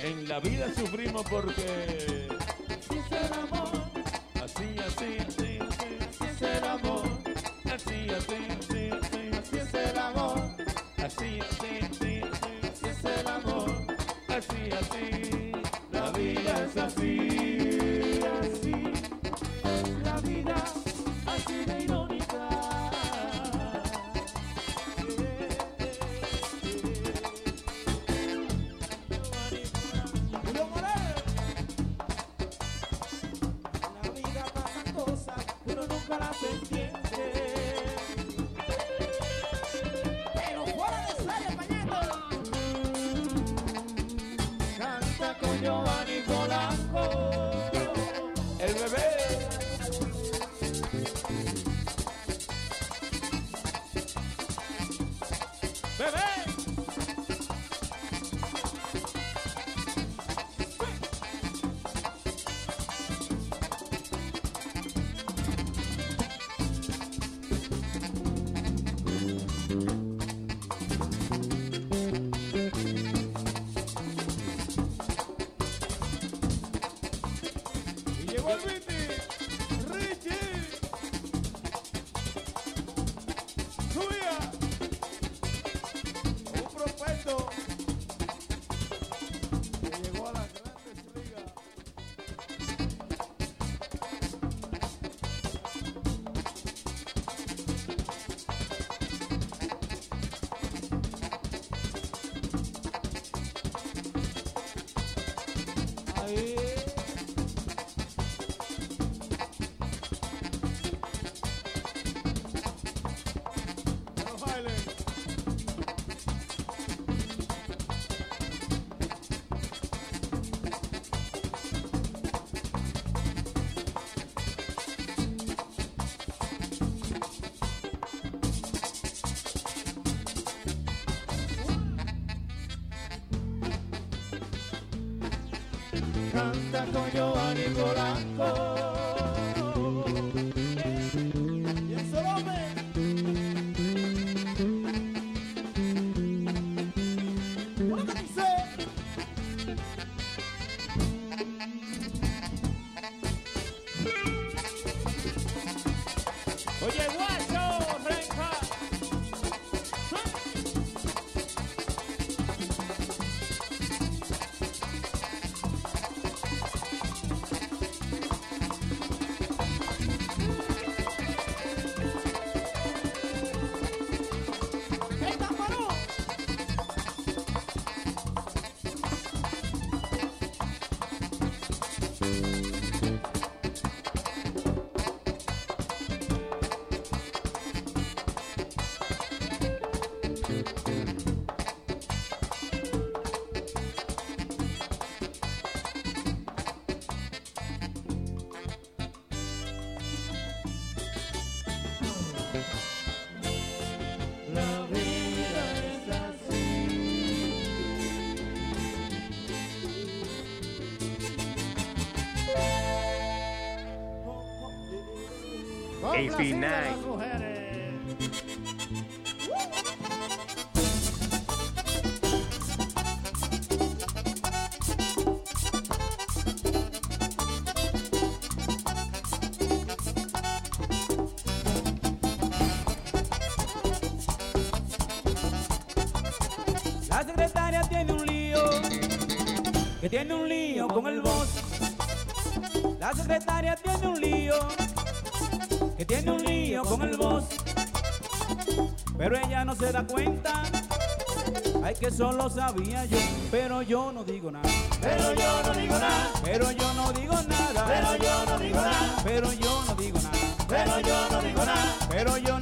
En la vida sufrimos porque Así es el amor, así, así, así, así, así es el amor, así, así, así, así, así es el amor, así, así, así, así, así es el amor. así, así. La vida es así, Y llegó Canta con Giovanni Polanco. Así. AP9. Ay que solo sabía yo, pero yo no digo nada. Pero yo no digo nada, Pero yo no digo nada. pero yo no digo nada, Pero yo no digo nada. pero yo no digo nada, Pero yo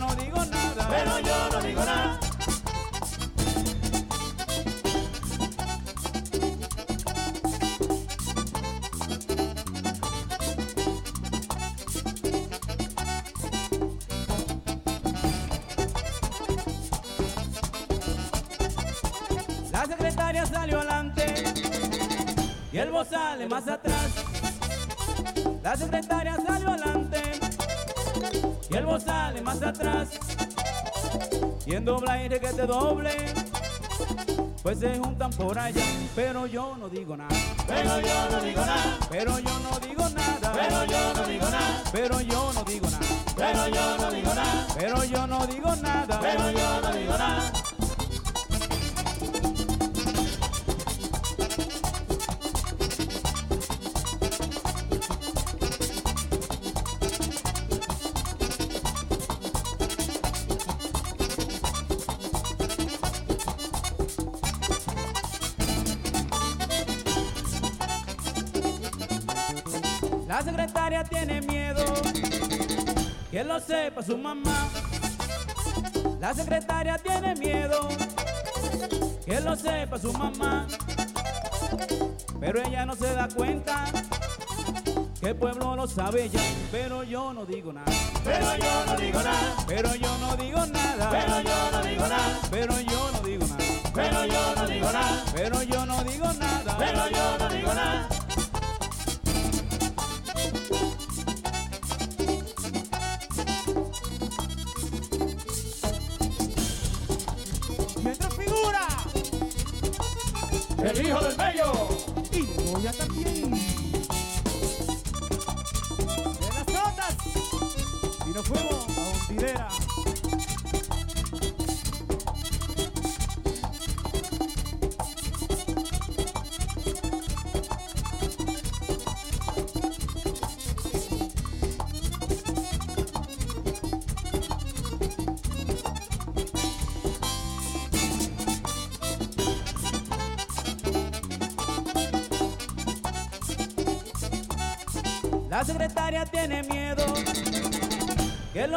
más atrás. Y en doble aire que te doble, pues se juntan por allá. Pero yo no digo nada, Pero yo no digo nada, pero yo no digo nada, pero yo no digo nada, pero yo no digo nada, pero yo no digo nada, pero yo no digo nada. pero yo no La secretaria tiene miedo, que lo sepa su mamá. La secretaria tiene miedo, que lo sepa su mamá. Pero ella no se da cuenta, que el pueblo lo sabe ya. Pero yo no digo nada, Pero yo no digo nada, pero yo no digo nada, pero yo no digo nada, pero yo no digo nada, pero yo no digo nada, pero yo no digo nada. pero yo no digo nada.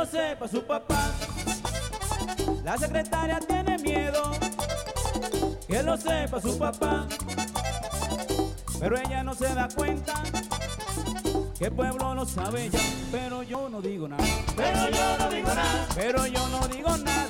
Sepa su papá. La secretaria tiene miedo, que lo sepa su papá. Pero ella no se da cuenta, que el pueblo lo sabe ya. Pero yo no digo nada, Pero yo no digo nada, pero yo no digo nada,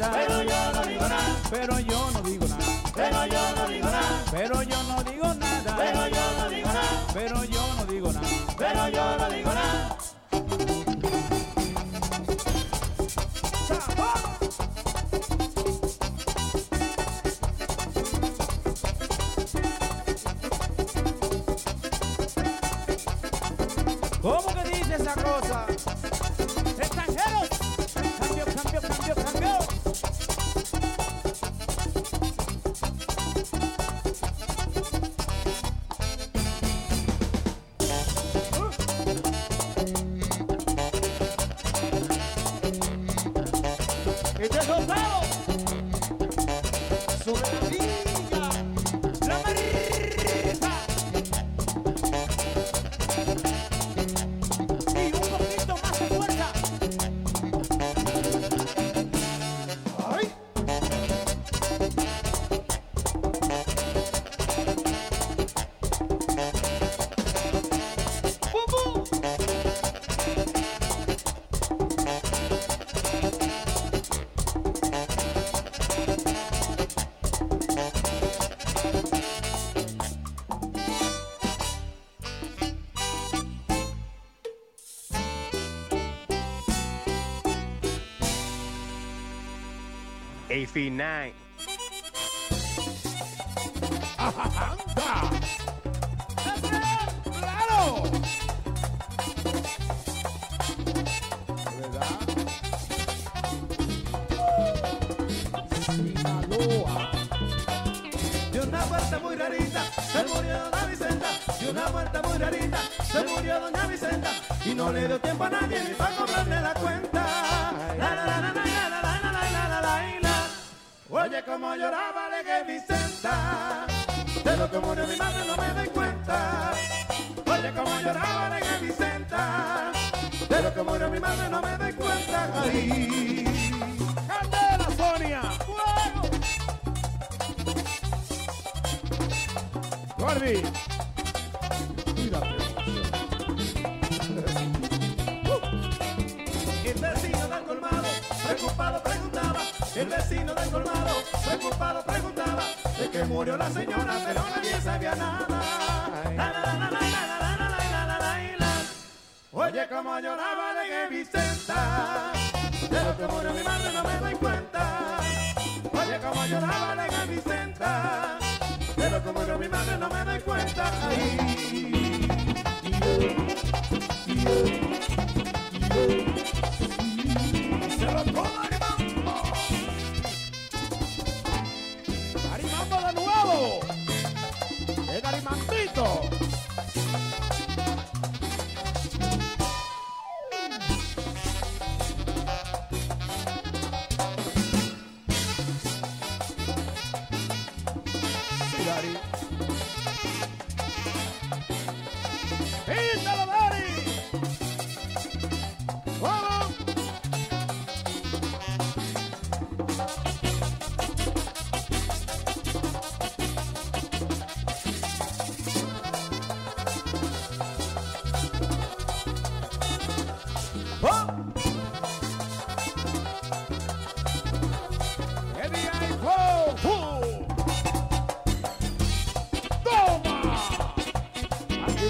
feet nine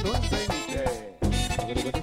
no.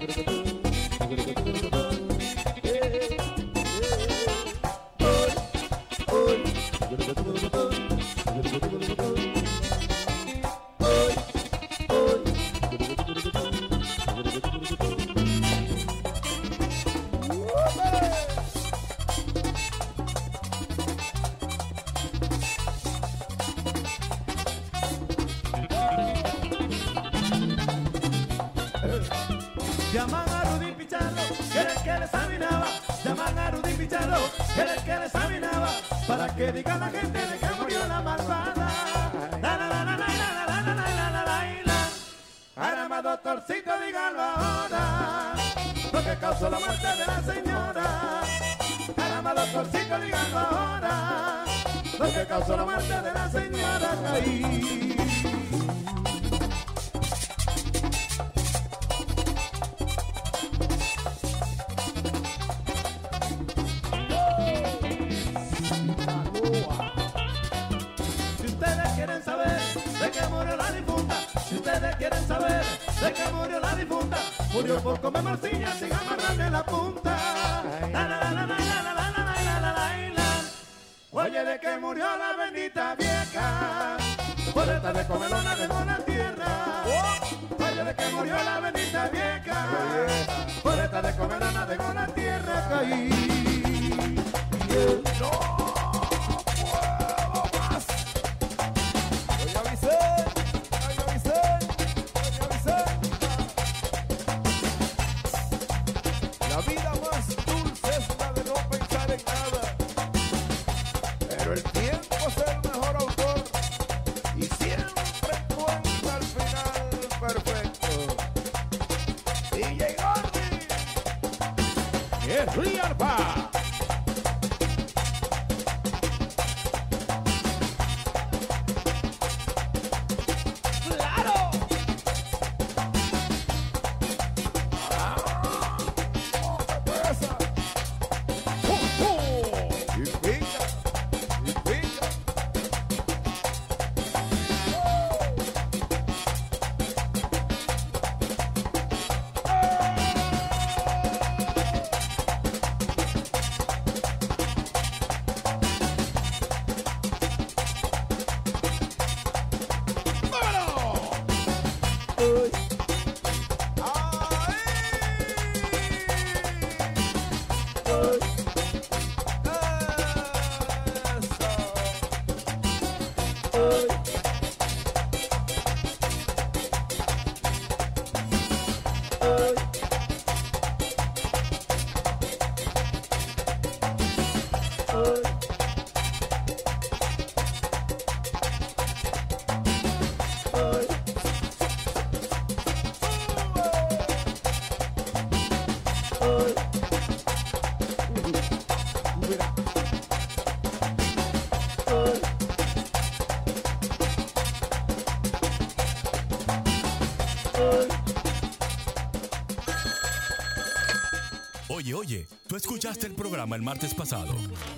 ¿Tú escuchaste el programa el martes pasado?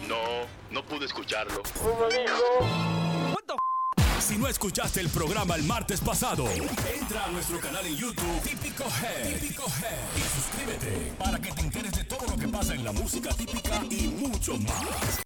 No, no pude escucharlo. Si Si no escuchaste el programa el martes pasado, entra a nuestro canal en YouTube Típico Head, Típico Head y suscríbete para que te enteres de todo lo que pasa en la música típica y mucho más.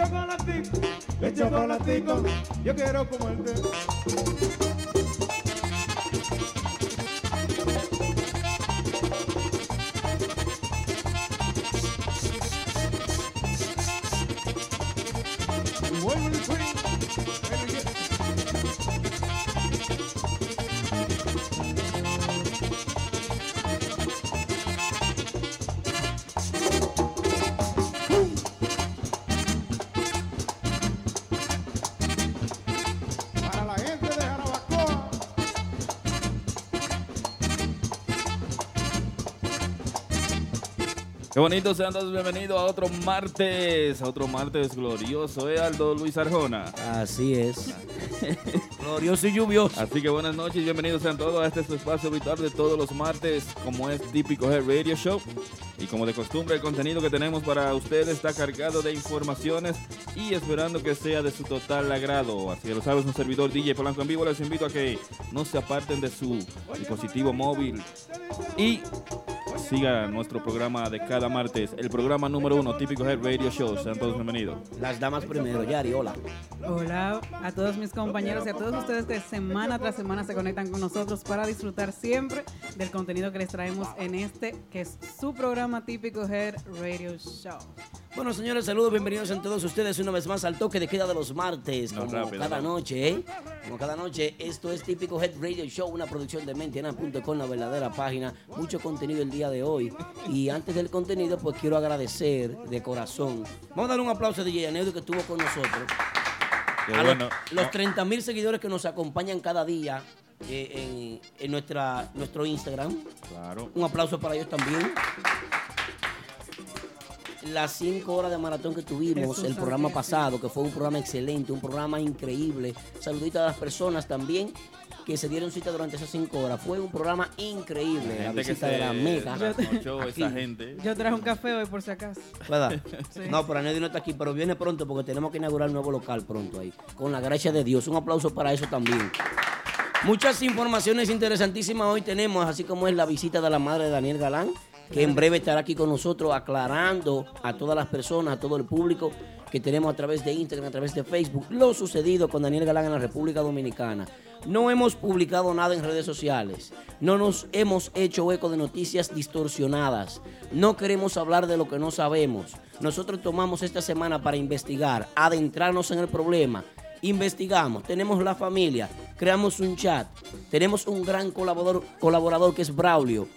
Chocolatico. El chocolatico. Yo quiero comerte. Qué bonito, sean todos bienvenidos a otro martes, a otro martes glorioso, ¿eh, Aldo Luis Arjona? Así es. Glorioso y lluvioso. Así que buenas noches bienvenidos sean todos a este espacio habitual de todos los martes, como es Típico Head Radio Show. Y como de costumbre, el contenido que tenemos para ustedes está cargado de informaciones y esperando que sea de su total agrado. Así que lo sabes, un servidor DJ Polanco en vivo. Les invito a que no se aparten de su dispositivo móvil y siga nuestro programa de cada martes, el programa número uno, Típico Head Radio Show. Sean todos bienvenidos. Las damas primero, Yari, hola. Hola a todos mis compañeros y a todos ustedes que semana tras semana se conectan con nosotros para disfrutar siempre del contenido que les traemos en este, que es su programa típico Head Radio Show. Bueno, señores, saludos, bienvenidos a todos ustedes una vez más al toque de queda de los martes, No, como rápido, cada no. noche, ¿eh? Como cada noche, esto es Típico Head Radio Show, una producción de Mentiana.com, la verdadera página, mucho contenido el día de hoy. Y antes del contenido, pues quiero agradecer de corazón. Vamos a dar un aplauso a DJ Aneudo que estuvo con nosotros. Qué a bueno. los, los 30 mil seguidores que nos acompañan cada día eh, en, en nuestra, nuestro Instagram. Claro. Un aplauso para ellos también. Las cinco horas de maratón que tuvimos Jesús el programa santísimo. pasado, que fue un programa excelente, un programa increíble. Saludito a las personas también que se dieron cita durante esas cinco horas. Fue un programa increíble. La, visita se de la mega. esa gente. Yo traje un café hoy por si acaso. ¿Verdad? Sí. No, pero Aneudi no está aquí, pero viene pronto porque tenemos que inaugurar un nuevo local pronto ahí. Con la gracia de Dios. Un aplauso para eso también. Muchas informaciones interesantísimas hoy tenemos, así como es la visita de la madre de Daniel Galán, que en breve estará aquí con nosotros aclarando a todas las personas, a todo el público que tenemos a través de Instagram, a través de Facebook, lo sucedido con Daniel Galán en la República Dominicana. No hemos publicado nada en redes sociales, no nos hemos hecho eco de noticias distorsionadas, no queremos hablar de lo que no sabemos. Nosotros tomamos esta semana para investigar, adentrarnos en el problema, investigamos, tenemos la familia, creamos un chat, tenemos un gran colaborador, colaborador que es Braulio.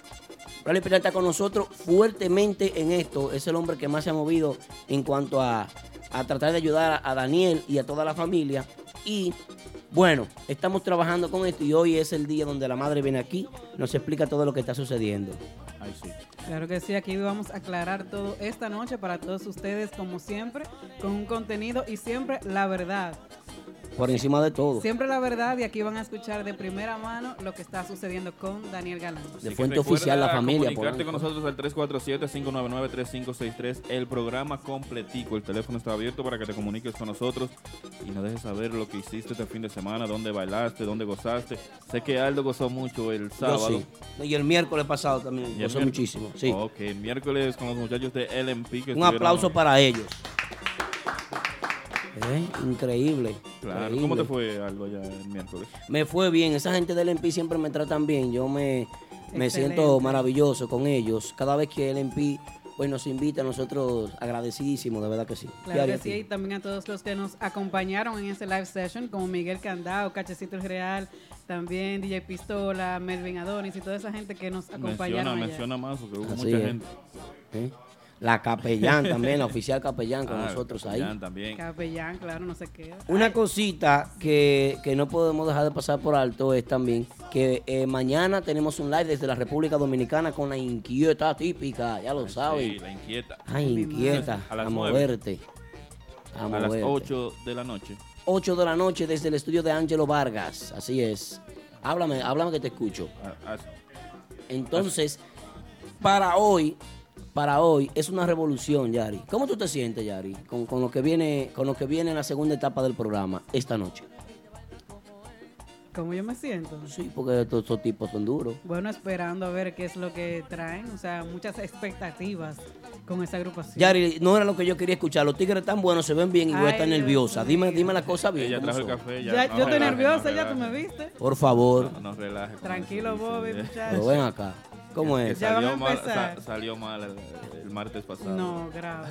Braulio Peralta está con nosotros fuertemente en esto, es el hombre que más se ha movido en cuanto a, a tratar de ayudar a, a Daniel y a toda la familia. Y bueno, estamos trabajando con esto y hoy es el día donde la madre viene aquí, nos explica todo lo que está sucediendo. Ay, sí. Claro que sí, aquí vamos a aclarar todo esta noche para todos ustedes, como siempre, con un contenido y siempre la verdad. Por encima de todo. Siempre la verdad y aquí van a escuchar de primera mano lo que está sucediendo con Daniel Galán. De fuente oficial, la familia. Comunicarte por- con nosotros al 347-599-3563. El programa completico. El teléfono está abierto para que te comuniques con nosotros y nos dejes saber lo que hiciste este fin de semana, dónde bailaste, dónde gozaste. Sé que Aldo gozó mucho el Yo sábado. sí. Y el miércoles pasado también, gozó muchísimo. Sí. Ok, miércoles con los muchachos de LMP. Que Un aplauso para ellos. Eh, Increíble. Claro, increíble. ¿cómo te fue Aldo ya el miércoles? Me fue bien. Esa gente del MP siempre me tratan bien. Yo me, me siento maravilloso con ellos. Cada vez que el MP pues, nos invita, nosotros agradecidísimos, de verdad que sí. Claro que sí, y también a todos los que nos acompañaron en ese live session, como Miguel Candao, Cachecito el Real, también DJ Pistola, Melvin Adonis y toda esa gente que nos Menciona, acompañaron. allá. menciona más porque hubo Así mucha es. gente. ¿Eh? La capellán también, la oficial capellán con Ah, nosotros ahí. Capellán también. Capellán, claro, no se queda. Una cosita que, que no podemos dejar de pasar por alto es también que eh, mañana tenemos un live desde la República Dominicana con la inquieta típica, ya lo saben. Sí, la inquieta. Ay, inquieta, A a, las moverte. A, A las moverte. 8 de la noche. 8 de la noche desde el estudio de Ángelo Vargas, así es. Háblame, háblame que te escucho. A- a- Entonces, para hoy, para hoy es una revolución, Yari. ¿Cómo tú te sientes, Yari, con, con lo que viene, con lo que viene en la segunda etapa del programa esta noche? ¿Cómo yo me siento? Sí, porque estos, estos tipos son duros. Bueno, esperando a ver qué es lo que traen, o sea, muchas expectativas con esa agrupación. Yari, no era lo que yo quería escuchar. Los tigres están buenos, se ven bien y voy a estar Dios nerviosa. Dime, dime la cosa bien. Ella ¿cómo trajo el café. Ya, Ya, yo estoy nerviosa, no ya tú me viste. Por favor, No, no relaje. con Tranquilo, Bobby, sí, sí. muchacho. pero ven acá. ¿Cómo Que es? Salió, mal, sa- salió mal el, el martes pasado. No, grave.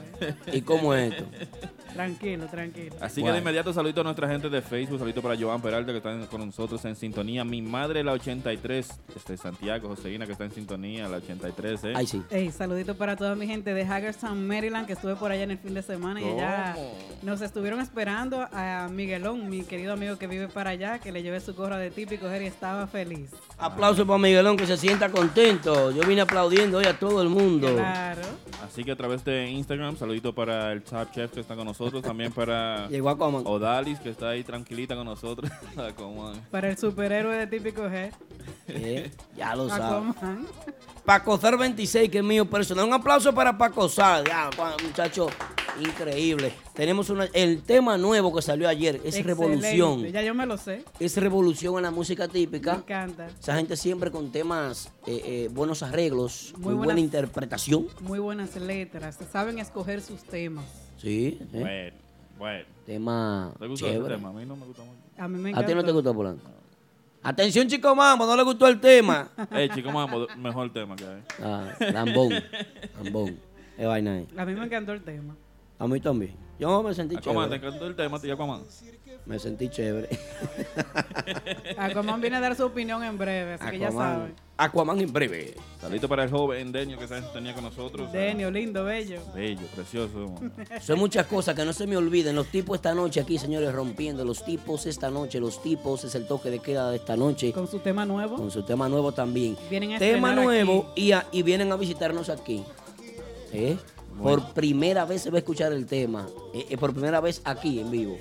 ¿Y cómo es esto? Tranquilo, tranquilo. Así que de inmediato saludito a nuestra gente de Facebook, saludito para Joan Peralta que está en- con nosotros en sintonía, mi madre la 83, este Santiago, Joseína que está en sintonía, la 83, ¿eh? Ay, sí. Ey, saludito para toda mi gente de Hagerstown, Maryland, que estuve por allá en el fin de semana y allá nos estuvieron esperando a Miguelón, mi querido amigo que vive para allá, que le llevé su gorra de típico y estaba feliz. Aplauso para Miguelón que se sienta contento. Yo vine aplaudiendo hoy a todo el mundo. Claro. Así que a través de Instagram, saludito para el Top Chef que está con nosotros, también para Llegó a. Odalis que está ahí tranquilita con nosotros. Para el superhéroe de típico G. Eh, ya lo sabes. Aquaman. Paco Zar 26, que es mío personal. Un aplauso para Paco Zar. Ya, cua- muchacho, increíble. Tenemos una, el tema nuevo que salió ayer. Es Excelente. revolución. Ya yo me lo sé. Es revolución en la música Me típica. encanta. Esa gente siempre con temas, eh, eh, buenos arreglos, muy, Muy buena interpretación. Muy buenas letras. Saben escoger sus temas. Sí, eh, Bueno, bueno. tema ¿Te gustó ese chévere. tema? A mí no me gusta mucho. A mí me ¿A encanta. ti no te gustó, Polanco? Atención, chico mambo, no le gustó el tema. Eh, chico, mambo, mejor tema que hay. Ah, lambón, lambón. Qué vaina es. A mí me encantó el tema. A mí también. Yo me sentí Aquaman, ¿te chévere. encantó el tema, tío Aquaman? Me sentí chévere. Aquaman viene a dar su opinión en breve, así que ya saben. Aquaman en breve. Saludito para el joven Denio que sintonía con nosotros. Denio, lindo, bello. Bello, precioso. Son muchas cosas que no se me olviden. Los tipos esta noche aquí, señores, rompiendo. Los tipos esta noche. Los tipos es el toque de queda de esta noche. Con su tema nuevo. Con su tema nuevo también. Vienen a tema nuevo y, a- y vienen a visitarnos aquí. ¿Eh? Por primera vez se va a escuchar el tema. Eh, eh, por primera vez aquí en vivo.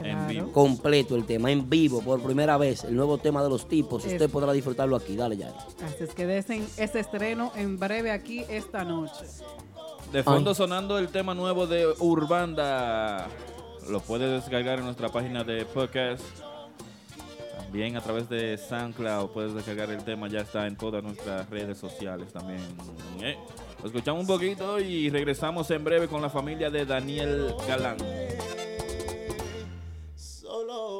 En vivo. Completo el tema, en vivo, por primera vez. El nuevo tema de los tipos. Usted Es- podrá disfrutarlo aquí. Dale, ya. Así es que desen ese estreno en breve aquí esta noche. De fondo Ay. sonando el tema nuevo de Urbanda. Lo puedes descargar en nuestra página de podcast. También a través de SoundCloud puedes descargar el tema. Ya está en todas nuestras redes sociales también. ¿eh? Escuchamos un poquito y regresamos en breve con la familia de Daniel Galán. Solo.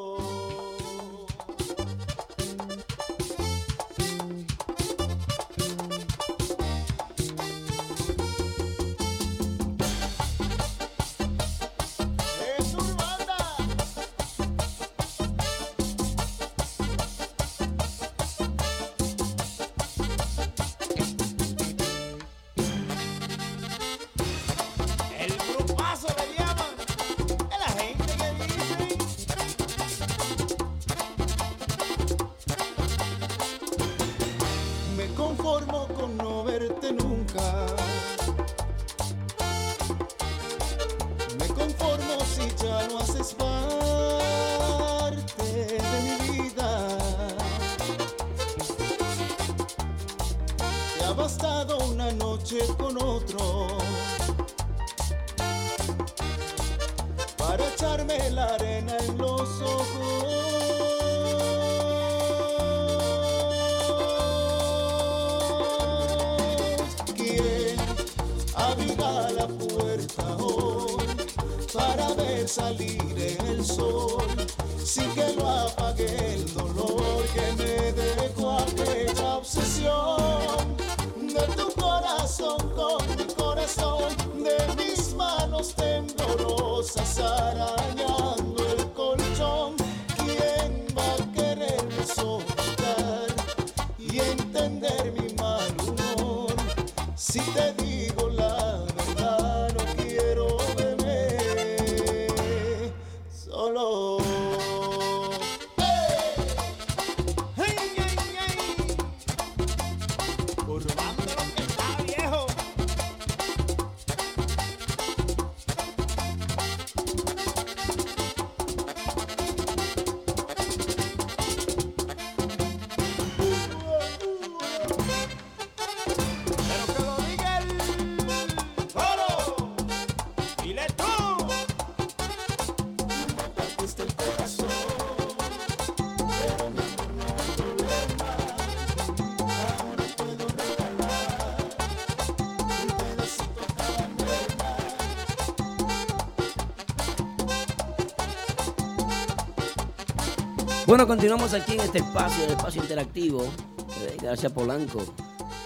Bueno, continuamos aquí en este espacio, el espacio interactivo. eh, Gracias Polanco.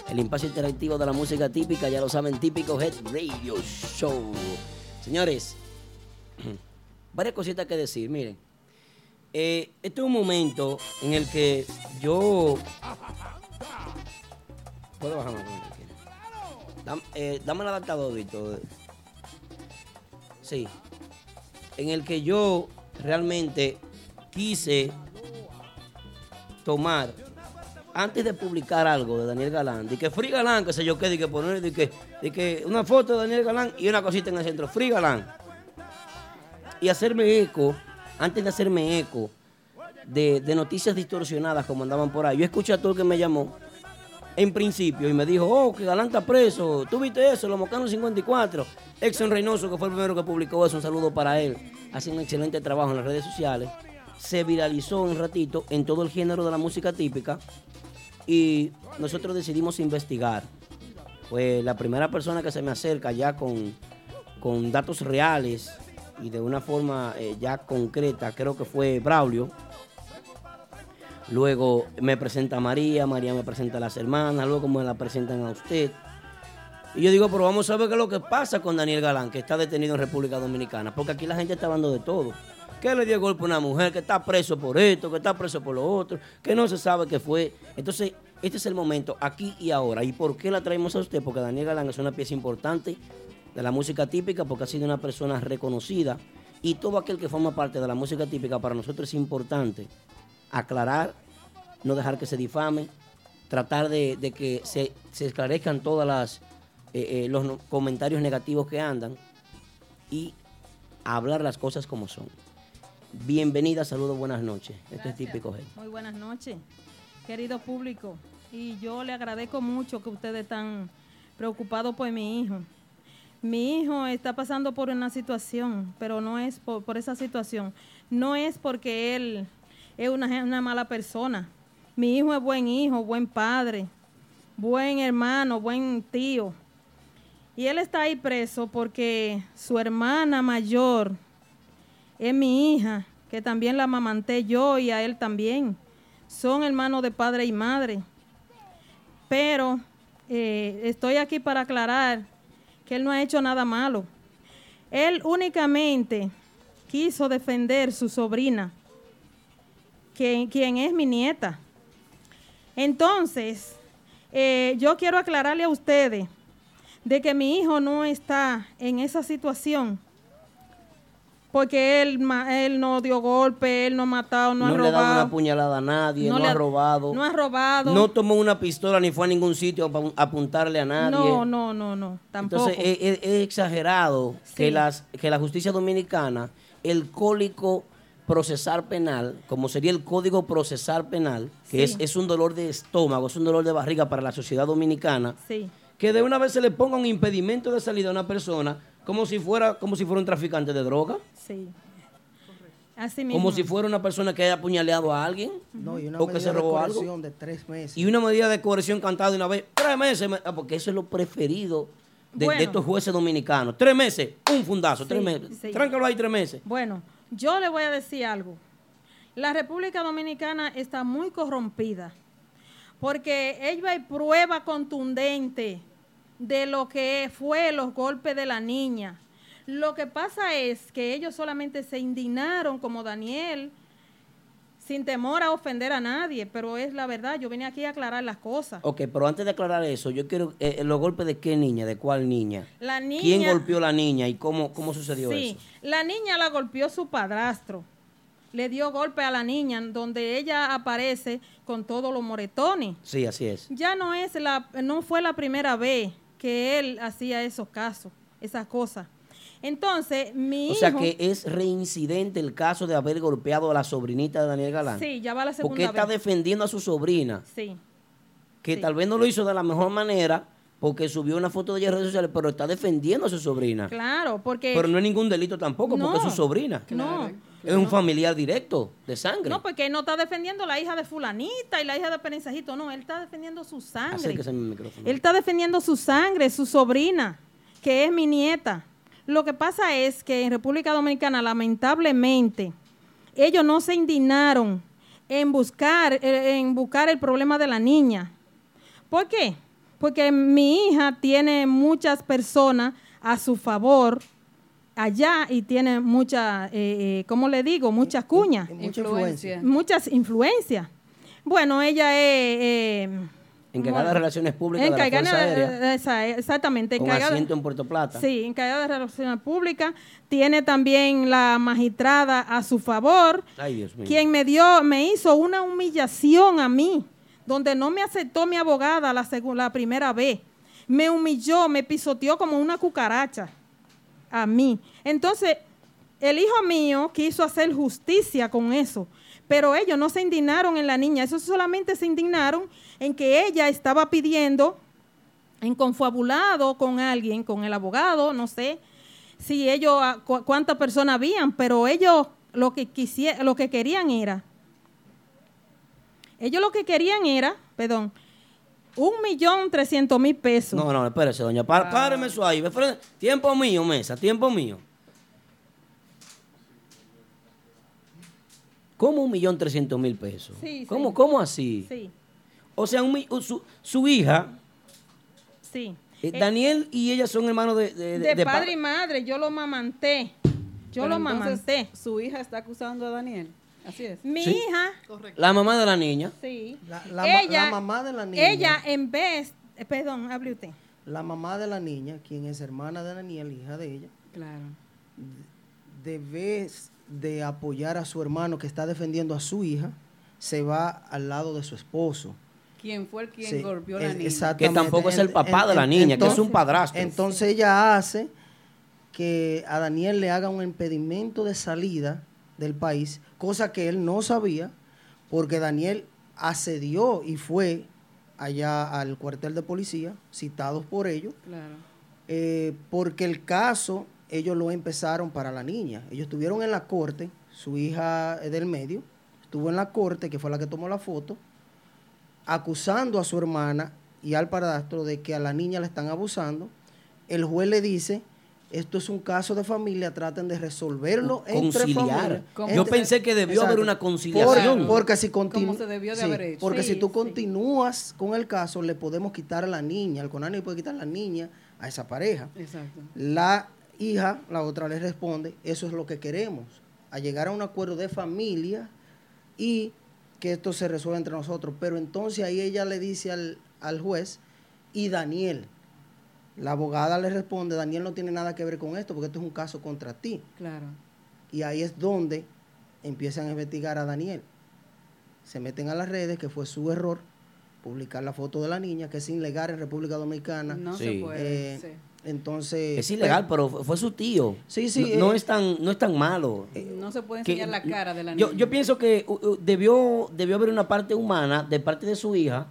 El espacio interactivo de la música típica, ya lo saben, típico Head Radio Show. Señores, varias cositas que decir. Miren, eh, este es un momento en el que yo. Puedo bajarme cuando quiera. Dam- eh, dame el adaptador, Víctor. Sí. En el que yo realmente quise tomar antes de publicar algo de Daniel Galán, de que Free Galán, que sé yo qué, de que poner, de que, de que una foto de Daniel Galán y una cosita en el centro, Free Galán. Y hacerme eco, antes de hacerme eco de, de noticias distorsionadas como andaban por ahí. Yo escuché a todo el que me llamó en principio y me dijo, oh, que Galán está preso, ¿tú viste eso? Los Mocanos 54. Exxon Reynoso, que fue el primero que publicó eso, un saludo para él. Hace un excelente trabajo en las redes sociales. Se viralizó un ratito en todo el género de la música típica y nosotros decidimos investigar. Pues la primera persona que se me acerca ya con, con datos reales y de una forma eh, ya concreta, creo que fue Braulio. Luego me presenta María, María me presenta a las hermanas, luego me la presentan a usted. Y yo digo, pero vamos a ver qué es lo que pasa con Daniel Galán, que está detenido en República Dominicana, porque aquí la gente está hablando de todo. Que le dio golpe a una mujer, que está preso por esto, que está preso por lo otro, que no se sabe qué fue. Entonces, este es el momento, aquí y ahora. ¿Y por qué la traemos a usted? Porque Daniel Galán es una pieza importante de la música típica, porque ha sido una persona reconocida. Y todo aquel que forma parte de la música típica para nosotros es importante aclarar, no dejar que se difame, tratar de, que se, se esclarezcan todas las eh, eh, los comentarios negativos que andan y hablar las cosas como son. Bienvenida, saludos, buenas noches. Esto es típico G. Muy buenas noches, querido público. Y yo le agradezco mucho que ustedes están preocupados por mi hijo. Mi hijo está pasando por una situación, pero no es por, por esa situación. No es porque él es una mala persona. Mi hijo es buen hijo, buen padre, buen hermano, buen tío. Y él está ahí preso porque su hermana mayor es mi hija, que también la amamanté yo y a él también. Son hermanos de padre y madre. Pero eh, estoy aquí para aclarar que él no ha hecho nada malo. Él únicamente quiso defender su sobrina, que- quien es mi nieta. Entonces, eh, yo quiero aclararle a ustedes de que mi hijo no está en esa situación porque él, él no dio golpe, él no ha matado, no, No, ha le ha dado robado. una puñalada a nadie, no, ha robado. No ha robado. No tomó una pistola ni fue a ningún sitio a apu- apuntarle a nadie. no, no, no, no, tampoco. Entonces es, es- es exagerado que, las, que la justicia dominicana, el código procesar penal, como sería el código procesar penal, que Sí. es, es un dolor de estómago, es un dolor de barriga para la sociedad dominicana, sí, que de una vez se le ponga un impedimento de salida a una persona como si fuera, como si fuera un traficante de droga, Sí. Así mismo. como si fuera una persona que haya apuñaleado a alguien No, y una o que medida se de robó algo. coerción de tres meses. Y una medida de coerción cantada de una vez, tres meses, me- ah, porque eso es lo preferido de, de estos jueces dominicanos. Tres meses, un fundazo, tres meses. sí. Tráncalo ahí tres meses. Bueno, yo le voy a decir algo. La República Dominicana está muy corrompida porque ella hay prueba contundente de lo que fue los golpes de la niña. Lo que pasa es que ellos solamente se indignaron como Daniel sin temor a ofender a nadie, pero es la verdad, yo vine aquí a aclarar las cosas. Ok, pero antes de aclarar eso, yo quiero eh, los golpes de qué niña, de cuál niña. La niña ¿Quién golpeó a la niña y cómo, cómo sucedió Sí, eso? la niña la golpeó su padrastro. Le dio golpe a la niña, donde ella aparece con todos los moretones. Sí, así es. Ya no es la, no fue la primera vez que él hacía esos casos, esas cosas. Entonces, mi O sea que es reincidente el caso de haber golpeado a la sobrinita de Daniel Galán. sí, ya va la Porque segunda está vez. defendiendo a su sobrina, Sí, que Sí. tal vez no lo hizo de la mejor manera, porque subió una foto de ella en redes sociales, pero está defendiendo a su sobrina. claro, porque Pero no es ningún delito tampoco, porque es su sobrina. no, Es un familiar directo, de sangre. no, porque él no está defendiendo la hija de fulanita y la hija de Perenzajito, no, él está defendiendo su sangre. Mi micrófono. Él está defendiendo su sangre, su sobrina, que es mi nieta. Lo que pasa es que en República Dominicana, lamentablemente, ellos no se indignaron en buscar, eh, en buscar el problema de la niña. ¿Por qué? Porque mi hija tiene muchas personas a su favor allá y tiene mucha, eh, eh, ¿cómo le digo? Muchas cuñas mucha influencia. muchas influencias. Bueno, ella es... eh, Encargada de Relaciones Públicas de la encargada Fuerza de- Aérea, de- esa- exactamente, con encargada. asiento en Puerto Plata. Sí, encargada de Relaciones Públicas. Tiene también la magistrada a su favor, Ay, Dios mío. quien me dio, me hizo una humillación a mí, donde no me aceptó mi abogada la, la primera vez. Me humilló, me pisoteó como una cucaracha a mí. Entonces, el hijo mío quiso hacer justicia con eso, pero ellos no se indignaron en la niña, eso solamente se indignaron en que ella estaba pidiendo en confabulado con alguien, con el abogado, no sé si ellos ah, cu- cuántas personas habían, pero ellos lo que lo que querían era ellos lo que querían era, perdón, un millón trescientos mil pesos. No, no, espérese, doña. Pá- Páreme eso ahí. Tiempo mío, mesa, tiempo mío. ¿Cómo un millón trescientos mil pesos? Sí, sí. ¿Cómo, ¿Cómo así? Sí, O sea, un su, su hija, sí. eh, Eh, Daniel y ella son hermanos de, de, de, de pa- padre y madre, yo lo mamanté. Yo Pero lo entonces, mamanté. Su hija está acusando a Daniel. Así es. Mi Sí. hija, La mamá de la niña. sí. La, ella, la mamá de la niña. ella en vez, eh, perdón, hable usted. La mamá de la niña, quien es hermana de Daniel, hija de ella, Claro. de vez de apoyar a su hermano que está defendiendo a su hija, se va al lado de su esposo. ¿Quién fue el quien Sí, golpeó a la niña? Que tampoco es el papá en- de la en- niña, que es un padrastro. Entonces ella hace que a Daniel le haga un impedimento de salida del país, cosa que él no sabía, porque Daniel accedió y fue allá al cuartel de policía, citados por ellos, Claro. eh, porque el caso ellos lo empezaron para la niña. Ellos estuvieron en la corte, su hija del medio, estuvo en la corte, que fue la que tomó la foto, acusando a su hermana y al padrastro de que a la niña la están abusando. El juez le dice, esto es un caso de familia, traten de resolverlo entre Conciliar. familia. ¿Cómo Yo pensé que debió Exacto. haber una Por- conciliación. porque si Como continúa se debió de haber hecho. porque Sí, si tú sí. continúas con el caso le podemos quitar a la niña el CONANI puede quitar a la niña a esa pareja Exacto. la hija, la otra le responde, eso es lo que queremos, a llegar a un acuerdo de familia y que esto se resuelva entre nosotros. Pero entonces ahí ella le dice al, al juez, y Daniel, la abogada le responde, Daniel no tiene nada que ver con esto porque esto es un caso contra ti. Claro. Y ahí es donde empiezan a investigar a Daniel. Se meten a las redes, que fue su error, publicar la foto de la niña, que es ilegal en República Dominicana. No Sí. se puede. Eh, sí. Entonces... Es ilegal, pero fue fue su tío. Sí, sí, No, no eh, es tan, no es tan malo. No se puede que- enseñar la cara de la niña. yo pienso que uh, uh, debió, debió haber una parte humana de parte de su hija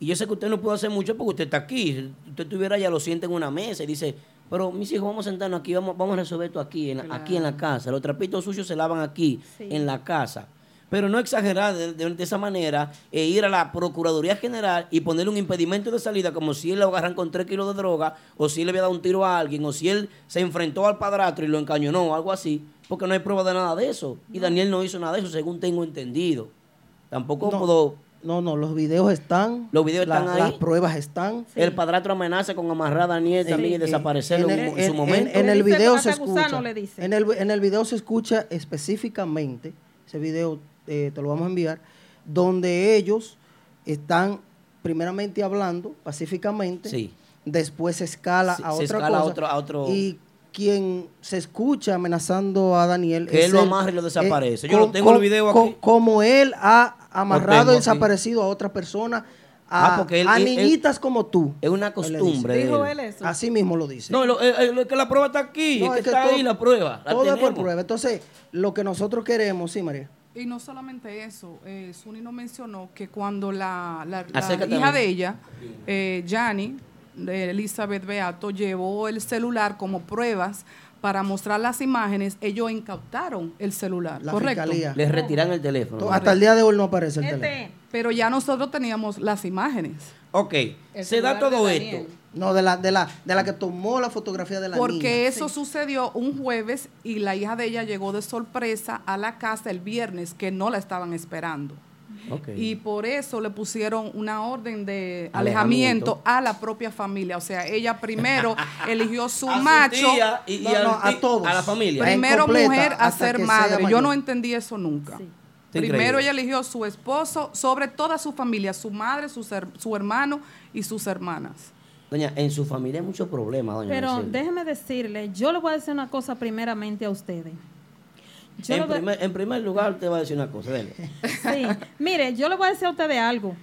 Y yo sé que usted no puede hacer mucho porque usted está aquí. Si usted estuviera ya lo siente en una mesa y dice, pero mis hijos, vamos a sentarnos aquí, vamos, vamos a resolver esto aquí, en, aquí en la casa. Los trapitos sucios se lavan aquí, Sí. en la casa. Pero no exagerar de, de- de esa manera e ir a la Procuraduría General y ponerle un impedimento de salida como si él lo agarran con tres kilos de droga o si él le había dado un tiro a alguien o si él se enfrentó al padrastro y lo encañonó o algo así, porque no hay prueba de nada de eso. Y Daniel no hizo nada de eso, según tengo entendido. Tampoco No. puedo... No, no, los videos están. Los videos la- están ahí. Las pruebas están. El padrastro amenaza con amarrar a Daniel también y Sí. desaparecerlo En el- en su en- momento. En, el video se gusano escucha. le dice. En el, en el video se escucha específicamente, ese video eh, te lo vamos a enviar, donde ellos están primeramente hablando pacíficamente, Sí. después se escala Sí, a se otra escala a otro- a otro- Y quien se escucha amenazando a Daniel Que es él lo él, amarre y lo eh, desaparece. Yo lo tengo el co- video aquí. Como él ha amarrado tengo y desaparecido a otra persona, Ah, a, porque él- a él- él- niñitas como tú. Es una costumbre. dice. de Dijo él. él eso. Así mismo lo dice. No, lo- eh, eh, lo- que la prueba está aquí. No, es es que que está todo- ahí la prueba. La Todo es por prueba. Entonces, lo que nosotros queremos, sí, María. Y no solamente eso, eh, Suni nos mencionó que cuando la, la- hija de ella, eh, Elizabeth Beato, llevó el celular como pruebas para mostrar las imágenes, ellos incautaron el celular, La ¿correcto? fiscalía. Les retiran el teléfono. Hasta el día de hoy no aparece el Este, teléfono. Pero ya nosotros teníamos las imágenes. Ok, El se da todo esto. No, de la, de la, de la que tomó la fotografía de la Porque niña. eso sucedió un jueves y la hija de ella llegó de sorpresa a la casa el viernes, que no la estaban esperando. Y por eso le pusieron una orden de Alejamiento. alejamiento a la propia familia. O sea, ella primero eligió su A su macho, tía y, y No, al no, a todos. A la familia. Pri- primero completa mujer a ser madre. Yo no entendí eso nunca. Sí. Está Primero increíble. ella eligió su esposo sobre toda su familia, su madre, su, ser- su hermano y sus hermanas. Doña, en su familia hay muchos problemas, doña. Pero Mercedes. déjeme decirle, yo le voy a decir una cosa primeramente a ustedes. Yo en, primer, en primer lugar, te voy a decir una cosa. Dele. Sí, mire, yo le voy a decir a ustedes algo.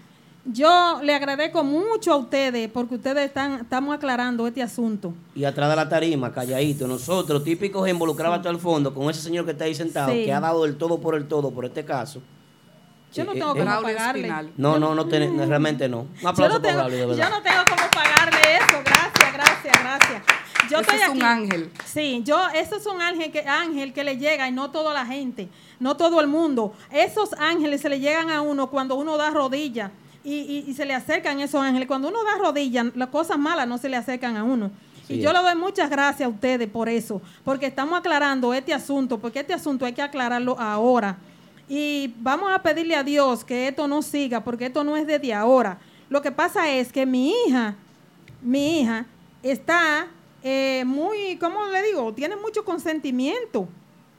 Yo le agradezco mucho a ustedes porque ustedes están, estamos aclarando este asunto. Y atrás de la tarima, calladito, nosotros, típicos involucrados hasta el fondo, con ese señor que está ahí sentado, Sí. que ha dado el todo por el todo por este caso. Yo no Eh, tengo eh, cómo Braulio pagarle. Espinal. No, no, no, no, realmente no. Un Yo aplauso no, para tengo, Braulio, de verdad. yo no tengo cómo pagarle eso. Gracias, gracias, gracias. Yo Ese estoy es un ángel. Sí, yo, eso es un ángel que, ángel que le llega y no toda la gente, no todo el mundo. Esos ángeles se le llegan a uno cuando uno da rodillas y, y- y se le acercan esos ángeles. Cuando uno da rodillas, las cosas malas no se le acercan a uno. Sí y yo es. le doy muchas gracias a ustedes por eso, porque estamos aclarando este asunto, porque este asunto hay que aclararlo ahora. Y vamos a pedirle a Dios que esto no siga, porque esto no es desde ahora. Lo que pasa es que mi hija, mi hija, está eh, muy, ¿cómo le digo? Tiene mucho consentimiento.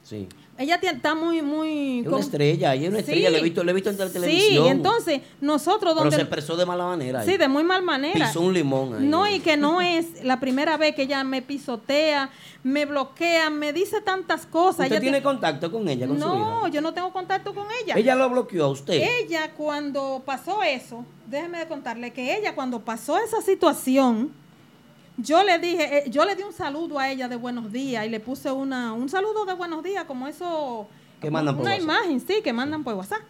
Sí. Ella está muy, muy... Es una estrella, ella es una Sí. estrella, le he visto, le he visto en la Sí, televisión. entonces nosotros Pero donde... se expresó de mala manera. ahí. Sí, de muy mal manera. Pisó un limón ahí. No, y que no es la primera vez que ella me pisotea, me bloquea, me dice tantas cosas. ¿Usted Ella tiene tie- contacto con ella, con su No, hija? yo no tengo contacto con ella. Ella lo bloqueó a usted. Ella cuando pasó eso, déjeme de contarle que ella cuando pasó esa situación, yo le dije, eh, yo le di un saludo a ella de buenos días y le puse una, un saludo de buenos días, como eso, Que mandan por una imagen, sí, que mandan por WhatsApp.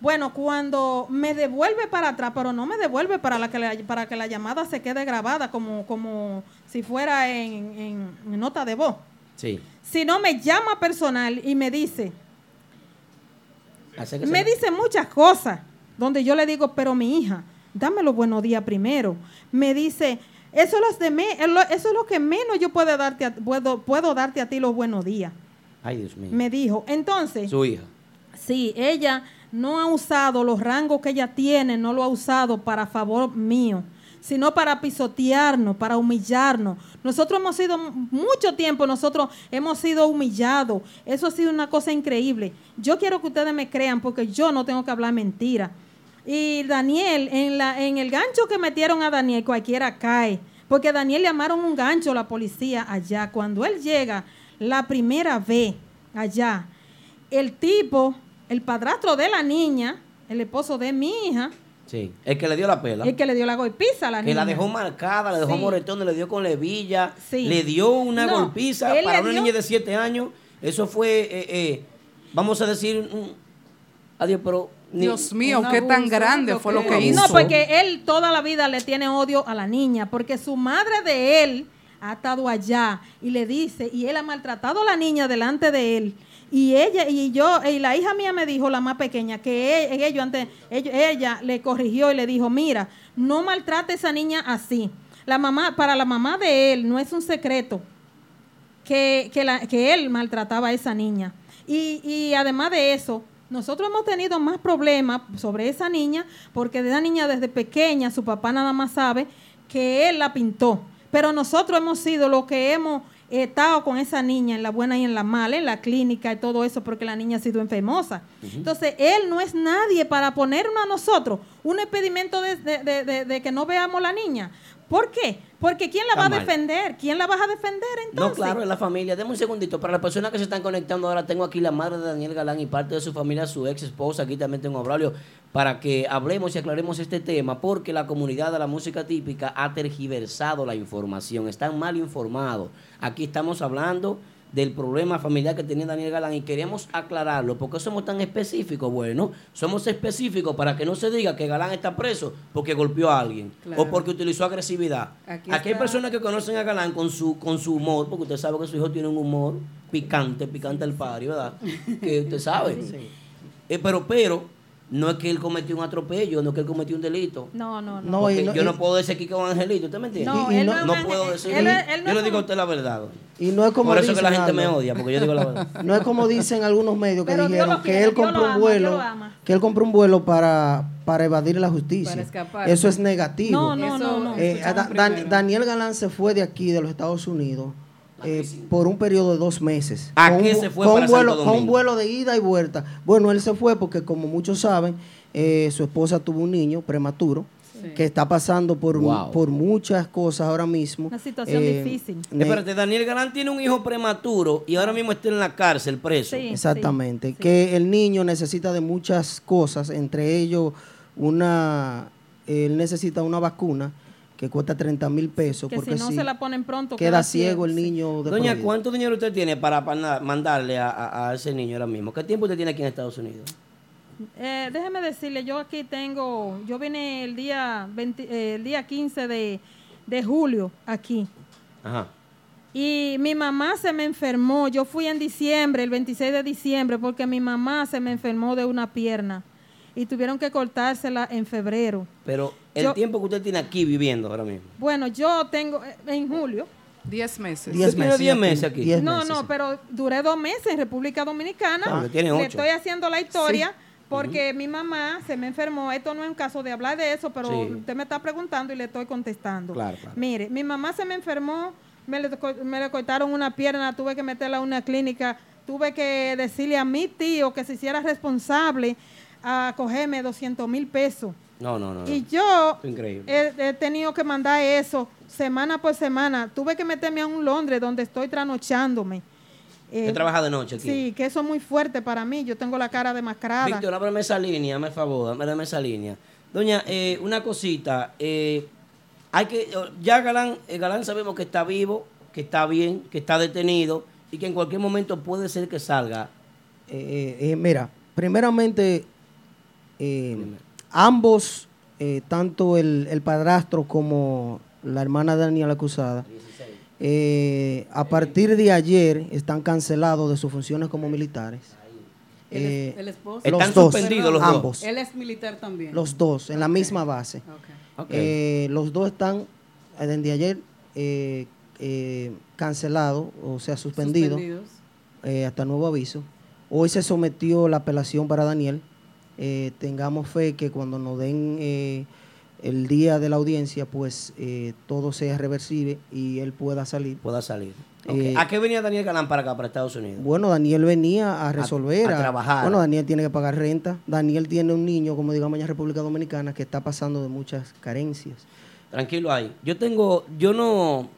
Bueno, cuando me devuelve para atrás, pero no me devuelve para la que la, para que la llamada se quede grabada como, como si fuera en, en- nota de voz. Sí. Sino me llama personal y me dice, que me dice muchas cosas, donde yo le digo, pero mi hija, dame los buenos días primero. Me dice, eso es, los de me- eso es lo que menos yo puedo darte, a, puedo, puedo darte a ti los buenos días. Ay, Dios mío. Me dijo, entonces, Su hija. sí, ella no ha usado los rangos que ella tiene, no lo ha usado para favor mío, sino para pisotearnos, para humillarnos. Nosotros hemos sido mucho tiempo, nosotros hemos sido humillados. Eso ha sido una cosa increíble. Yo quiero que ustedes me crean porque yo no tengo que hablar mentira. Y Daniel, en, la, en el gancho que metieron a Daniel, cualquiera cae. Porque a Daniel le llamaron un gancho a la policía allá. Cuando él llega la primera vez allá, el tipo, el padrastro de la niña, el esposo de mi hija, Sí. El que le dio la pela. el que le dio la golpiza a la que niña. la dejó marcada, le dejó Sí. moretón, le dio con levilla, Sí. le dio una No, golpiza para una dio- niña de 7 años. Eso fue, eh, eh, vamos a decir, un- adiós, pero Dios mío, qué tan grande fue lo que hizo. No, porque él toda la vida le tiene odio a la niña, porque su madre de él ha estado allá y le dice, y él ha maltratado a la niña delante de él. Y ella, y yo, y la hija mía me dijo, la más pequeña, que e- ellos antes, ellos- ella le corrigió y le dijo, mira, no maltrate a esa niña así. La mamá, para la mamá de él no es un secreto que, que, la- que él maltrataba a esa niña. Y, y además de eso, nosotros hemos tenido más problemas sobre esa niña porque de esa niña desde pequeña su papá nada más sabe que él la pintó. Pero nosotros hemos sido los que hemos estado con esa niña en la buena y en la mala, en la clínica y todo eso porque la niña ha sido enfermosa. Entonces, él no es nadie para ponernos a nosotros un impedimento de, de- de- de- de que no veamos la niña. ¿Por qué? Porque ¿quién la Está va a defender? ¿Quién la va a defender No, entonces? claro, es la familia. Deme un segundito. Para las personas que se están conectando ahora, tengo aquí la madre de Daniel Galán y parte de su familia, su ex esposa. Aquí también tengo a Braulio para que hablemos y aclaremos este tema, porque la comunidad de la música típica ha tergiversado la información, están mal informados. Aquí estamos hablando del problema familiar que tenía Daniel Galán y queremos aclararlo. ¿Por qué somos tan específicos? Bueno, somos específicos para que no se diga que Galán está preso porque golpeó a alguien Claro. o porque utilizó agresividad. Aquí Aquí, hay personas que conocen a Galán con su, con su humor, porque usted sabe que su hijo tiene un humor picante, picante al pari, ¿verdad? Que usted sabe. Eh, pero, pero, no es que él cometió un atropello, no es que él cometió un delito. No, no, no. No, yo no puedo decir aquí que es un angelito, ¿usted me entiende? No, Y- y él no- no, puedo decir. Él él yo le digo a usted la verdad. Y no es como Por eso que dicen la gente algo. me odia, porque yo digo la verdad. No es como dicen algunos medios que Pero dijeron que él compró un vuelo, que él compró un vuelo para, para evadir la justicia. Para escapar. Eso es negativo. No, no, no, no. Eh, Da- Dan-. Daniel Galán se fue de aquí, de los Estados Unidos, eh, por un periodo de dos meses. ¿A Con qué un, se fue con para un vuelo, Santo Con un Domingo? vuelo de ida y vuelta. Bueno, él se fue porque, como muchos saben, eh, su esposa tuvo un niño prematuro Sí. que está pasando por, Wow. por muchas cosas ahora mismo. Una situación Eh, difícil. Espérate, Daniel Galán tiene un hijo prematuro y ahora mismo está en la cárcel preso. Sí. Exactamente, que el niño necesita de muchas cosas, entre ellos una, él necesita una vacuna que cuesta 30 mil pesos Que si porque no si se la ponen pronto, queda ciego el niño. de Doña. ¿cuánto dinero usted tiene para, para mandarle a, a- a ese niño ahora mismo? ¿Qué tiempo usted tiene aquí en Estados Unidos? Eh, déjeme decirle, yo aquí tengo, yo vine el día 20, eh, el día 15 de, de julio aquí. Ajá. Y mi mamá se me enfermó. Yo fui en diciembre, el 26 de diciembre, porque mi mamá se me enfermó de una pierna. Y tuvieron que cortársela en febrero. Pero el Yo- tiempo que usted tiene aquí viviendo ahora mismo. Bueno, yo tengo eh, en julio. Diez meses. Diez meses, 10 ya meses aquí. diez no, meses, no, sí. pero duré dos meses en República Dominicana. Ah, tiene Le ocho. estoy haciendo la historia porque mi mamá se me enfermó. Esto no es un caso de hablar de eso, pero Sí. usted me está preguntando y le estoy contestando. Claro, claro. Mire, mi mamá se me enfermó, le, me le cortaron una pierna, tuve que meterla a una clínica, tuve que decirle a mi tío que se hiciera responsable a cogerme 200 mil pesos. No, no, no. no. Y yo he, he tenido que mandar eso semana por semana. Tuve que meterme a un Londres donde estoy tranochándome. Eh, Usted trabaja de noche aquí. Sí, que eso es muy fuerte para mí. Yo tengo la cara demacrada. Víctor, ábrame esa línea, me favor, ábrame esa línea. Doña, eh, una cosita, eh, hay que, ya Galán, eh, Galán sabemos que está vivo, que está bien, que está detenido y que en cualquier momento puede ser que salga. Eh, eh, mira, primeramente, eh, ambos, eh, tanto el, el padrastro como la hermana de Daniel acusada, eh, a partir de ayer están cancelados de sus funciones como militares. El, Eh, el esposo. los Están dos, suspendidos los dos. ambos, Él es militar también. los dos, en la misma base. Eh, los dos están desde ayer eh, eh, cancelados, o sea, suspendidos Suspendidos. eh, hasta nuevo aviso. Hoy se sometió la apelación para Daniel. Eh, tengamos fe que cuando nos den eh, el día de la audiencia, pues eh, todo sea reversible y él pueda salir. pueda salir. Ok. Eh, ¿A qué venía Daniel Galán para acá, para Estados Unidos? Bueno, Daniel venía a resolver. a trabajar. Bueno, Daniel tiene que pagar renta. Daniel tiene un niño, como digamos en República Dominicana, que está pasando de muchas carencias. Tranquilo ahí. Yo tengo, yo no,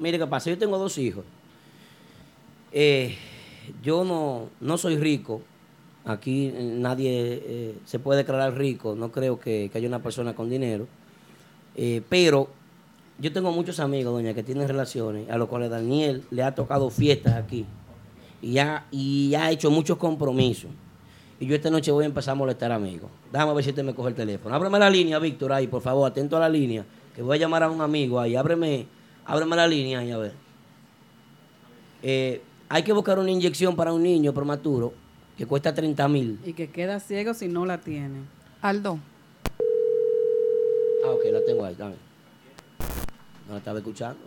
mire qué pasa, yo tengo dos hijos. Yo no, no soy rico. Aquí eh, nadie eh, se puede declarar rico. No creo que, haya una persona con dinero. Eh, pero yo tengo muchos amigos, doña, que tienen relaciones, a los cuales Daniel le ha tocado fiestas aquí. Y ha, y ha hecho muchos compromisos. Y yo esta noche voy a empezar a molestar amigos. Déjame ver si usted me coge el teléfono. Ábreme la línea, Víctor, ahí, por favor, atento a la línea. Que voy a llamar a un amigo ahí. Ábreme, ábreme la línea ahí, a ver. Hay que buscar una inyección para un niño prematuro que cuesta 30 mil. Y que queda ciego si no la tiene. Aldo. Ah, ok, la tengo ahí, dame. No la estaba escuchando.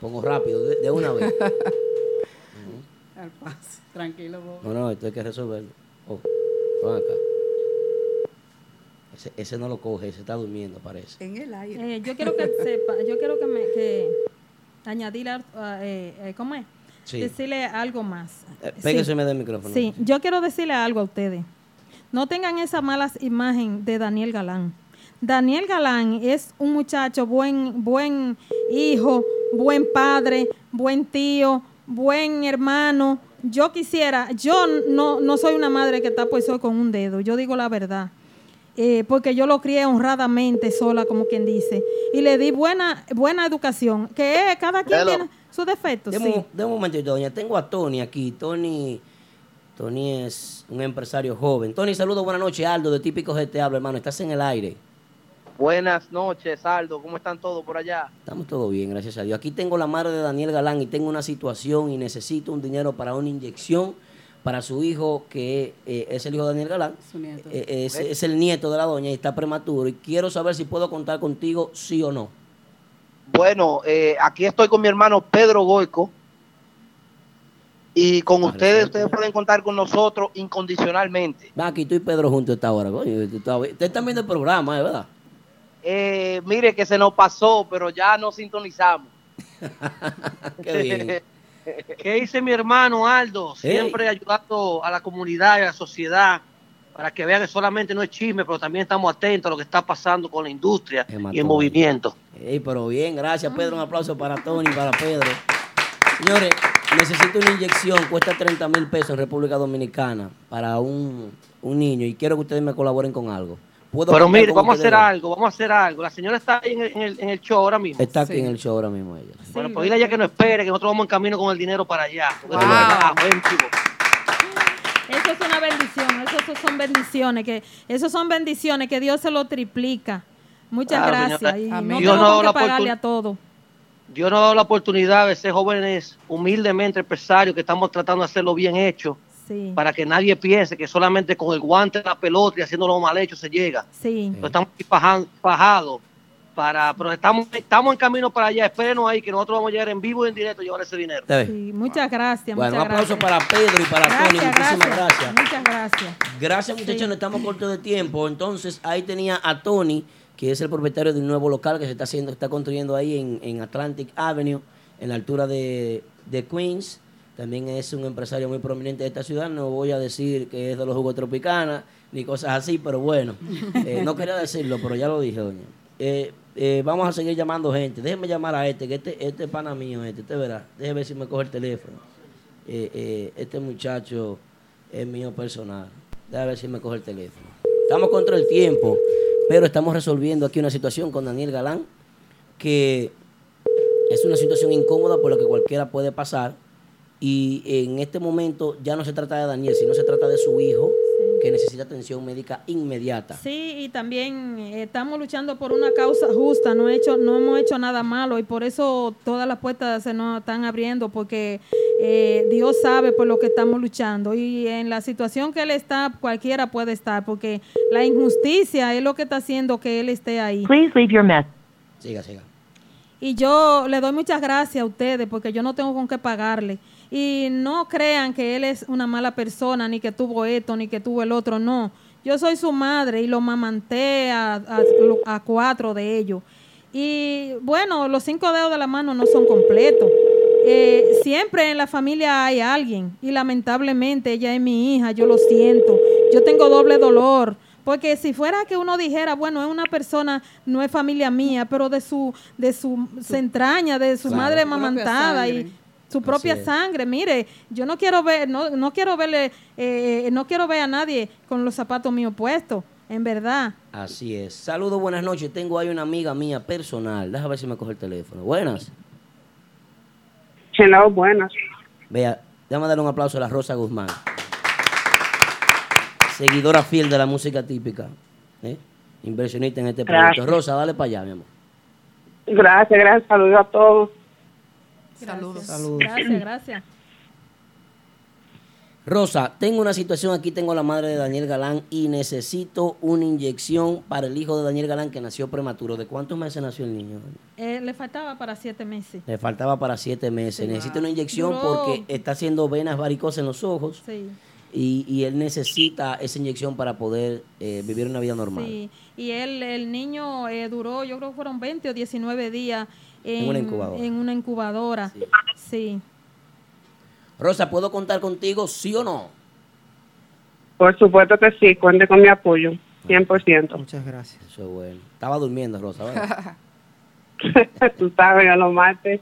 Pongo rápido, de, de una vez. Al paso. Tranquilo, vos. No, no, esto hay que resolverlo. Oh, ven acá. Ese, ese no lo coge, ese está durmiendo, parece. En el aire. Eh, yo quiero que sepa, yo quiero que me que añadir, eh, eh, ¿cómo es? Sí. Decirle algo más. Eh, Sí. pégueseme del micrófono. Sí, yo quiero decirle algo a ustedes. No tengan esa mala imagen de Daniel Galán. Daniel Galán es un muchacho buen, buen hijo, buen padre, buen tío, buen hermano. Yo quisiera, yo no, no soy una madre que tapa el sol con un dedo, yo digo la verdad. Eh, porque yo lo crié honradamente sola, como quien dice, y le di buena, buena educación, que es, cada quien Hello. tiene defectos. Deme, sí. un- deme un momentito, doña. Tengo a Tony aquí. Tony, Tony es un empresario joven. Tony, saludos, buenas noches. Aldo, de Típico te hablo, hermano. Estás en el aire. Buenas noches, Aldo. ¿Cómo están todos por allá? Estamos todo bien, gracias a Dios. Aquí tengo la madre de Daniel Galán y tengo una situación y necesito un dinero para una inyección para su hijo, que eh, es el hijo de Daniel Galán. Su nieto. Eh, es, es el nieto de la doña y está prematuro. Y quiero saber si puedo contar contigo, sí o no. Bueno, eh, aquí estoy con mi hermano Pedro Goico. Y con ustedes, ustedes pueden contar con nosotros incondicionalmente. Va, aquí tú y Pedro juntos esta hora. Ustedes están viendo el programa, ¿eh? ¿verdad? Eh, mire que se nos pasó, pero ya nos sintonizamos. Qué bien. ¿Qué dice mi hermano Aldo? Hey. Siempre ayudando a la comunidad y a la sociedad para que vean que solamente no es chisme, pero también estamos atentos a lo que está pasando con la industria y el movimiento. Ey, pero bien, gracias Pedro. Un aplauso para Tony, para Pedro. Señores, necesito una inyección, cuesta 30 mil pesos en República Dominicana para un, un niño y quiero que ustedes me colaboren con algo. ¿Puedo Pero mire, vamos a hacer algo, vamos a hacer algo. La señora está ahí en el, en el- en el show ahora mismo. Está aquí en el show ahora mismo ella. Bueno, pues dile a ella que no espere, que nosotros vamos en camino con el dinero para allá. porque Wow. Eso es una bendición, eso, eso son bendiciones, que eso son bendiciones que Dios se lo triplica. Muchas Claro, gracias. señora. Y Amén. no Dios tengo nos con da qué la pagarle a todo. Dios nos ha dado la oportunidad de ser jóvenes humildemente empresarios que estamos tratando de hacerlo bien hecho Sí, para que nadie piense que solamente con el guante de la pelota y haciéndolo mal hecho se llega. sí. Pero estamos fajados para, pero estamos, estamos en camino para allá. Espérenos ahí que nosotros vamos a llegar en vivo y en directo a llevar ese dinero. Sí, muchas gracias. Bueno, un muchas aplauso gracias. para Pedro y para Tony. Muchísimas gracias. gracias. Muchas gracias. Gracias muchachos, Sí. no estamos cortos de tiempo. Entonces ahí tenía a Tony, que es el propietario de un nuevo local que se está haciendo, está construyendo ahí en, en Atlantic Avenue, en la altura de, de Queens. También es un empresario muy prominente de esta ciudad. No voy a decir que es de los jugos tropicana ni cosas así, pero bueno, eh, no quería decirlo, pero ya lo dije, doña. Eh, eh, vamos a seguir llamando gente. Déjeme llamar a este, que este, este es pana mío, este, usted verá. Déjeme ver si me coge el teléfono. Eh, eh, este muchacho es mío personal. Déjame ver si me coge el teléfono. Estamos contra el tiempo, pero estamos resolviendo aquí una situación con Daniel Galán, que es una situación incómoda por la que cualquiera puede pasar. Y en este momento ya no se trata de Daniel, sino se trata de su hijo, que necesita atención médica inmediata. Sí, y también eh, estamos luchando por una causa justa, no, he hecho, no hemos hecho nada malo y por eso todas las puertas se nos están abriendo porque eh, Dios sabe por lo que estamos luchando y en la situación que Él está, cualquiera puede estar porque la injusticia es lo que está haciendo que Él esté ahí. Siga, siga. Y yo le doy muchas gracias a ustedes porque yo no tengo con qué pagarle. Y no crean que él es una mala persona, ni que tuvo esto, ni que tuvo el otro, no. Yo soy su madre y lo mamanté a, a- a cuatro de ellos. Y bueno, los cinco dedos de la mano no son completos. Eh, siempre en la familia hay alguien y lamentablemente ella es mi hija, yo lo siento. Yo tengo doble dolor. Porque si fuera que uno dijera, bueno, es una persona, no es familia mía, pero de su, de su entraña, de su Claro. madre mamantada y. su propia sangre. Mire, yo no quiero ver, no, no quiero verle, eh, no quiero ver a nadie con los zapatos míos puestos, en verdad. Así es. Saludos, buenas noches. Tengo ahí una amiga mía personal. Déjame ver si me coge el teléfono. Buenas. Hello, buenas. Vea, déjame darle un aplauso a la Rosa Guzmán. seguidora fiel de la música típica, ¿eh? inversionista en este proyecto. Gracias. Rosa, dale para allá, mi amor. Gracias, gracias. Saludos a todos. Saludos. Gracias, gracias. Rosa, tengo una situación aquí, tengo a la madre de Daniel Galán y necesito una inyección para el hijo de Daniel Galán que nació prematuro. ¿De cuántos meses nació el niño? Eh, le faltaba para siete meses. Le faltaba para siete meses. Necesita una inyección porque está haciendo venas varicosas en los ojos Sí, y, y él necesita esa inyección para poder eh, vivir una vida normal. sí. Y él, el niño eh, duró, yo creo que fueron 20 o 19 días en, En una incubadora. en una incubadora. Sí. Rosa, ¿puedo contar contigo, sí o no? Por supuesto que sí, cuente con mi apoyo, 100%. Muchas gracias. Eso es bueno. Estaba durmiendo, Rosa. ¿verdad? Tú sabes, a los martes.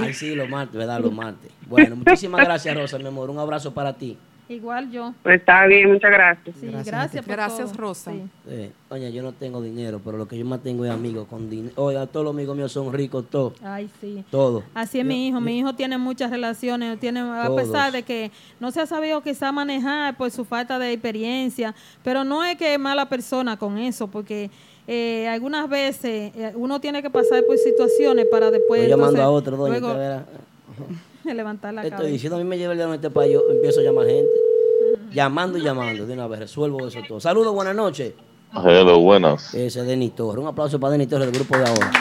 Ay, sí, los martes, ¿verdad? Los martes. Bueno, muchísimas gracias, Rosa, mi amor. Un abrazo para ti. Igual yo. Pues está bien, muchas gracias. Sí, gracias, por Gracias, todo. Rosa. Sí. Eh, oye, yo no tengo dinero, pero lo que yo más tengo es amigos con dinero. Oiga, todos los amigos míos son ricos, todos. Ay, sí. Todos. Así es mi hijo. Mi hijo tiene muchas relaciones. Tiene, a pesar de que no se ha sabido quizá manejar por su falta de experiencia, pero no es que es mala persona con eso, porque eh, algunas veces eh, uno tiene que pasar por situaciones para después Estoy llamando entonces, a otro, doña. luego que levantar la Estoy cabeza. diciendo, a mí me lleva el dedo en este país, yo empiezo a llamar gente. Llamando y llamando, de una vez, resuelvo eso todo. Saludos, buenas noches. Hello, buenas. Ese es Denis Torres. Un aplauso para Denis Torres del grupo de ahora.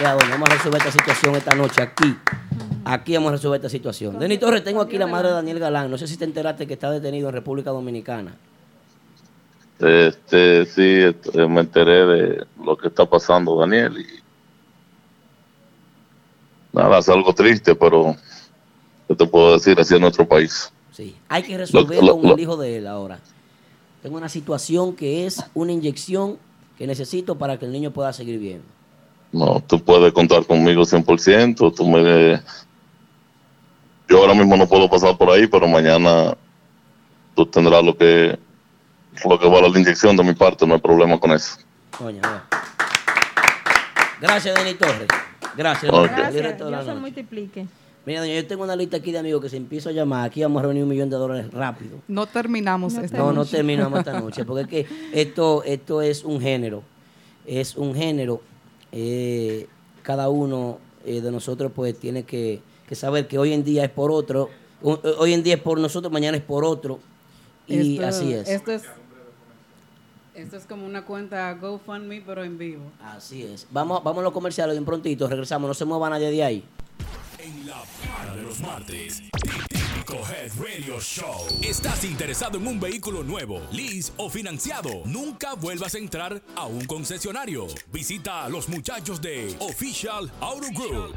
De ahora. Vamos a resolver esta situación esta noche aquí. Aquí vamos a resolver esta situación. Denis Torres, tengo aquí la madre de Daniel Galán. No sé si te enteraste que está detenido en República Dominicana. Este, sí, este, me enteré de lo que está pasando, Daniel. Y nada, es algo triste, pero ¿qué te puedo decir? Así es nuestro país. Sí. Hay que resolverlo Lo- con lo- el hijo de él ahora. Tengo una situación que es una inyección que necesito para que el niño pueda seguir bien. No, tú puedes contar conmigo 100%. Tú me, yo ahora mismo no puedo pasar por ahí, pero mañana tú tendrás lo que lo que vale la inyección de mi parte. No hay problema con eso. Coño. Gracias, Denis Torres. Gracias, Gracias. Dios se multiplique. Mira, doña, yo tengo una lista aquí de amigos que se empiezo a llamar. Aquí vamos a reunir un millón de dólares rápido. No terminamos esta No, no noche. terminamos esta noche, porque es que esto, esto es un género. Es un género. eh, cada uno eh, de nosotros pues tiene que, que saber que hoy en día es por otro. Hoy en día es por nosotros, mañana es por otro. Y Esto- así es. Esto es, esto es como una cuenta GoFundMe, pero en vivo. Así es. Vamos, vamos a los comerciales bien prontito. Regresamos. No se mueva nadie de ahí. En la para de los martes, Típico Head Radio Show. ¿Estás interesado en un vehículo nuevo, lease o financiado? Nunca vuelvas a entrar a un concesionario. Visita a los muchachos de Official Auto Group.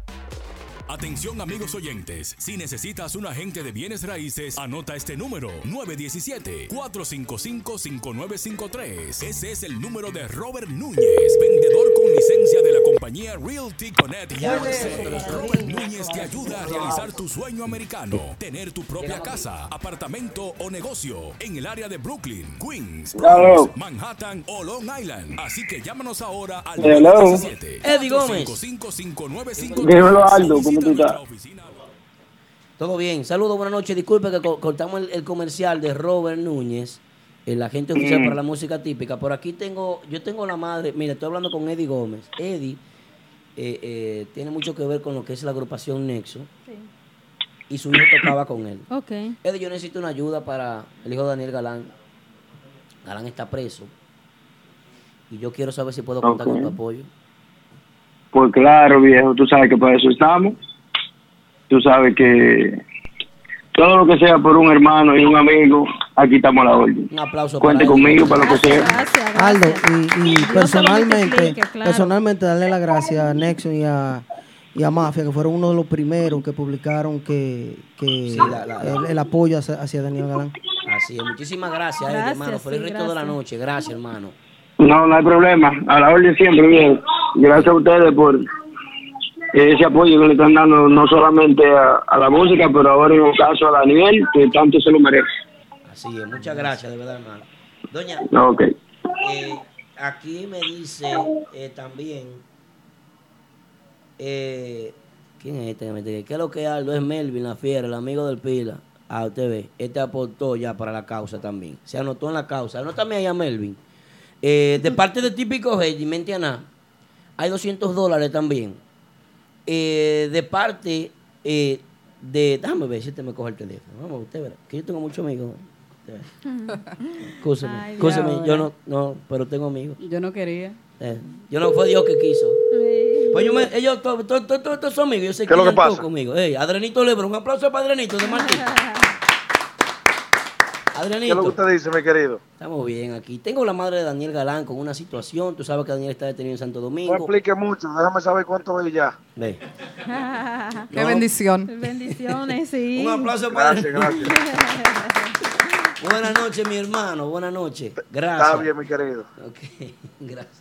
Atención amigos oyentes, si necesitas un agente de bienes raíces, anota este número 917-455-5953. Ese es el número de Robert Núñez, vendedor con licencia de la compañía Realty Connect. Robert Núñez te ayuda a realizar tu sueño americano, tener tu propia casa, apartamento o negocio en el área de Brooklyn, Queens. Bronx, Manhattan o Long Island. Así que llámanos ahora al Hello. 917 Eddie Gómez. 455-5953. Dímelo, Aldo, ¿cómo tú estás? Todo bien. Saludos, buenas noches. Disculpe que co- cortamos el, el comercial de Robert Núñez, el agente oficial Mm. para la música típica. Por aquí tengo, yo tengo la madre, mira, estoy hablando con Eddie Gómez. Eddie eh, eh, tiene mucho que ver con lo que es la agrupación Nexo y su hijo tocaba con él. Ok. Eddie, yo necesito una ayuda para el hijo de Daniel Galán. Galán está preso. Y yo quiero saber si puedo contar con tu apoyo. Pues claro, viejo, tú sabes que para eso estamos. Tú sabes que todo lo que sea por un hermano y un amigo, aquí estamos a la orden. Un aplauso Cuente para conmigo para lo que sea. Aldo, y, y Dios te lo personalmente, claro. personalmente darle las gracias a Nexon y a, y a Mafia, que fueron uno de los primeros que publicaron que, que Sí, la- la- el, el apoyo hacia, hacia Daniel Galán. Así es, muchísimas gracias, eh, Gracias, hermano, por el sí, resto de la gracias. noche. Gracias, hermano. No, no hay problema. A la orden siempre, bien. Gracias a ustedes por ese apoyo que le están dando no solamente a, a la música, pero ahora en el caso a Daniel, que tanto se lo merece. Así es, muchas gracias, de verdad, hermano. Doña, Ok. eh, aquí me dice eh, también, eh, ¿quién es este que me dice? ¿Qué es lo que Aldo? Es Melvin, la fiera, el amigo del Pila. Ah, usted ve, este aportó ya para la causa también. Se anotó en la causa. Anótame ahí a Melvin. Eh, de parte de Típico Heidi, mente a nada, hay 200 dólares también. Eh, de parte eh, de. Déjame ver si este me coge el teléfono. Vamos, usted verá. Que yo tengo muchos amigos. Usted Ay, escúcheme, ahora. yo no, no, pero tengo amigos. Yo no quería. Eh, yo no fue Dios que quiso. Pues yo me, ellos, todos to, to- to- todos son amigos, yo sé ¿Qué es lo que pasa? conmigo. Ey, Adrenito Lebron, un aplauso para Adrenito de Martín. ¿Qué es lo que usted dice, mi querido? Estamos bien aquí. Tengo la madre de Daniel Galán con una situación. Tú sabes que Daniel está detenido en Santo No Domingo. explique mucho, déjame saber cuánto ve ya. Ve. Qué No. bendición. Bendiciones, sí. Un aplauso para Gracias, gracias. Buenas noches, mi hermano. Buenas noches. Gracias. Está bien, mi querido. Ok, gracias.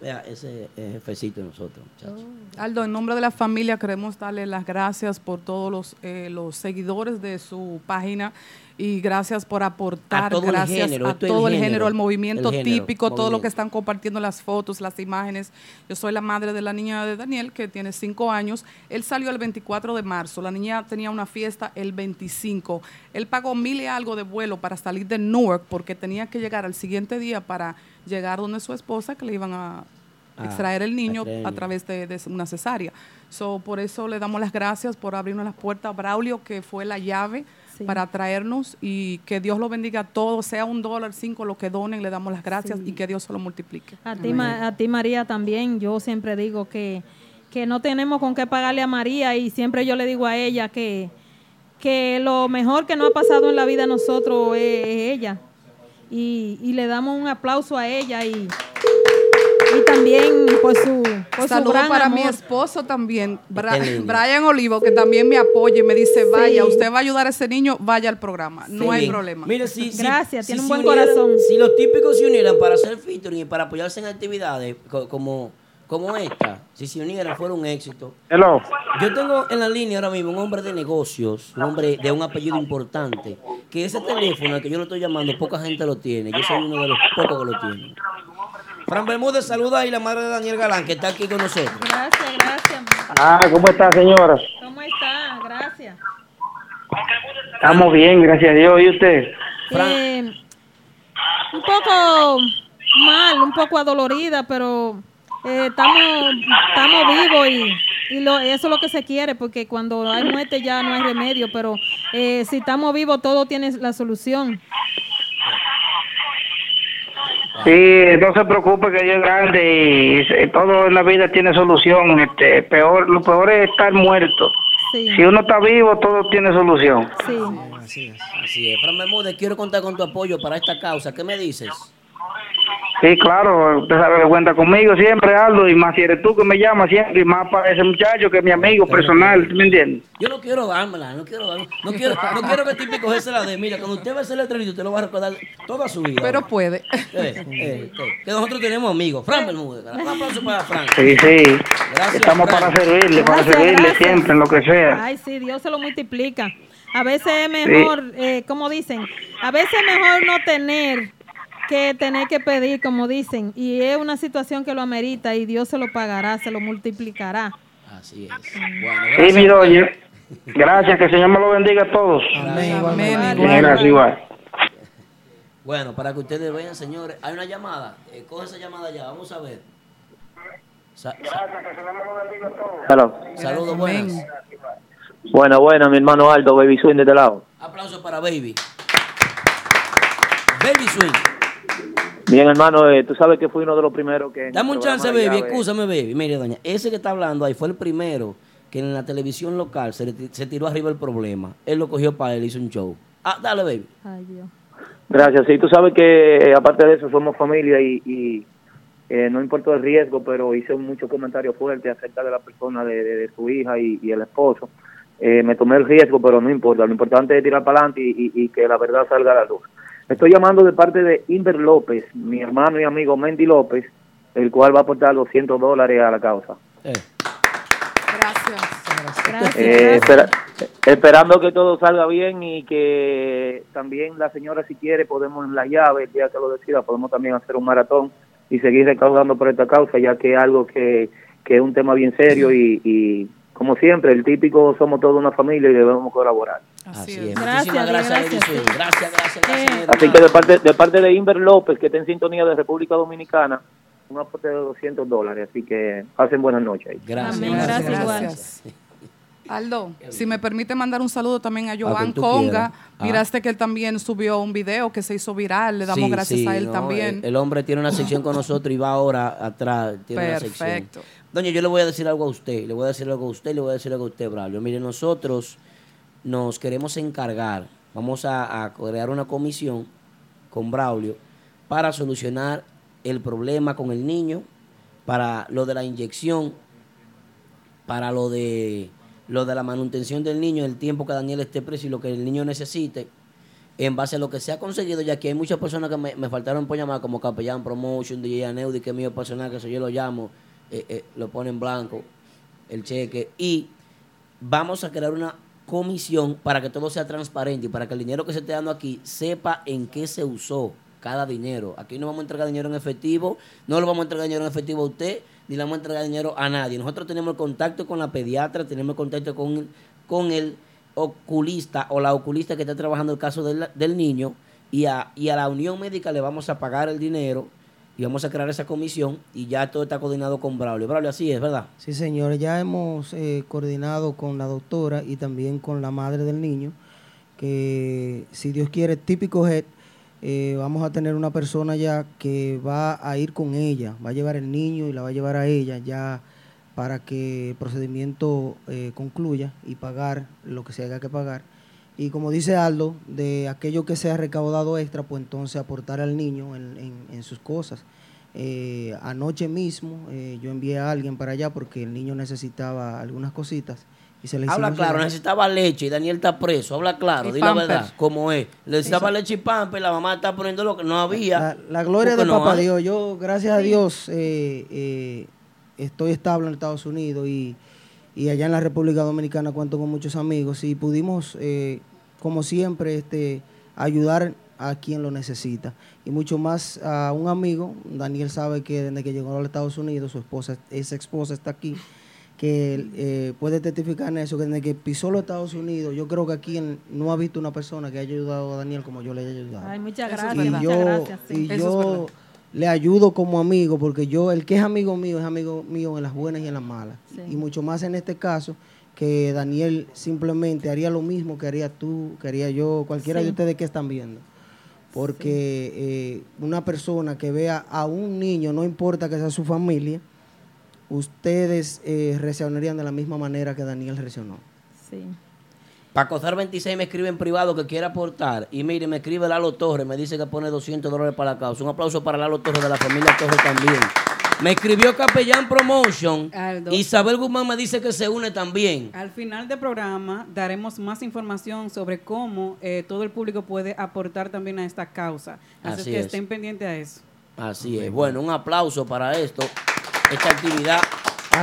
Vea, ese es el jefecito de nosotros, muchachos. Aldo, en nombre de la familia queremos darle las gracias por todos los, eh, los seguidores de su página y gracias por aportar, A todo el gracias género, a todo el el género, el movimiento el género, típico, todo lo que están compartiendo las fotos, las imágenes. Yo soy la madre de la niña de Daniel, que tiene cinco años. Él salió el 24 de marzo, la niña tenía una fiesta el 25. Él pagó mil y algo de vuelo para salir de Newark porque tenía que llegar al siguiente día para llegar donde su esposa, que le iban a Ah, extraer el niño a través de, de una cesárea. So, por eso le damos las gracias por abrirnos las puertas a Braulio, que fue la llave para traernos y que Dios lo bendiga a todos, sea un dólar, cinco, lo que donen, le damos las gracias y que Dios se lo multiplique. A ti, Ma- a ti, María, también. Yo siempre digo que, que no tenemos con qué pagarle a María y siempre yo le digo a ella que, que lo mejor que nos ha pasado en la vida a nosotros es, es ella. Y, y le damos un aplauso a ella y, y también por su, por su Saludos gran para amor. mi esposo también, Bra-. Brian Olivo, que también me apoya y me dice, Sí. vaya, usted va a ayudar a ese niño, vaya al programa. No hay problema. Mire, si, si- Gracias, si tiene un se buen unieran- corazón. Si los típicos se unieran para hacer featuring y para apoyarse en actividades co- como, como esta, si se unieran, fuera un éxito. Hello. Yo tengo en la línea ahora mismo un hombre de negocios, un hombre de un apellido importante, que ese teléfono al que yo lo estoy llamando, poca gente lo tiene. Yo soy uno de los pocos que lo tienen. Fran Bermúdez, saluda ahí la madre de Daniel Galán, que está aquí con nosotros. Gracias, gracias. Ah, ¿cómo está, señora? ¿Cómo está? Gracias. Estamos bien, gracias a Dios. ¿Y usted? Eh, un poco mal, un poco adolorida, pero eh, estamos, estamos vivos y, y lo, eso es lo que se quiere, porque cuando hay muerte ya no hay remedio, pero eh, si estamos vivos todo tiene la solución. Sí, no se preocupe que Dios es grande y todo en la vida tiene solución. Este, peor, lo peor es estar muerto. Sí. Si uno está vivo, todo tiene solución. Sí. Así es. Así es. Fran Bermúdez, quiero contar con tu apoyo para esta causa. ¿Qué me dices? Sí, claro, usted sabe que cuenta conmigo siempre, Aldo, y más si eres tú que me llamas siempre, y más para ese muchacho que es mi amigo personal, ¿tú me entiendes? Yo no quiero dármela, no quiero dar- no quiero, no quiero que típico se la dé. Mira, cuando usted va a hacer el trenito, usted lo va a recordar toda su vida. Pero puede. Eh, eh, eh, que nosotros tenemos amigos. Fran Bermúdez. Un aplauso para Fran. Sí, sí, Gracias, estamos para servirle, para Gracias, servirle gracias. siempre, en lo que sea. Ay, sí, Dios se lo multiplica. A veces es mejor, eh, como dicen, a veces es mejor no tener que tener que pedir, como dicen, y es una situación que lo amerita y Dios se lo pagará, se lo multiplicará. Así es. Bueno, Sí, gracias. mi doña, gracias, que el Señor me lo bendiga a todos. Amén. Bien, Gracias, igual. Bueno, para que ustedes vean, señores, hay una llamada. Eh, coge esa llamada ya, vamos a ver. Sa- sa- Hello. Saludos, buenas. Bueno, bueno, mi hermano Aldo, Baby Swing de este lado. Aplauso para Baby. Baby Swing. Bien, hermano, eh, tú sabes que fui uno de los primeros que... Dame un chance, baby. llave- Escúchame, baby. Mire, doña, ese que está hablando ahí fue el primero que en la televisión local se, le ti- se tiró arriba el problema. Él lo cogió para él, hizo un show. Ah, dale, baby. Ay, Dios. Gracias, sí, tú sabes que eh, aparte de eso somos familia y, y, Eh, no importó el riesgo, pero hice muchos comentarios fuertes acerca de la persona de, de- de su hija y, y el esposo. Eh, me tomé el riesgo, pero no importa. Lo importante es tirar para adelante y, y- y que la verdad salga a la luz. Estoy llamando de parte de Inver López, mi hermano y amigo Mendy López, el cual va a aportar 200 dólares a la causa. Gracias. Eh, espera- esperando que todo salga bien y que también la señora si quiere podemos en la llave, el día que lo decida, podemos también hacer un maratón y seguir recaudando por esta causa, ya que es algo que, que es un tema bien serio y, y como siempre, el típico somos toda una familia y debemos colaborar. Así es. Gracias, Muchísimas gracias, gracias. Gracias, gracias, gracias. Así que de parte, de parte de Inver López, que está en sintonía de República Dominicana, un aporte de 200 dólares, así que pasen buenas noches. Gracias. Amén, gracias. Aldo, si me permite mandar un saludo también a A Joan tú Conga. Ah. Miraste que él también subió un video que se hizo viral. Le damos Sí, gracias sí, a él no, también. El, el hombre tiene una sección con nosotros y va ahora atrás. Tiene una sección. Doña, yo le voy a decir algo a usted, le voy a decir algo a usted, le voy a decir algo a usted, Braulio. Mire, nosotros nos queremos encargar, vamos a, a crear una comisión con Braulio para solucionar el problema con el niño, para lo de la inyección, para lo de lo de la manutención del niño, el tiempo que Daniel esté preso y lo que el niño necesite, en base a lo que se ha conseguido, ya que hay muchas personas que me, me faltaron por llamar, como Capellán Promotion, DJ Aneudi, que es mío personal, que eso yo lo llamo, eh, eh, lo pone en blanco, el cheque, y vamos a crear una comisión para que todo sea transparente y para que el dinero que se esté dando aquí sepa en qué se usó cada dinero. Aquí no vamos a entregar dinero en efectivo, no le vamos a entregar dinero en efectivo a usted, ni le vamos a entregar dinero a nadie. Nosotros tenemos el contacto con la pediatra, tenemos el contacto con, con el oculista o la oculista que está trabajando el caso del, del niño y a, y a la Unión Médica le vamos a pagar el dinero y vamos a crear esa comisión y ya todo está coordinado con Braulio. Braulio, así es, ¿verdad? Sí, señores, ya hemos eh, coordinado con la doctora y también con la madre del niño, que si Dios quiere, típico head, eh, vamos a tener una persona ya que va a ir con ella, va a llevar el niño y la va a llevar a ella ya para que el procedimiento eh, concluya y pagar lo que se haya que pagar. Y como dice Aldo, de aquello que se ha recaudado extra, pues entonces aportar al niño en, en- en sus cosas. Eh, anoche mismo eh, yo envié a alguien para allá porque el niño necesitaba algunas cositas y se le Habla claro, llegar. necesitaba leche y Daniel está preso. Habla claro, di la verdad, como es. Necesitaba leche y pamper, la mamá está poniendo lo que no había. La, la gloria de no Papá hay. Dios. Yo, gracias a Dios, eh, eh, estoy estable en Estados Unidos y, y allá en la República Dominicana cuento con muchos amigos y pudimos, eh, como siempre, este, ayudar a quien lo necesita. Y mucho más a un amigo, Daniel sabe que desde que llegó a los Estados Unidos, su esposa, esa esposa está aquí, que eh, puede testificar en eso, que desde que pisó los Estados Unidos, yo creo que aquí en- no ha visto una persona que haya ayudado a Daniel como yo le haya ayudado. Ay, muchas Y gracias, muchas yo, gracias. sí. y Eso es yo. Le ayudo como amigo, porque yo, el que es amigo mío, es amigo mío en las buenas y en las malas. Sí. Y mucho más en este caso, que Daniel simplemente haría lo mismo que haría tú, que haría yo, cualquiera Sí. de ustedes que están viendo. Porque eh, una persona que vea a un niño, no importa que sea su familia, ustedes eh, reaccionarían de la misma manera que Daniel reaccionó. Sí. Pacozar 26 me escribe en privado que quiere aportar. Y mire, me escribe Lalo Torres, me dice que pone 200 dólares para la causa. Un aplauso para Lalo Torres de la familia Torres también. Me escribió Capellán Promotion. Aldo. Isabel Guzmán me dice que se une también. Al final del programa daremos más información sobre cómo eh, todo el público puede aportar también a esta causa. Así, Así que es. estén pendientes a eso. Así es. Bueno, un aplauso para esto. Esta actividad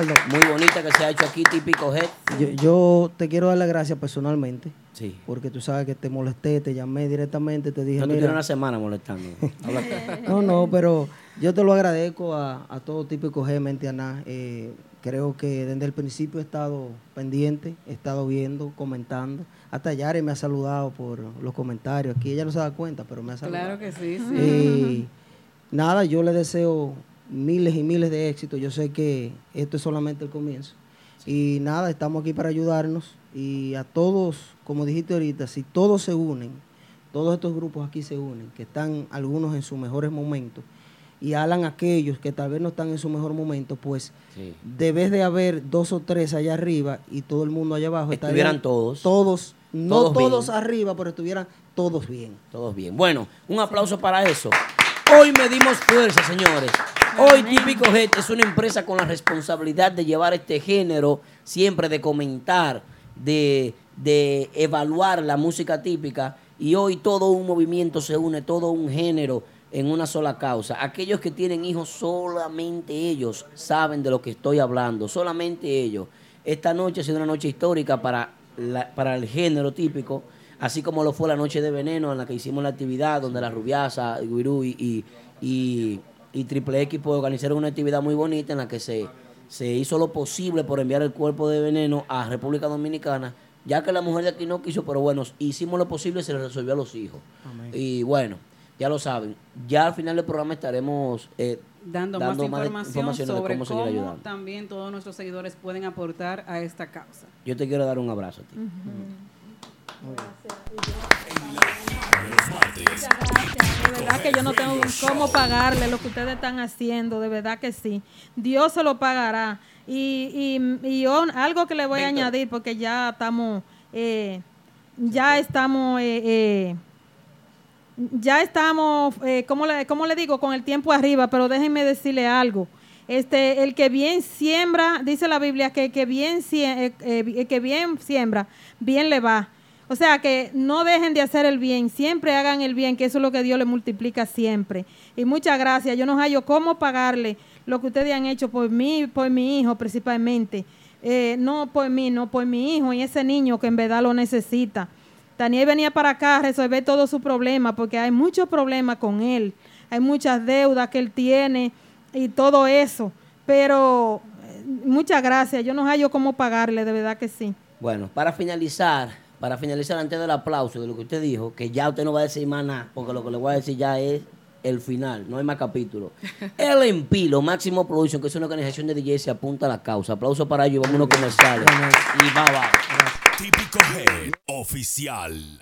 muy bonita que se ha hecho aquí, típico Head. Yo, yo te quiero dar las gracias personalmente. Sí. Porque tú sabes que te molesté, te llamé directamente, te dije, No te una semana molestando. No, no, pero yo te lo agradezco a, a todo típico G, mente Aná. Eh, creo que desde el principio he estado pendiente, he estado viendo, comentando. Hasta Yare me ha saludado por los comentarios. Aquí ella no se da cuenta, pero me ha saludado. Claro que sí, sí. Y nada, yo le deseo miles y miles de éxitos. Yo sé que esto es solamente el comienzo. Y nada, estamos aquí para ayudarnos. Y a todos, como dijiste ahorita, si todos se unen, todos estos grupos aquí se unen, que están algunos en sus mejores momentos, y hablan aquellos que tal vez no están en su mejor momento, pues Sí. debes de haber dos o tres allá arriba y todo el mundo allá abajo. Estuvieran todos. Todos, no Todos todos, arriba, pero estuvieran todos bien. Todos bien. Bueno, un aplauso para eso. Hoy medimos fuerza, señores. Hoy Típico Jet es una empresa con la responsabilidad de llevar este género, siempre de comentar, de, de evaluar la música típica. Y hoy todo un movimiento se une, todo un género en una sola causa. Aquellos que tienen hijos, solamente ellos saben de lo que estoy hablando, solamente ellos. Esta noche ha sido una noche histórica para, la- para el género típico, así como lo fue la noche de veneno en la que hicimos la actividad, donde la Rubiasa, Guirú y, y, y- y Triple X pues, organizaron una actividad muy bonita en la que se, se hizo lo posible por enviar el cuerpo de veneno a República Dominicana, ya que la mujer de aquí no quiso, pero bueno, hicimos lo posible y se le resolvió a los hijos. Y bueno, ya lo saben, ya al final del programa estaremos eh, Dando, más información informaciones sobre de cómo seguir cómo ayudando. también todos nuestros seguidores pueden aportar a esta causa. Yo te quiero dar un abrazo a ti. De verdad que yo no tengo cómo pagarle lo que ustedes están haciendo, de verdad que sí. Dios se lo pagará. Y, y, y yo- algo que le voy a añadir, porque ya estamos, eh, ya estamos, eh, eh, ya estamos, eh, ¿cómo, le, cómo le digo? Con el tiempo arriba, pero déjenme decirle algo. Este, el que bien siembra, dice la Biblia, que el que bien, eh, eh, que bien siembra, bien le va. O sea que no dejen de hacer el bien, siempre hagan el bien, que eso es lo que Dios le multiplica siempre. Y muchas gracias. Yo no hallo cómo pagarle lo que ustedes han hecho por mí, por mi hijo principalmente. Eh, no por mí, no por mi hijo y ese niño que en verdad lo necesita. Daniel venía para acá a resolver todo su problema porque hay muchos problemas con él. Hay muchas deudas que él tiene y todo eso. Pero eh, muchas gracias. Yo no hallo cómo pagarle, de verdad que sí. Bueno, para finalizar, para finalizar antes del aplauso de lo que usted dijo, que ya usted no va a decir más nada, porque lo que le voy a decir ya es el final, no hay más capítulo. El Empilo, Máximo Production, que es una organización de DJs, se apunta a la causa. Aplauso para ellos, vamos a unos comerciales. Y va, va. Típico Head Oficial.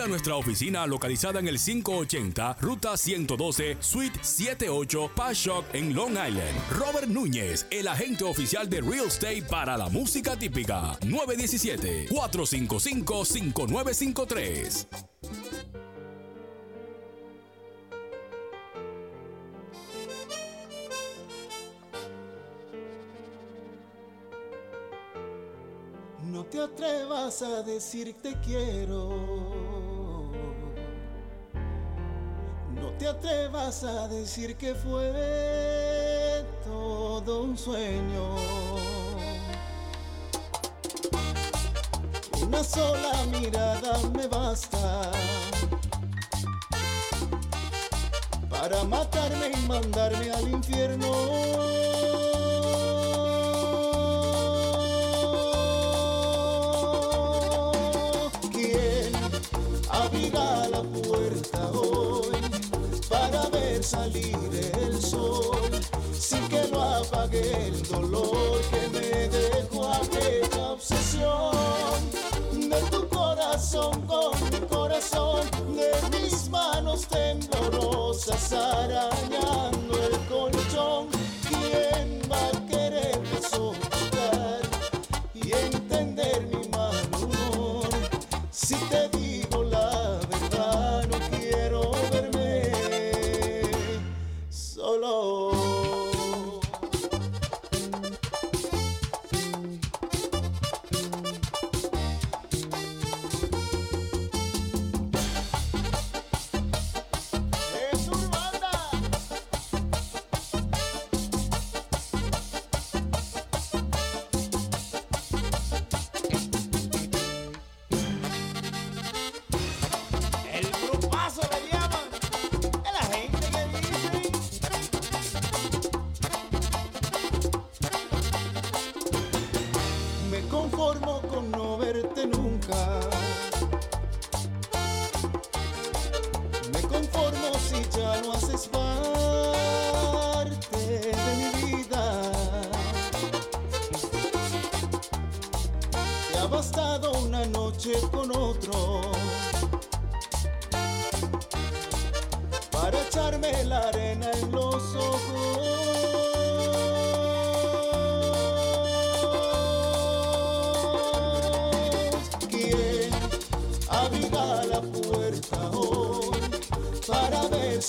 visita nuestra oficina localizada en el 580 Ruta 112 Suite 78 Pashock en Long Island. Robert Núñez, el agente oficial de Real Estate para la música típica. 917-455-5953. No te atrevas a decir te quiero. Atrevas a decir que fue todo un sueño. Una sola mirada me basta para matarme y mandarme al infierno. Salir el sol sin que lo apague el dolor que me dejó aquella obsesión. De tu corazón con mi corazón de mis manos temblorosas arañando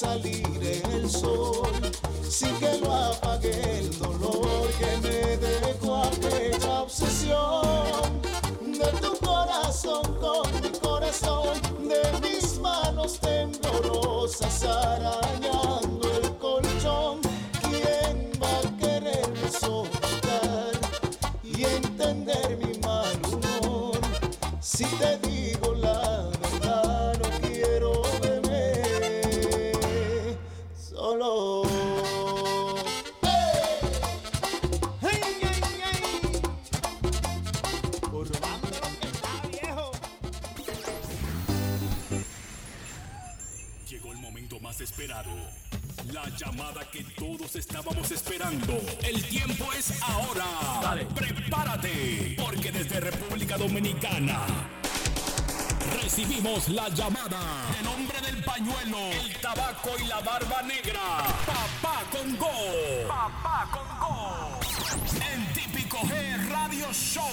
para Recibimos la llamada del hombre del pañuelo, el tabaco y la barba negra. Papá Congo. Papá Congo. En típico G Radio Show.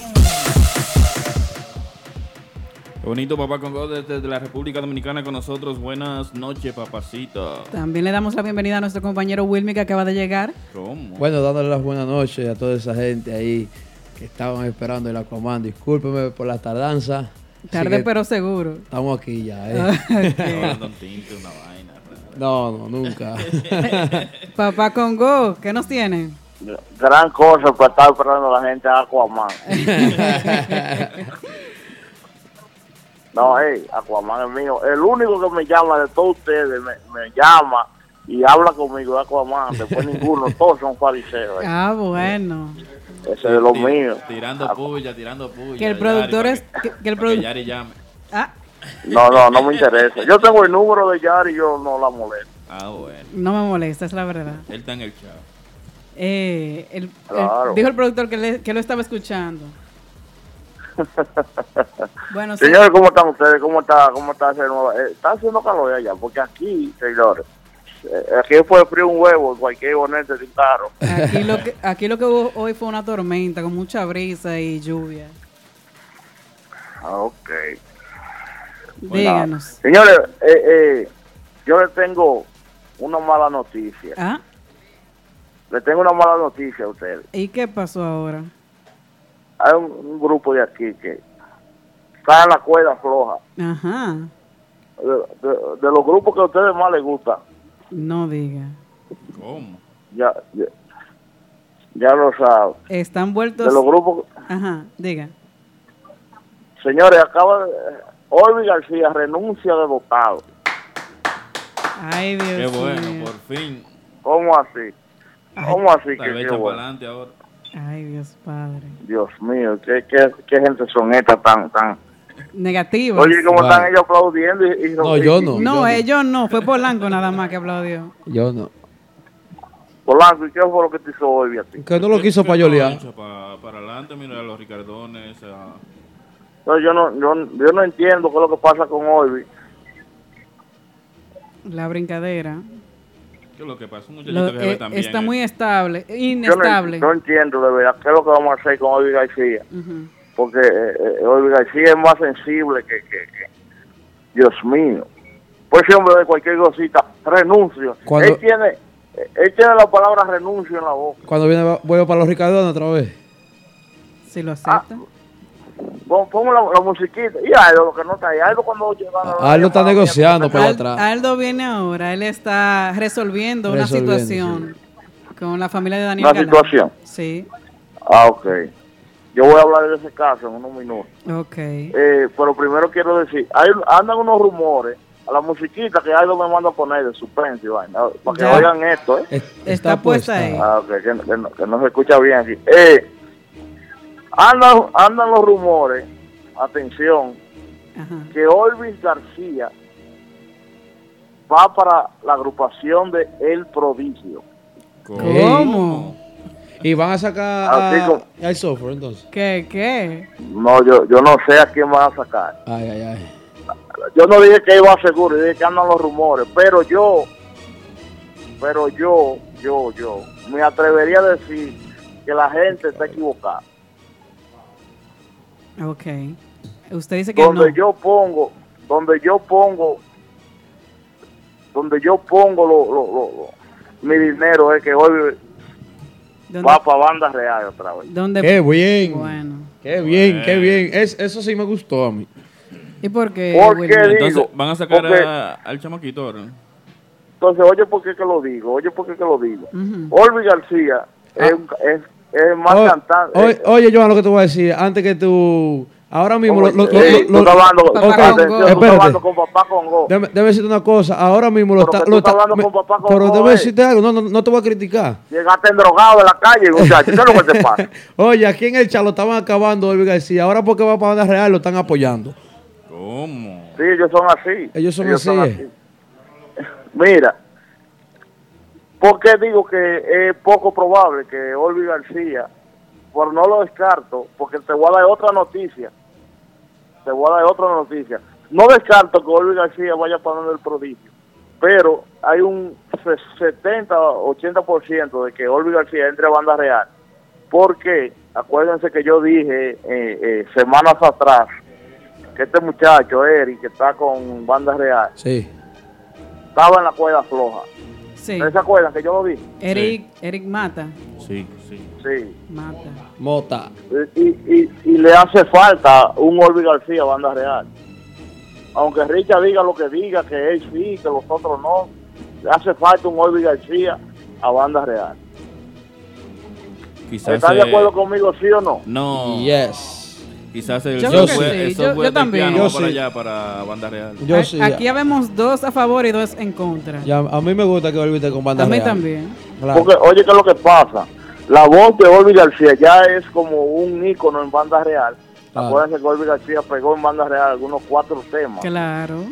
Qué bonito, papá Congo, desde la República Dominicana con nosotros. Buenas noches, papacito. También le damos la bienvenida a nuestro compañero Wilmy que acaba de llegar. ¿Cómo? Bueno, dándole las buenas noches a toda esa gente ahí que estaban esperando el Aquaman. Discúlpeme por la tardanza. Tarde que pero seguro. Estamos aquí ya, ¿eh? Hablando un tinte, una vaina. No, no, nunca. Papá Congo, ¿qué nos tiene? Gran cosa para estar esperando a la gente a Aquaman. no, hey, Aquaman es mío. El único que me llama de todos ustedes, me, me llama y habla conmigo de Aquaman. Después ninguno, todos son fariseos. eh. Ah, bueno. Ese es de los míos. Tirando puya, tirando puya. Que el productor es... Que, que el productor... Yari llame. Ah, No, no, no me interesa. Yo tengo el número de Yari y yo no la molesto. Ah, bueno. no me molesta, es la verdad. Él está en el chat. Eh, el- el- Claro. dijo el productor que, le- que lo estaba escuchando. Bueno, sí. Señores, ¿cómo están ustedes? ¿Cómo está, cómo está ese nuevo- eh, Está haciendo calor allá, porque aquí, señores, aquí fue frío un huevo, cualquier bonete sin carro. Aquí lo, que, aquí lo que hubo hoy fue una tormenta con mucha brisa y lluvia. Ah, ok. Díganos. Señores, eh, eh, yo le tengo una mala noticia. ¿Ah? Le tengo una mala noticia a ustedes. ¿Y qué pasó ahora? Hay un, un grupo de aquí que está en la cuerda floja. Ajá. De, de- de los grupos que a ustedes más les gustan. No diga. ¿Cómo? Ya, ya, ya lo saben. Están vueltos... De los grupos... Ajá, diga. Señores, acaba de... Olvi García renuncia de votado. Ay, Dios Qué bueno, mío. por fin. ¿Cómo así? ¿Cómo así Tal que qué bueno? para adelante ahora. Ay, Dios Padre. Dios mío, ¿qué, qué, qué gente son estas tan... tan... Negativos. Oye, ¿cómo están ellos aplaudiendo? Y, y- No, yo no. No, ellos no. Fue Polanco nada más que aplaudió. Yo no. Polanco, ¿y qué fue lo que te hizo hoy a ti? Que no lo quiso payolear. Echa pa- para adelante, mira los ricardones. No, yo, no, yo, yo no entiendo qué es lo que pasa con Olvi. La brincadera. ¿Qué es lo que pasa? Un Lo- muchachito que se ve eh, está eh. muy estable, Yo no, inestable. no entiendo de verdad qué es lo que vamos a hacer con Olvi García. Ujú. Porque eh, eh, Olvi García es más sensible que, que, que- Dios mío. Pues ese hombre de cualquier cosita, renuncio. Cuando- Él tiene él tiene la palabra renuncio en la boca. Cuando viene, vuelve para los Ricardones otra vez. Si lo acepta. Pon, pon la, la musiquita. Y Aldo, lo que no está ahí. Aldo cuando llega a Aldo está negociando para atrás. Aldo viene ahora, él está resolviendo, una Resolviendo, situación con la familia de Daniel Una Galán. situación. Sí, Ah, ok. Yo voy a hablar de ese caso en unos minutos. ok. Eh, pero primero quiero decir, hay, andan unos rumores a la musiquita que Aldo me manda a poner de suspense, vaina, para que Ya. oigan esto, ¿eh? Está puesta ahí. Ah, ok, que, que no, que no se escucha bien aquí. Eh, andan, andan los rumores, atención, que Olvis García va para la agrupación de El Prodigio. ¿Cómo? Y van a sacar Así a- al software entonces. ¿Qué? ¿Qué? No, yo, yo no sé a quién van a sacar. Ay, ay, ay. Yo no dije que iba seguro, yo dije que andan los rumores, pero yo pero yo, yo, yo, me atrevería a decir que la gente está equivocada. Ok. Usted dice que donde no. yo pongo, donde yo pongo, donde yo pongo lo, lo- lo- lo- mi dinero es que hoy. Va para banda real otra vez. ¿Dónde? Qué bien. Bueno. Qué bien, qué bien. Es, eso sí me gustó a mí. ¿Y por qué? Entonces, van a sacar Porque- a- al chamaquito ahora. Entonces, oye, ¿por qué que lo digo? Oye, ¿por qué que lo digo? Ujú. Olvi García es, un- es, es más O- cantante. oye, oye, Joan, lo que te voy a decir, antes que tú... Ahora mismo... Lo, lo- lo- lo- hablando, con papá Congo. Déjame, déjame decirte una cosa. Ahora mismo lo Pero está... lo está- hablando me- con papá con pero déjame eh. decirte algo. No, no, no te voy a criticar. Llegaste drogado de la calle, muchacho. ¿Qué es lo que te pasa? Oye, aquí en el chat lo estaban acabando, Olvi García. Ahora porque va para Banda Real lo están apoyando. ¿Cómo? Sí, ellos son así. Ellos son así. eh. Mira, ¿por qué digo que es poco probable que Olvi García, por no lo descarto, porque te voy a dar otra noticia, te voy a dar otra noticia. No descarto que Olvi García vaya para el prodigio, pero hay un se- 70 80% de que Olvi García entre a banda real. Porque acuérdense que yo dije eh, eh, semanas atrás que este muchacho, Eric, que está con banda real, Sí. estaba en la cuerda floja. Sí. ¿Ustedes se acuerdan que yo lo dije? Eric, Eric Mata. Sí, sí. Sí. Mata. Mota. Y, y, y le hace falta un Olvi García a banda real. Aunque Richard diga lo que diga, que él sí, que los otros no, le hace falta un Olvi García a banda real. Quizás ¿Están de acuerdo conmigo, sí o no? No. Yes. Quizás el Yo software, sí, el yo- software yo del también. piano Yo va para allá, para Banda Real. Yo A- sí. Aquí habemos dos a favor y dos en contra. Ya, a mí me gusta que Olvi esté con Banda A mí Real. también. Claro. Porque, oye, ¿qué es lo que pasa? La voz de Olvi García ya es como un ícono en banda real. Claro. Acuérdense que Olvi García pegó en banda real algunos cuatro temas. Claro.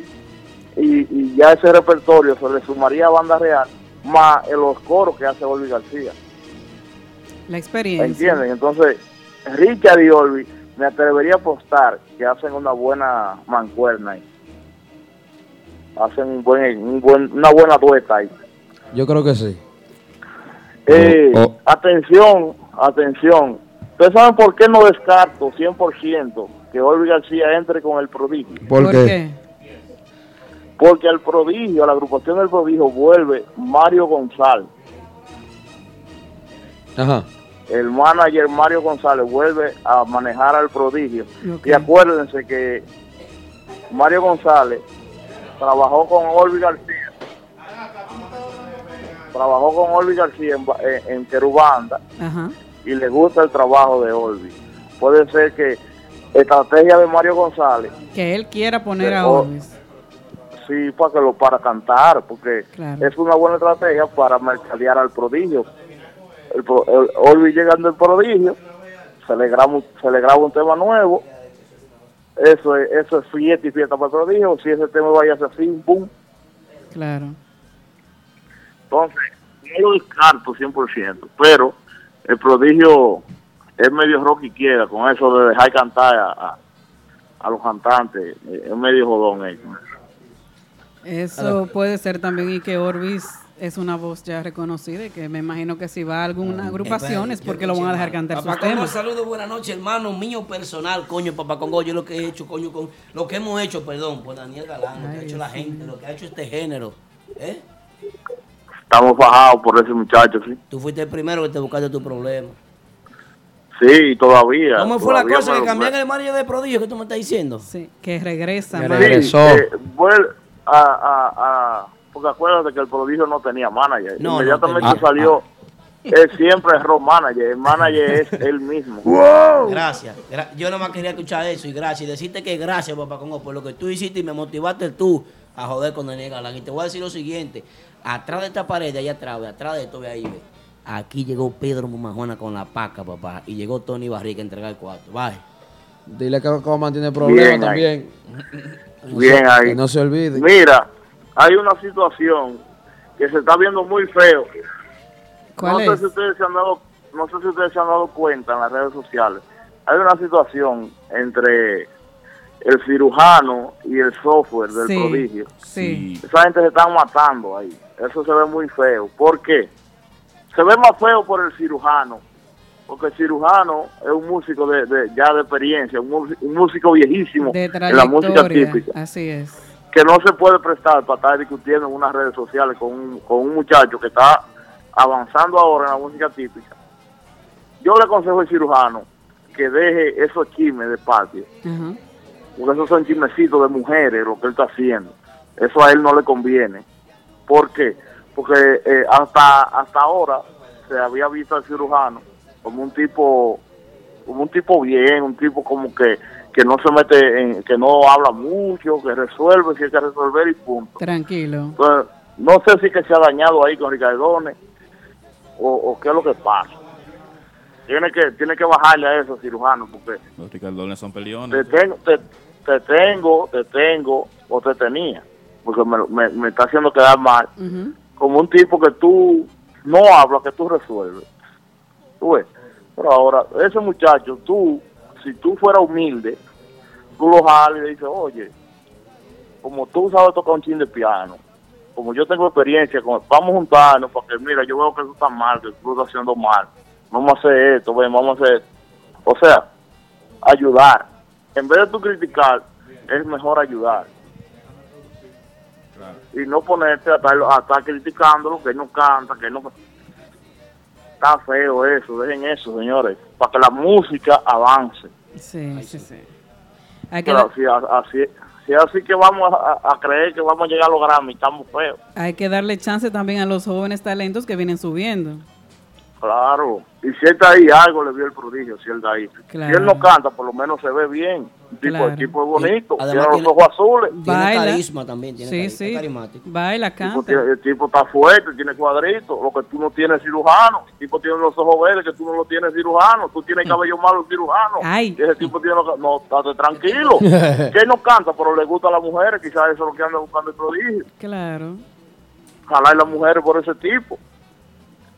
y, y ya ese repertorio se le sumaría a banda real más en los coros que hace Olvi García. La experiencia. ¿Entienden? Entonces, Richard y Olvi, me atrevería a apostar que hacen una buena mancuerna ahí. Hacen un buen, un buen, una buena dueta ahí. Yo creo que sí. Eh, Oh, oh. Atención, atención. ¿Ustedes saben por qué no descarto 100% que Olvi García entre con el prodigio? ¿Por, ¿Por qué? qué? Porque al prodigio, a la agrupación del prodigio, vuelve Mario González. Ajá. El manager Mario González vuelve a manejar al prodigio. Y acuérdense que Mario González trabajó con Olvi García. Trabajó con Olvi García en, en, en Querubanda Ajá. y le gusta el trabajo de Olvi. Puede ser que estrategia de Mario González, Que él quiera poner a. Orvis. sí, para que lo para cantar, porque Claro. es una buena estrategia para mercadear al prodigio. El, el- Olvi llegando al prodigio, se le graba, un- se le graba un tema nuevo. Eso es, eso es fiesta y fiesta para el prodigio. Si ese tema vaya a ser así, boom. Claro. Entonces, no lo descarto 100%, pero el prodigio es medio rock y quiera con eso de dejar cantar a, a- a los cantantes. Es medio jodón eh. Eso puede ser también y que Orvis es una voz ya reconocida y que me imagino que si va a alguna agrupación es porque lo van a dejar cantar sus Papá Congo, temas. saludos, buenas noches, hermano mío personal, coño, Papá Congo, yo lo que he hecho, coño, con lo que hemos hecho, perdón, por Daniel Galán, lo que ha hecho la gente, lo que ha hecho este género, ¿eh? Estamos bajados por ese muchacho, sí. Tú fuiste el primero que te buscaste tu problema. Sí, todavía. ¿Cómo fue la cosa que cambian el Mario de prodigio que tú me estás diciendo? Sí, que regresa. Que regresó. Eh, vuel- a, a, a- porque acuérdate que el prodigio no tenía manager. No, no Inmediatamente tenía. salió. Él siempre es road manager. El manager es él mismo. Gracias. gra- yo nomás quería escuchar eso y gracias. Y decirte que gracias, papá Congo, por lo que tú hiciste y me motivaste tú a joder con Daniel Galán. Y te voy a decir lo siguiente. Atrás de esta pared, allá atrás, atrás de esto, ve ahí, ve. Aquí llegó Pedro Mumajuana con la paca, papá. Y llegó Tony Barriga a entregar el cuarto. Bye. Dile que cómo mantiene problemas Bien ahí. también. Bien ahí. Que no se olvide. Mira, hay una situación que se está viendo muy feo. ¿Cuál no es? sé si ustedes se han dado, no sé si ustedes se han dado cuenta en las redes sociales. Hay una situación entre el cirujano y el software del Sí, prodigio. sí. Esa gente se están matando ahí. Eso se ve muy feo. ¿Por qué? Se ve más feo por el cirujano. Porque el cirujano es un músico de, de- ya de experiencia, un, músico viejísimo De en la música típica. Así es. Que no se puede prestar para estar discutiendo en unas redes sociales con un, con un muchacho que está avanzando ahora en la música típica. Yo le aconsejo al cirujano que deje esos chismes de patio porque esos son chismecitos de mujeres lo que él está haciendo. Eso a él no le conviene. ¿Por qué? Porque eh, hasta hasta ahora se había visto al cirujano como un tipo como un tipo bien, un tipo como que que no se mete en, que no habla mucho, que resuelve, si hay que resolver y punto. Tranquilo. Entonces, no sé si que se ha dañado ahí con Ricardones o, o qué es lo que pasa. Tiene que tiene que bajarle a eso cirujano porque Los ricardones son te peleones. tengo, te, te tengo, te tengo o te tenía, porque me, me, me está haciendo quedar mal, como un tipo que tú no hablas, que tú resuelves. Tú ves. Pero ahora, ese muchacho, tú, si tú fueras humilde, tú lo jalas y le dices, oye, como tú sabes tocar un chin de piano, como yo tengo experiencia, vamos a juntarnos, porque mira, yo veo que tú estás mal, que tú estás haciendo mal, vamos a hacer esto, ven, vamos a hacer. O sea, ayudar. En vez de tú criticar, es mejor ayudar. Y no ponerte a estar, criticándolo, que no canta, que no... Está feo eso, dejen eso, señores, para que la música avance. Sí, sí, sí. Hay que, Pero así, si es así que vamos a, a creer que vamos a llegar a los Grammy, estamos feos. hay que darle chance también a los jóvenes talentos que vienen subiendo. Claro. Y si él está ahí, algo le vio el prodigio, si él está ahí. Claro. Si él no canta, por lo menos se ve bien. El tipo, Claro. el tipo es bonito, Y además tiene los tiene- ojos azules. Tiene Baila. carisma también, tiene Sí, carisma, sí. carismático. Baila, El tipo, canta. tiene- el tipo está fuerte, tiene cuadritos. Lo que tú no tienes cirujano. El tipo tiene los ojos verdes que tú no lo tienes cirujano. Tú tienes cabello malo cirujano. Ay. Y ese tipo tiene los... No, estate tranquilo. que él no canta, pero le gusta a las mujeres. Quizás eso es lo que anda buscando el prodigio. Claro, Jalar las mujeres por ese tipo.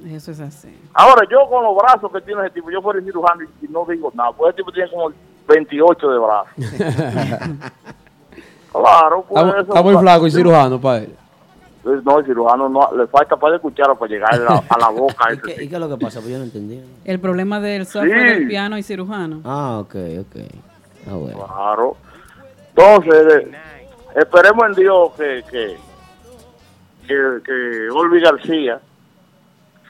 Eso es así. Ahora, yo con los brazos que tiene ese tipo, yo fuera cirujano y, no digo nada, pues ese tipo tiene como 28 de brazos. claro, pues Está, eso está muy flaco y cirujano para él. Pues No, el cirujano no, le falta para de cuchara para llegar a la, a la boca. ¿Y qué, tipo. y qué es lo que pasa? Pues yo no entendí. El problema del software Sí. del piano y cirujano. Ah, ok, ok. Ah, bueno. Claro. Entonces, eh, esperemos en Dios que, que, que, que Olvi García,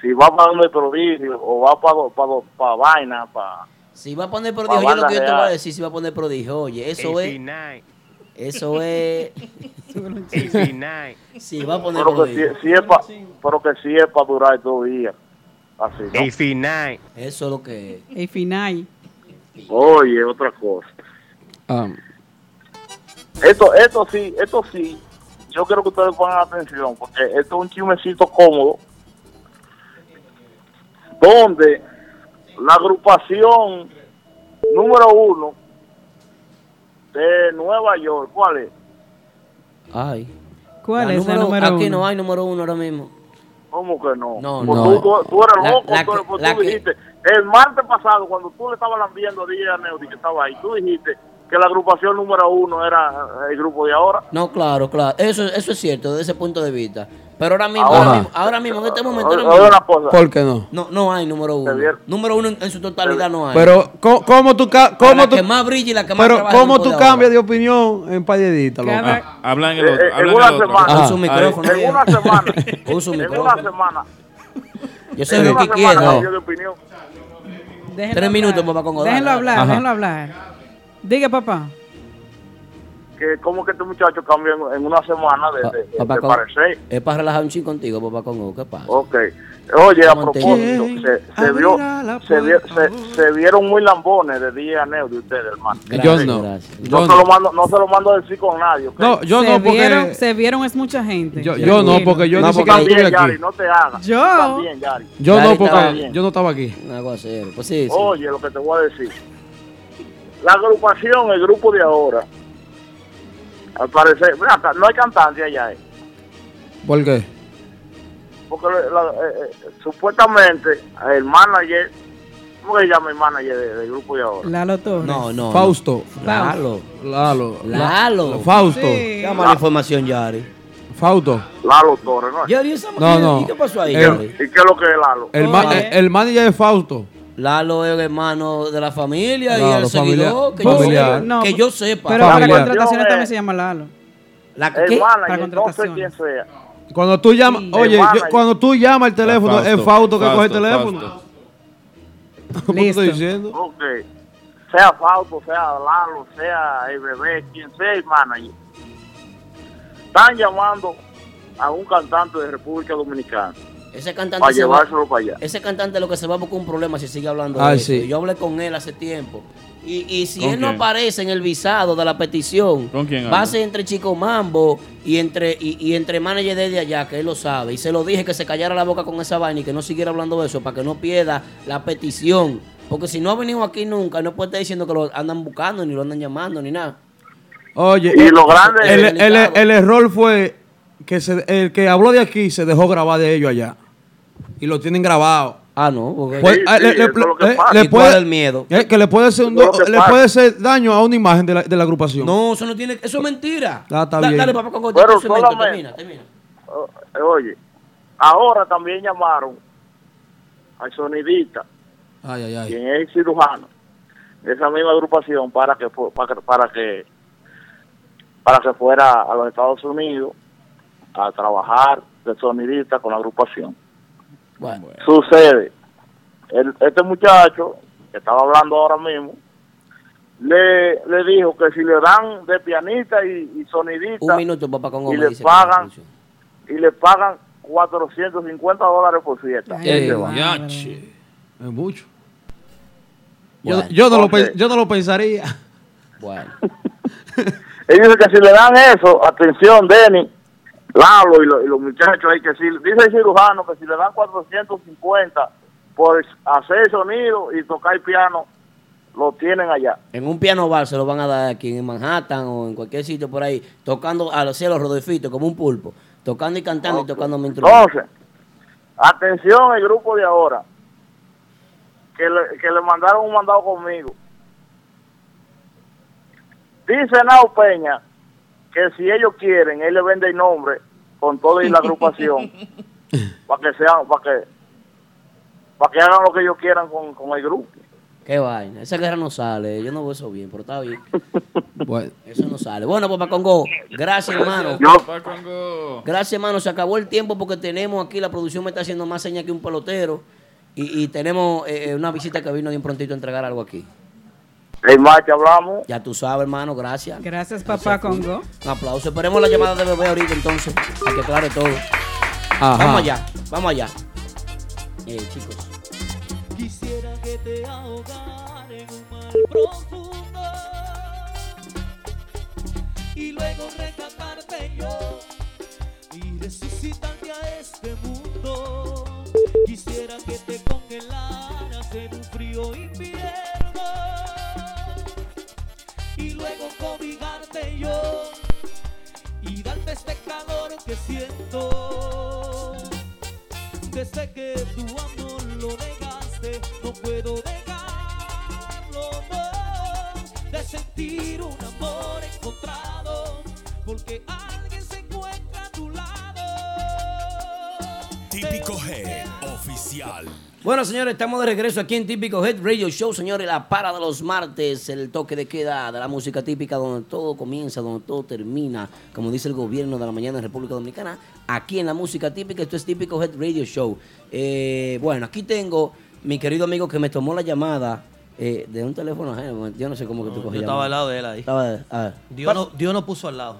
si va para donde prodigio o va para, para, para vaina, para... Si va a poner prodigio, yo lo que yo te voy a decir, si va a poner prodigio, oye, eso es... Eso es... Si va a poner Pero que prodigio. si, si es pa- pero que sí es para durar dos días. Así, ¿no? Eso es lo que es. El final. Oye, otra cosa. Ah, Esto, esto sí, esto sí, yo quiero que ustedes pongan atención, porque esto es un chismecito cómodo, donde la agrupación número uno de Nueva York, ¿cuál es? Ay. ¿Cuál La es la número- número Aquí uno? no hay número uno ahora mismo. ¿Cómo que no? No, Pues no. Tú, tú- tú eres La- loco, la tú, pues la tú que- dijiste, el martes pasado, cuando tú le estabas lambiendo a DJ Neudi que estaba ahí, tú dijiste que la agrupación número uno era el grupo de ahora. No, claro, claro. Eso, eso es cierto desde ese punto de vista. Pero ahora mismo, Ahora- ahora mismo, ahora mismo, en este momento, ahora Oye, mismo, una cosa. ¿Por qué no? no, no hay número uno. Número uno en, en su totalidad no hay. Pero, ¿cómo, cómo tú, cómo la tú, que más brilla y la que más pero cómo tú cambias de opinión en Payedita, loco? Ah, habla en el Eh, otro. eh, habla en una el otro. semana. Usa un micrófono. En una semana. Usa un en una micrófono. semana. Yo sé lo que quiero. Tres minutos, papá dale, Déjenlo hablar, déjenlo hablar. Diga, papá. Que como que este muchacho cambió en, en una semana de, Pa- de, de- papá de Congo, parecer. Es para relajar un chico contigo, papá Congo. ¿Qué pasa? Ok. Oye, a a propósito, se, se, vio, se, vi- se, se vieron muy lambones de día Neo de ustedes, hermano. Yo no. gracias. Yo No se, lo mando, no se lo mando a decir con nadie. No, yo se no, porque. Vieron, se vieron es mucha gente. Yo, yo no, porque yo No, ni porque siquiera También, estuve Yari, aquí. no te hagas. Yo. Tú También, Yari. Yo Yari no, estaba porque yo no estaba aquí. Pues sí, sí. Oye, lo que te voy a decir. La agrupación, el grupo de ahora, al parecer, no hay cantante allá, eh, ¿Por qué? porque la- la- eh, eh, supuestamente el manager ¿Cómo se llama el manager de- del grupo de ahora? Lalo Torres. No, no. Fausto. Lalo. Lalo. Lalo. Fausto. Llama la información, Yari. Fausto. Lalo Torres, ¿no? Yari, esa No, no. ¿Y qué pasó ahí, El- Yari? ¿Y qué es lo que es Lalo? El, ma- el, el manager es Fausto. Lalo es el hermano de la familia y el seguidor. Que, yo, sepa, que yo sepa. Pero para Familiar. contrataciones Yo, también eh, se llama Lalo. La, El ¿qué? Para manager, no sé contrataciones. quién sea. Cuando tú llamas, Sí. oye, yo- cuando tú llamas el teléfono, Fausto, es Fausto que coge el Fausto, teléfono. Fausto. ¿Cómo te estoy diciendo? Ok. Sea Fausto, sea Lalo, sea el bebé, quien sea el manager. Están llamando a un cantante de República Dominicana Ese cantante para se va- llevárselo para allá. Ese cantante lo que se va a buscar un problema si sigue hablando Ay, de eso. sí. Yo hablé con él hace tiempo. Y, y si ¿Con él no aparece en el visado de la petición, ¿Con quién va a ser entre Chico Mambo y entre, y, y entre manager desde allá, que él lo sabe. Y se lo dije que se callara la boca con esa vaina y que no siguiera hablando de eso para que no pierda la petición. Porque si no ha venido aquí nunca, no puede estar diciendo que lo andan buscando, ni lo andan llamando, ni nada. Oye, Y lo grande el, es- el- el error fue que se- el que habló de aquí se dejó grabar de ellos allá. Y lo tienen grabado. Ah, no, porque Pues, Sí, sí, le, le- eh, le ¿Y cuál puede, el miedo? eh, que le puede hacer un do- le pasa. puede hacer daño a una imagen de la, de la agrupación. No, eso no tiene, eso es mentira. Ah, está Da- bien. Dale, papá, con Pero solamente- termina, termina. Eh, Oye, ahora también llamaron al sonidista, Ay, ay, ay. quien es el cirujano de esa misma agrupación, para que fu- para que para que, para que fuera a los Estados Unidos a trabajar de sonidista con la agrupación. Bueno, Sucede, el- este muchacho que estaba hablando ahora mismo, le, le dijo que si le dan de pianista y, y sonidista un minuto, papá, con y le pagan y le pagan 450 dólares por fiesta. Ay, Eh. Es mucho. Yo, Bueno, yo, no lo, yo no lo pensaría. Bueno. Él dice que si le dan eso, atención, Denny, Lalo y, lo- y los muchachos ahí, que si, dice el cirujano que si le dan 450 por hacer sonido y tocar piano, lo tienen allá. En un piano bar se lo van a dar aquí en Manhattan o en cualquier sitio por ahí, tocando a los cielos rodolfitos como un pulpo, tocando y cantando y tocando mi instrumento. Entonces, atención el grupo de ahora, que le, que le mandaron un mandado conmigo. Dice Nao Peña que si ellos quieren, él le vende el nombre con todo y la agrupación para que sean, para que para que hagan lo que ellos quieran con, con el grupo. Qué vaina, esa guerra no sale, yo no veo eso bien, pero está bien, Bueno, eso no sale. Bueno, papá Congo, gracias hermano. Gracias hermano, se acabó el tiempo porque tenemos aquí, la producción me está haciendo más señas que un pelotero y, y tenemos eh, una visita que vino bien prontito a entregar algo aquí. En marcha hablamos. Ya tú sabes hermano, gracias. Gracias, papá Congo. Un aplauso. Esperemos la llamada de bebé ahorita entonces, para que aclare todo. ajá. Vamos allá, vamos allá. Eh, chicos. Quisiera que te ahogara en un mar profundo y luego rescatarte yo y resucitarte a este mundo. Quisiera que te congelaras en un frío invierno y luego cobijarte yo y darte este calor que siento. Desde que tu amor lo negaste, no puedo dejarlo, no. De sentir un amor encontrado, porque alguien se encuentra a tu lado. Típico Head Oficial. Bueno, señores, estamos de regreso aquí en Típico Head Radio Show, señores, la para de los martes, el toque de queda de la música típica donde todo comienza, donde todo termina, como dice el gobierno de la mañana en República Dominicana, aquí en la música típica, esto es Típico Head Radio Show. Eh, bueno, aquí tengo mi querido amigo que me tomó la llamada eh, de un teléfono ajeno, yo no sé cómo que tú Yo cogías. estaba al lado de él ahí. Estaba, a ver, Dios no, Dios no puso al lado.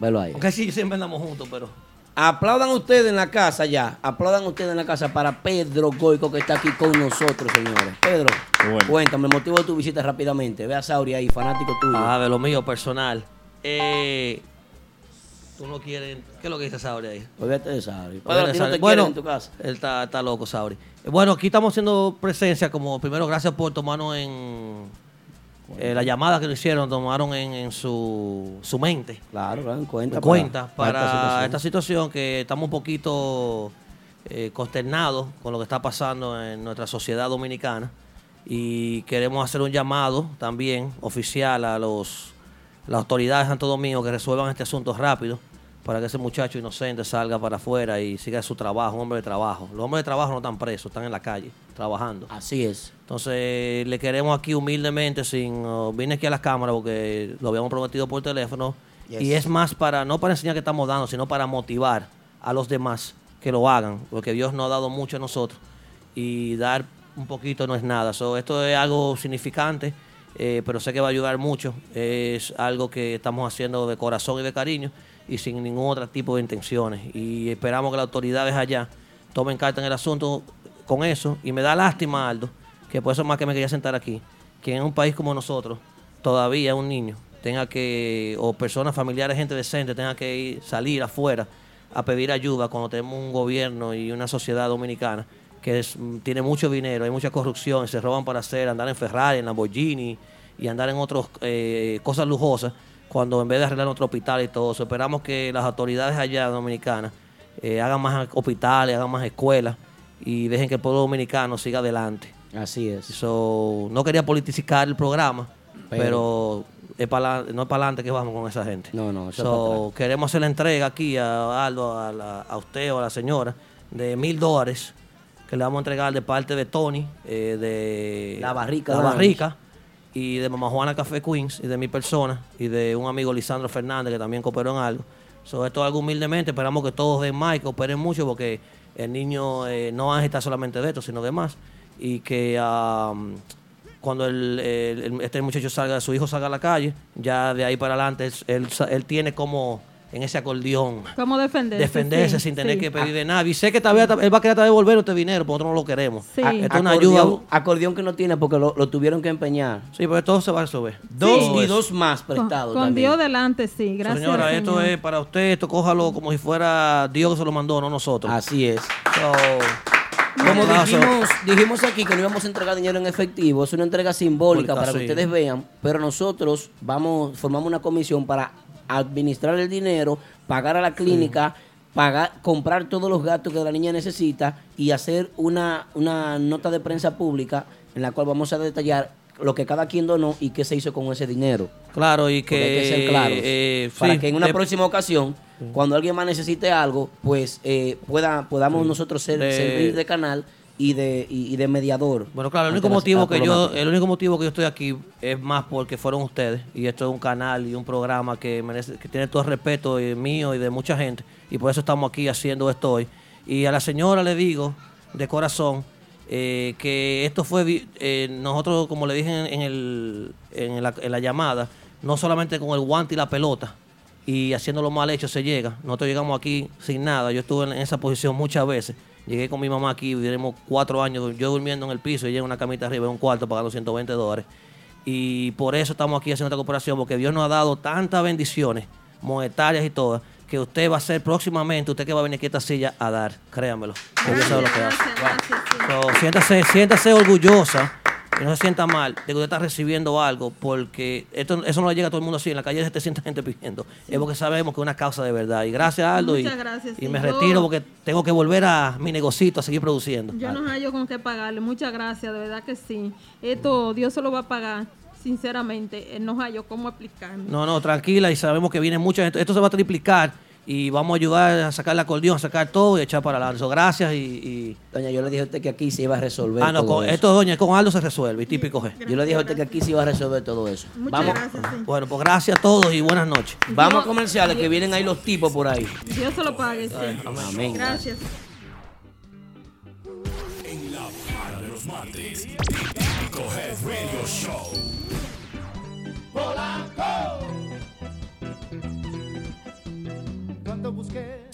velo ahí. Aunque sí, siempre andamos juntos, pero. Aplaudan ustedes en la casa ya. Aplaudan ustedes en la casa para Pedro Goico que está aquí con nosotros, señores. Pedro, Bueno. cuéntame el motivo de tu visita rápidamente. Ve a Sauri ahí, fanático tuyo. Ah, de lo mío personal. Eh, Tú no quieres. ¿Qué es lo que dice Sauri ahí? Olvídate de Sauri. Pedro, de no Sauri. te bueno, en tu casa. Él está, está loco, Sauri. Bueno, aquí estamos haciendo presencia como primero gracias por tomarnos en eh, la llamada que nos hicieron, tomaron en, en su, su mente. Claro, claro, en cuenta. En cuenta para- para, para esta situación. esta situación que estamos un poquito eh, consternados con lo que está pasando en nuestra sociedad dominicana. Y queremos hacer un llamado también oficial a los, las autoridades de Santo Domingo que resuelvan este asunto rápido para que ese muchacho inocente salga para afuera y siga su trabajo, un hombre de trabajo. Los hombres de trabajo no están presos, están en la calle trabajando. Así es. Entonces, le queremos aquí humildemente, sin uh, vine aquí a la cámara porque lo habíamos prometido por teléfono. Yes. Y es más para, no para enseñar que estamos dando, sino para motivar a los demás que lo hagan, porque Dios nos ha dado mucho a nosotros y dar un poquito no es nada. So, esto es algo significante, eh, pero sé que va a ayudar mucho. Es algo que estamos haciendo de corazón y de cariño y sin ningún otro tipo de intenciones. Y esperamos que las autoridades allá tomen carta en el asunto con eso. Y me da lástima, Aldo, que por eso más que me quería sentar aquí, que en un país como nosotros, todavía un niño tenga que, o personas familiares, gente decente, tenga que ir, salir afuera a pedir ayuda cuando tenemos un gobierno y una sociedad dominicana que mm, tiene mucho dinero, hay mucha corrupción, se roban para hacer, andar en Ferrari, en Lamborghini y andar en otras cosas lujosas, cuando en vez de arreglar nuestro hospital y todo eso, esperamos que las autoridades allá dominicanas eh, hagan más hospitales, hagan más escuelas y dejen que el pueblo dominicano siga adelante. Así es. So, no quería politizar el programa, Pero- pero, es para no es para adelante que vamos con esa gente. No, no, eso es So, queremos hacer la entrega aquí a Aldo, a, la- a usted o a la señora de mil dólares que le vamos a entregar de parte de Tony, eh, de La Barrica La. Barrica y de Mamá Juana Café Queens y de mi persona y de un amigo Lisandro Fernández que también cooperó en algo. So, esto es algo humildemente, esperamos que todos den más y cooperen mucho porque el niño eh, no estar solamente de esto, sino de más. Y que am, cuando el, este muchacho salga, su hijo salga a la calle, ya de ahí para adelante él, él tiene como en ese acordeón ¿Cómo defenderse? defenderse Sí, sin tener sí. que pedir de nada. Y sé que tal vez él va a querer devolver este dinero, pero nosotros no lo queremos. Sí. Esto es una ayuda. acordeón que no tiene porque lo, lo tuvieron que empeñar. Sí, pero todo se va a resolver. Dos y eso. dos más prestados. con. Dios delante, sí. Gracias. Señora, esto es para usted, esto cójalo como si fuera Dios que se lo mandó, no nosotros. Así es. So, Como dijimos, dijimos aquí que no íbamos a entregar dinero en efectivo, es una entrega simbólica para que ustedes vean, pero nosotros vamos, formamos una comisión para administrar el dinero, pagar a la clínica, pagar, comprar todos los gastos que la niña necesita y hacer una, una nota de prensa pública en la cual vamos a detallar lo que cada quien donó y qué se hizo con ese dinero. Claro, y hay que ser que, claros. eh, para sí, que en una de- próxima ocasión, cuando alguien más necesite algo, pues eh, pueda, podamos nosotros ser, De- servir de canal y de, y, y de mediador. Bueno, claro, el único motivo que yo, el único motivo que yo estoy aquí es más porque fueron ustedes y esto es un canal y un programa que merece, que tiene todo el respeto mío y de mucha gente y por eso estamos aquí haciendo esto hoy. Y a la señora le digo de corazón eh, que esto fue eh, nosotros como le dije en, en el, en la, en la llamada, no solamente con el guante y la pelota y haciéndolo mal hecho se llega. Nosotros llegamos aquí sin nada. Yo estuve en esa posición muchas veces. Llegué con mi mamá aquí, vivimos cuatro años, yo durmiendo en el piso y ella en una camita arriba, en un cuarto, pagando 120 dólares. Y por eso estamos aquí haciendo esta cooperación, porque Dios nos ha dado tantas bendiciones monetarias y todas, que usted va a ser próximamente, usted que va a venir aquí a esta silla a dar, créanmelo. que Dios sabe lo que hace. So, siéntase, siéntase orgullosa que no se sienta mal de que usted está recibiendo algo, porque esto, eso no le llega a todo el mundo así. En la calle se sienta gente pidiendo. Es porque sabemos que es una causa de verdad. Y gracias, Aldo. y, Muchas gracias, y sí. me Yo- retiro porque tengo que volver a mi negocito a seguir produciendo. Yo no hallo con qué pagarle. Muchas gracias, de verdad que sí. Esto Dios se lo va a pagar, sinceramente. Él no hallo cómo explicarme. No, no, tranquila. Y sabemos que viene mucha gente. Esto se va a triplicar y vamos a ayudar a sacar el acordeón, a sacar todo y echar para adelante. So, gracias y, y- Doña, yo le dije a usted que aquí se iba a resolver Ah, no, todo con, eso. esto, doña, con Aldo se resuelve. Y típico G. Yo le dije a usted que aquí se iba a resolver todo eso. Muchas Vamos, gracias, sí. Bueno, pues gracias a todos y buenas noches. vamos a comerciales que vienen ahí los tipos por ahí. Dios se lo pague, sí. Amén. Gracias. En la para de los martes. Típico Head Radio Show. Busqué,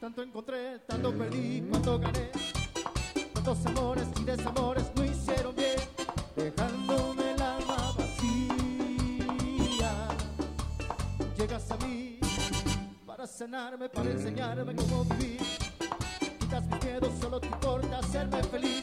tanto encontré, tanto perdí, cuánto gané. Cuántos amores y desamores no hicieron bien, dejándome el alma vacía. Llegas a mí para sanarme, para enseñarme cómo vivir. Quitas mis miedos, solo te importa hacerme feliz,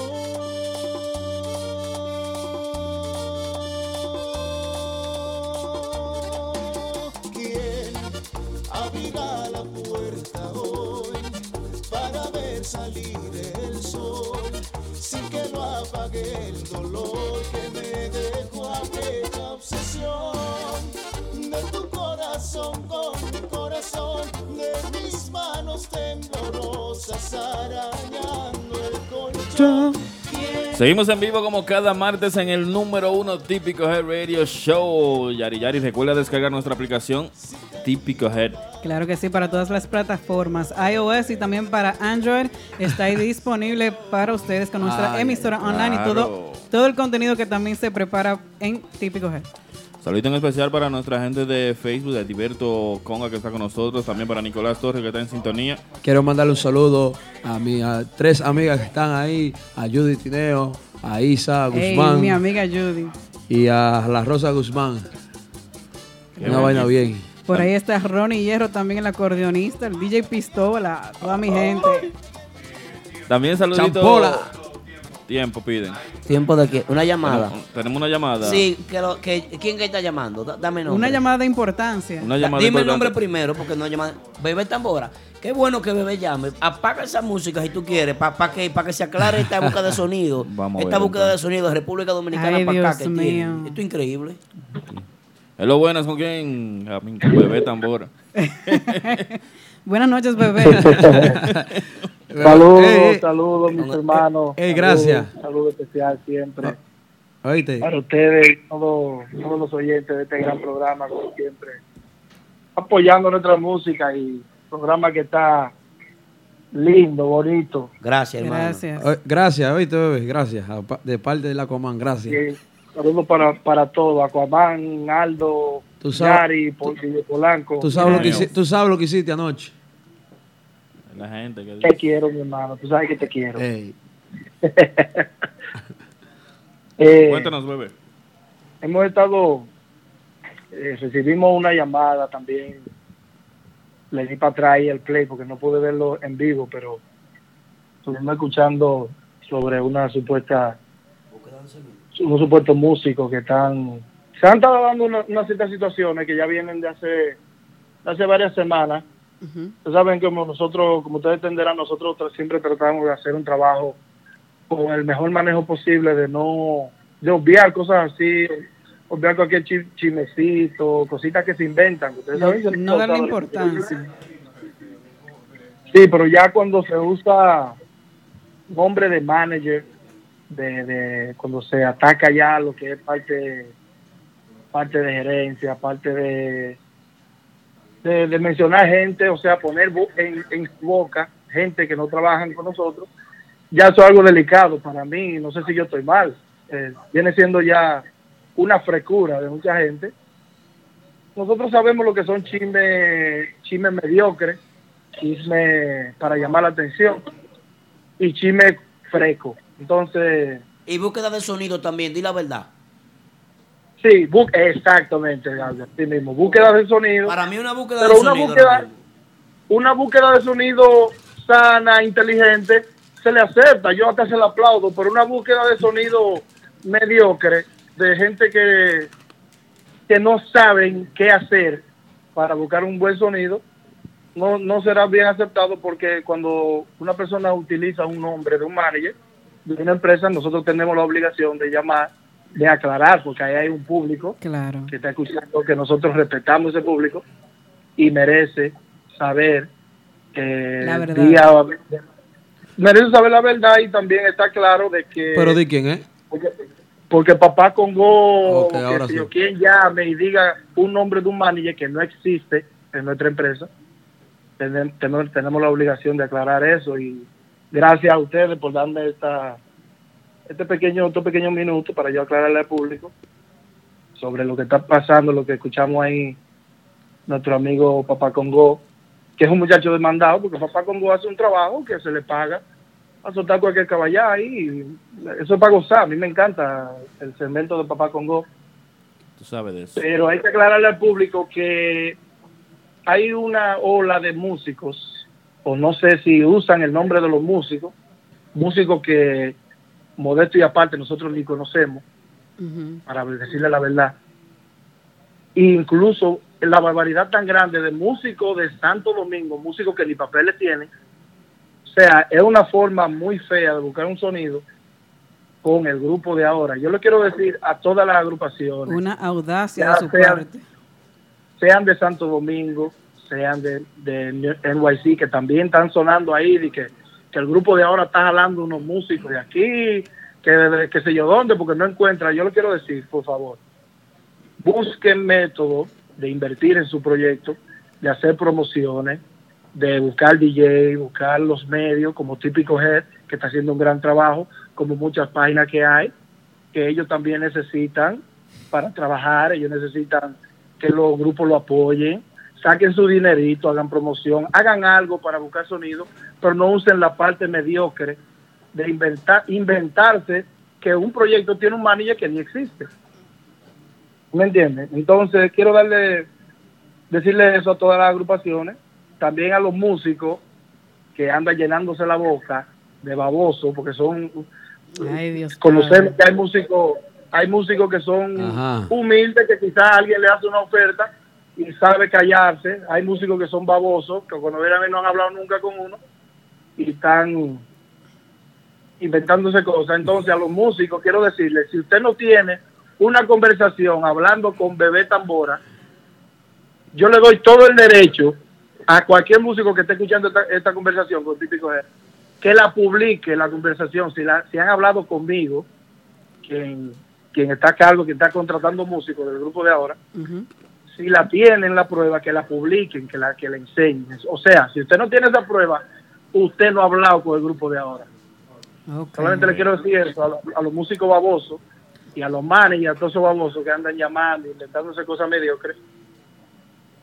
Salir el sol sin que lo apague el dolor que me dejó aquella obsesión. De tu corazón con mi corazón de mis manos temblorosas arañando el colchón. Seguimos en vivo como cada martes en el número uno Típico Head Radio Show. Yari Yari, recuerda descargar nuestra aplicación Típico Head. Claro que sí, para todas las plataformas, iOS y también para Android, está ahí disponible para ustedes con nuestra Ay, emisora online y todo, todo el contenido que también se prepara en Típico Head. Saludito en especial para nuestra gente de Facebook, de Tiberto Conga que está con nosotros, también para Nicolás Torres que está en sintonía. Quiero mandarle un saludo a mis tres amigas que están ahí, a Judy Tineo, a Isa Guzmán mi amiga Judy. y a la Rosa Guzmán. Qué Una vaina bien. Por ahí está Ronnie Hierro, también el acordeonista, el DJ Pistola, toda mi gente. También saludito. Champola. Tiempo piden. ¿Tiempo de qué? ¿Una llamada? Tenemos, tenemos una llamada. Sí, que lo, que, ¿quién que está llamando? Da- Dame nombre. Una llamada de importancia. Una llamada Dime el importante. nombre primero, porque no llama. Bebé Tambora. Qué bueno que Bebé llame. Apaga esa música si tú quieres, para que, pa que se aclare esta búsqueda de sonido. Vamos a esta ver, búsqueda de sonido de República Dominicana Ay, para acá. Dios Que tiene. mío. Esto es increíble. Hello, buenas, ¿con quién? A mí, Bebé Tambora. Buenas noches, bebé. Saludos, saludos, mis hermanos. ey, gracias. Saludos, Saludo especial siempre. Oíste. Para ustedes, todos, todos los oyentes de este gran programa, como siempre, apoyando nuestra música y programa que está lindo, bonito. Gracias, hermano. Gracias. Oíste, bebé. Gracias. De parte de la Coman, gracias. Saludos para, para todos, Aquaman, Aldo, Tú sabes- Yari, Polanco. Tú sabes, lo que, tú sabes lo que hiciste anoche. La gente que Te quiero, mi hermano, tú sabes que te quiero. Ey. Eh, Cuéntanos, bebé. hemos estado, eh, recibimos una llamada también, le di para atrás el play porque no pude verlo en vivo, pero estuvimos escuchando sobre una supuesta, unos supuestos músicos que están, se han estado dando una- unas ciertas situaciones que ya vienen de hace, de hace varias semanas. Ustedes saben que como nosotros, como ustedes entenderán, nosotros siempre tratamos de hacer un trabajo con el mejor manejo posible, de no de obviar cosas así obviar cualquier chi- chismecito, cositas que se inventan. Ustedes No, saben que no darle importancia. Sí, pero ya cuando se usa nombre de manager, de, de cuando se ataca ya lo que es parte, parte de gerencia, parte de, de, mencionar gente, o sea, poner en, en su boca gente que no trabajan con nosotros, ya eso es algo delicado para mí, no sé si yo estoy mal, eh, viene siendo ya una frescura de mucha gente. Nosotros sabemos lo que son chismes chisme mediocres, chisme para llamar la atención y chisme fresco. Entonces, Y búsqueda de sonido también, di la verdad. sí, bu- exactamente, Gabriel, así mismo, búsqueda de sonido. Para mí una búsqueda pero de una sonido. búsqueda, una búsqueda de sonido sana, inteligente, se le acepta, yo acá se la aplaudo, pero una búsqueda de sonido mediocre, de gente que, que no saben qué hacer para buscar un buen sonido, no, no será bien aceptado porque cuando una persona utiliza un nombre de un manager de una empresa, nosotros tenemos la obligación de llamar, de aclarar, porque ahí hay un público Claro. que está escuchando, que nosotros respetamos ese público y merece saber que La verdad. día- merece saber la verdad y también está claro de que Pero di quién es. porque, porque papá Congo, Ok, ahora que si sí. yo quien llame y diga un nombre de un manager que no existe en nuestra empresa, tenem- tenemos, tenemos la obligación de aclarar eso y gracias a ustedes por darme esta este pequeño estos pequeños minutos para yo aclararle al público sobre lo que está pasando, lo que escuchamos ahí nuestro amigo Papá Congo, que es un muchacho demandado, porque Papá Congo hace un trabajo que se le paga a soltar cualquier caballá ahí. y Eso es para gozar. A mí me encanta el segmento de Papá Congo. Tú sabes de eso. Pero hay que aclararle al público que hay una ola de músicos, o no sé si usan el nombre de los músicos, músicos que, modesto y aparte, nosotros ni conocemos, para decirle la verdad. Incluso la barbaridad tan grande de músicos de Santo Domingo, músicos que ni papeles tienen, o sea, es una forma muy fea de buscar un sonido con el grupo de ahora. Yo le quiero decir a todas las agrupaciones, Una audacia de su sean- parte. sean de Santo Domingo, sean de, NYC, que también están sonando ahí, de que, que el grupo de ahora está jalando unos músicos de aquí, que qué sé yo dónde, porque no encuentra. Yo le quiero decir, por favor, busquen métodos de invertir en su proyecto, de hacer promociones, de buscar DJ, buscar los medios, como Típico Head, que está haciendo un gran trabajo, como muchas páginas que hay, que ellos también necesitan para trabajar, ellos necesitan que los grupos lo apoyen, saquen su dinerito, hagan promoción, hagan algo para buscar sonido, pero no usen la parte mediocre de inventar, inventarse que un proyecto tiene un manager que ni existe. ¿Me entienden? Entonces, quiero darle, decirle eso a todas las agrupaciones, también a los músicos que andan llenándose la boca de baboso, porque son, Ay, Dios conocemos que hay músicos, hay músicos que son Ajá. humildes, que quizás alguien le hace una oferta sabe callarse, hay músicos que son babosos, que cuando mí no han hablado nunca con uno, y están inventándose cosas. Entonces, a los músicos quiero decirles, si usted no tiene una conversación hablando con Bebé Tambora, yo le doy todo el derecho a cualquier músico que esté escuchando esta, conversación con Típico que la publique la conversación. Si, la, si han hablado conmigo, quien, quien está a cargo, quien está contratando músicos del grupo de ahora, si la tienen la prueba, que la publiquen, que la, que la enseñen. O sea, si usted no tiene esa prueba, usted no ha hablado con el grupo de ahora. Solamente le quiero decir eso a, los- a los músicos babosos y a los managers y a todos esos babosos que andan llamando, inventándose cosas mediocres,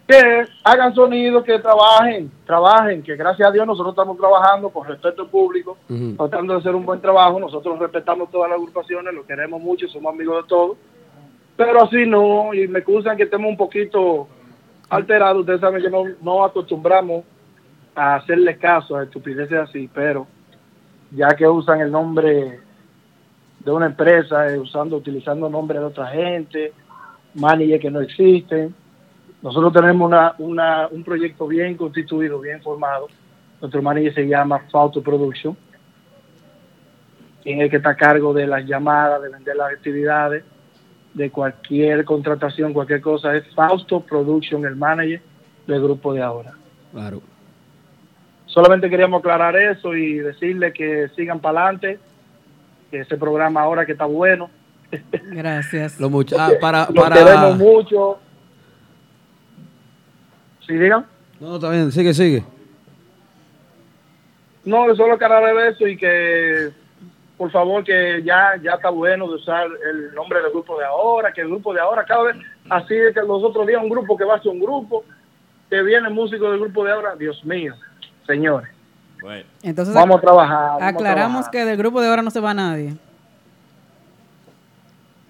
que hagan sonido, que trabajen, trabajen, que gracias a Dios nosotros estamos trabajando con respeto al público, tratando de hacer un buen trabajo, nosotros respetamos todas las agrupaciones, lo queremos mucho, somos amigos de todos, pero así no, y me excusan que estemos un poquito alterados, ustedes saben que no, no acostumbramos a hacerle caso a estupideces así, pero ya que usan el nombre de una empresa, eh, usando, utilizando nombre de otra gente, managers que no existen. Nosotros tenemos una, una, un proyecto bien constituido, bien formado. Nuestro manager se llama Fauto Production, es el que está a cargo de las llamadas, de vender las actividades, de cualquier contratación, cualquier cosa, es Fausto Production, el manager del grupo de ahora. Claro. Solamente queríamos aclarar eso y decirle que sigan para adelante, que ese programa ahora que está bueno. Gracias. Los mucha- ah, para, Lo para... queremos mucho. ¿Sí digan? No, está bien, sigue, sigue. No, solo aclarar eso y que por favor que ya ya está bueno de usar el nombre del grupo de ahora, que el grupo de ahora cada vez así de que los otros días un grupo que va a ser un grupo, que viene músico del grupo de ahora, Dios mío, señores. Entonces, Vamos a trabajar, vamos a aclaramos trabajar. que del grupo de ahora no se va nadie.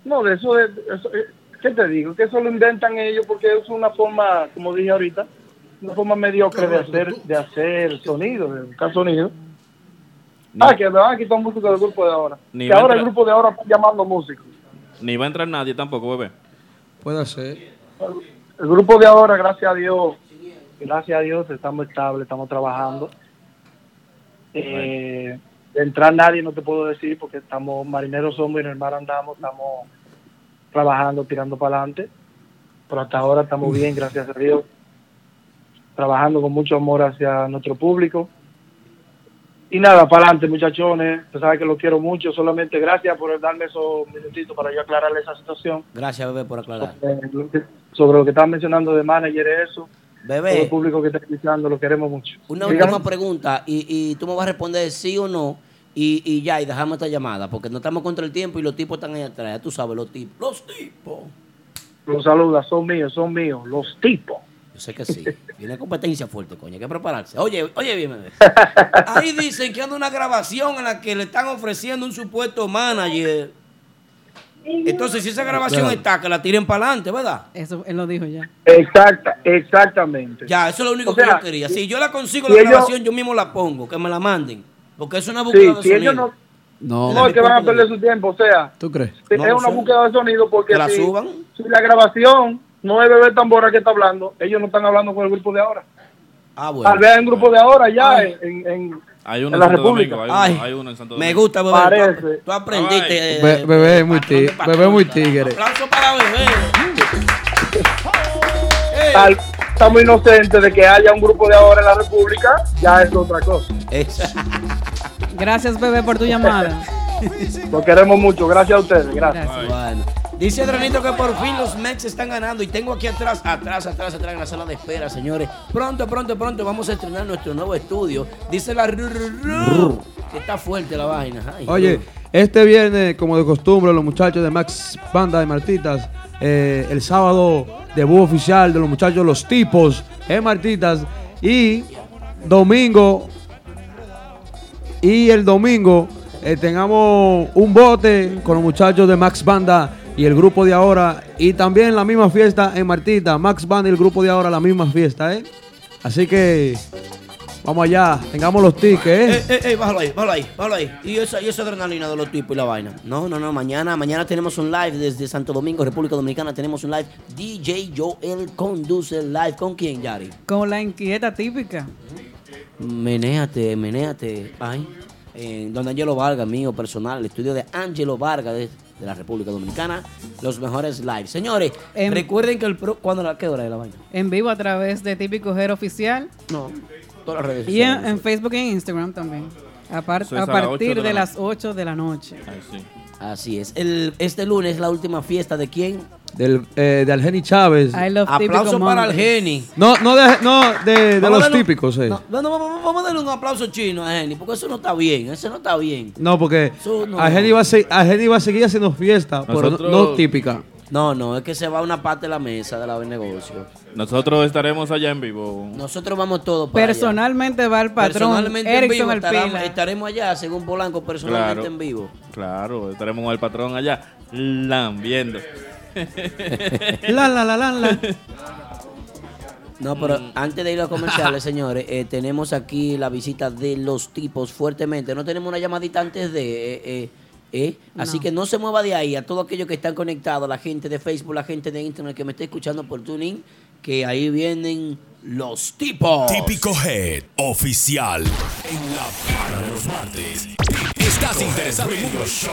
No, de eso, de, eso, ¿qué te digo? Que eso lo inventan ellos porque es una forma, como dije ahorita, una forma mediocre de hacer de hacer sonido, de buscar sonido. Ah, que me van a quitar músicos del grupo de ahora. Ni que va a ahora el entrar- grupo de ahora está llamando músicos. Ni va a entrar nadie tampoco, bebé. Puede ser. El grupo de ahora, gracias a Dios, gracias a Dios, estamos estables, estamos trabajando. Eh, de entrar nadie no te puedo decir porque estamos marineros somos y en el mar andamos, estamos trabajando, tirando para adelante. Pero hasta ahora estamos bien, gracias a Dios. Trabajando con mucho amor hacia nuestro público. Y nada, para adelante, muchachones. Usted sabe que los quiero mucho. Solamente gracias por darme esos minutitos para yo aclararle esa situación. Gracias, bebé, por aclarar. Sobre lo que estaban mencionando de manager eso. Bebé. Todo el público que está escuchando, lo queremos mucho. Una Dígame. última pregunta y, y tú me vas a responder sí o no y, y ya, y dejamos esta llamada porque no estamos contra el tiempo y los tipos están ahí atrás, ya tú sabes, los tipos. Los tipos. Los saluda, son míos, son míos, los tipos. Yo sé que sí. Viene competencia fuerte, coño, hay que prepararse. Oye, oye bien. Ahí dicen que anda una grabación en la que le están ofreciendo un supuesto manager. Entonces, si esa grabación Claro. está, que la tiren para adelante, ¿verdad? Eso él lo dijo ya. Exacta, exactamente. Ya, eso es lo único O sea, que yo quería. Si yo la consigo si la ellos- grabación, yo mismo la pongo, que me la manden. Porque es una búsqueda Sí, de si sonido. ellos no, No. no es que van a perder su tiempo, o sea, ¿Tú crees? es No lo una búsqueda de sonido porque Que la si, suban. si la grabación no es Bebé Tambora que está hablando, ellos no están hablando con el grupo de ahora. Ah, bueno. Tal vez hay un grupo de ahora ya en, en, Hay en uno en, la Santo República. Domingo. Hay, Ay, uno, hay uno en Santo Me Domingo. gusta, bebé. Parece. Tú, tú aprendiste. eh, Be- bebé es muy tigre. Bebé muy tigre. Aplauso para bebé. Tal- estamos inocentes de que haya un grupo de ahora en la República, ya es otra cosa. Gracias, bebé, por tu llamada. Lo queremos mucho, gracias a ustedes, gracias. Bueno. Dice Adranito que por fin los Mets están ganando y tengo aquí atrás, atrás, atrás, atrás en la sala de espera, señores. Pronto, pronto, pronto vamos a estrenar nuestro nuevo estudio. Dice la que está fuerte la vaina. Ay, Oye, este viernes, como de costumbre, los muchachos de Max Banda de Martitas, eh, el sábado debut oficial de los muchachos Los Tipos en Martitas y domingo y el domingo eh, tengamos un bote con los muchachos de Max Banda y el grupo de ahora y también la misma fiesta en Martita, Max Banda y el grupo de ahora la misma fiesta, ¿eh? Así que vamos allá, tengamos los tickets, ¿eh? Eh, eh, eh, bájalo ahí, bájalo ahí, bájalo ahí. Y esa, y esa adrenalina de los tipos y la vaina. No, no, no, mañana, mañana tenemos un live desde Santo Domingo, República Dominicana. Tenemos un live. DJ Joel conduce el live. ¿Con quién, Yari? Con la inquieta típica. Menéate, menéate. Ay. En donde Angelo Vargas, mío personal, el estudio de Angelo Vargas de, de la República Dominicana. Los mejores lives. Señores, recuerden que el pro. ¿Cuándo la, ¿Qué hora es la vaina? En vivo a través de Típico Her Oficial. No, todas las redes Y en, sociales. en Facebook y en Instagram también. A, par- es partir de de, la las 8 de la noche. Así es. El, este lunes es la última fiesta de quién? Del, eh, de Algeni Chávez. Aplauso para. Algeni. No, no de, no, de, los darle típicos, eh. No, no, vamos, vamos a darle un aplauso chino a Jenny, porque eso no está bien, eso no está bien. No, porque no. Algeni va, a se- Algeni va a seguir haciendo fiesta, pero no- Nosotros- no típica. No, no, es que se va una parte de la mesa de la del negocio. Nosotros estaremos allá en vivo. Nosotros vamos todos para allá. Personalmente va el patrón Personalmente en Erickson vivo el estaremos, allá, según Polanco, personalmente Claro. en vivo. Claro, estaremos con el patrón allá lambiendo. La, la, la, la, la. No, pero Mm. antes de ir a los comerciales, señores, eh, tenemos aquí la visita de los tipos fuertemente. No tenemos una llamadita antes de... eh, eh, eh. Así No. que no se mueva de ahí. A todos aquellos que están conectados, la gente de Facebook, la gente de Internet que me está escuchando por TuneIn, que ahí vienen los tipos. Típico Head Oficial. En la para de los martes. ¿Estás interesado en un show?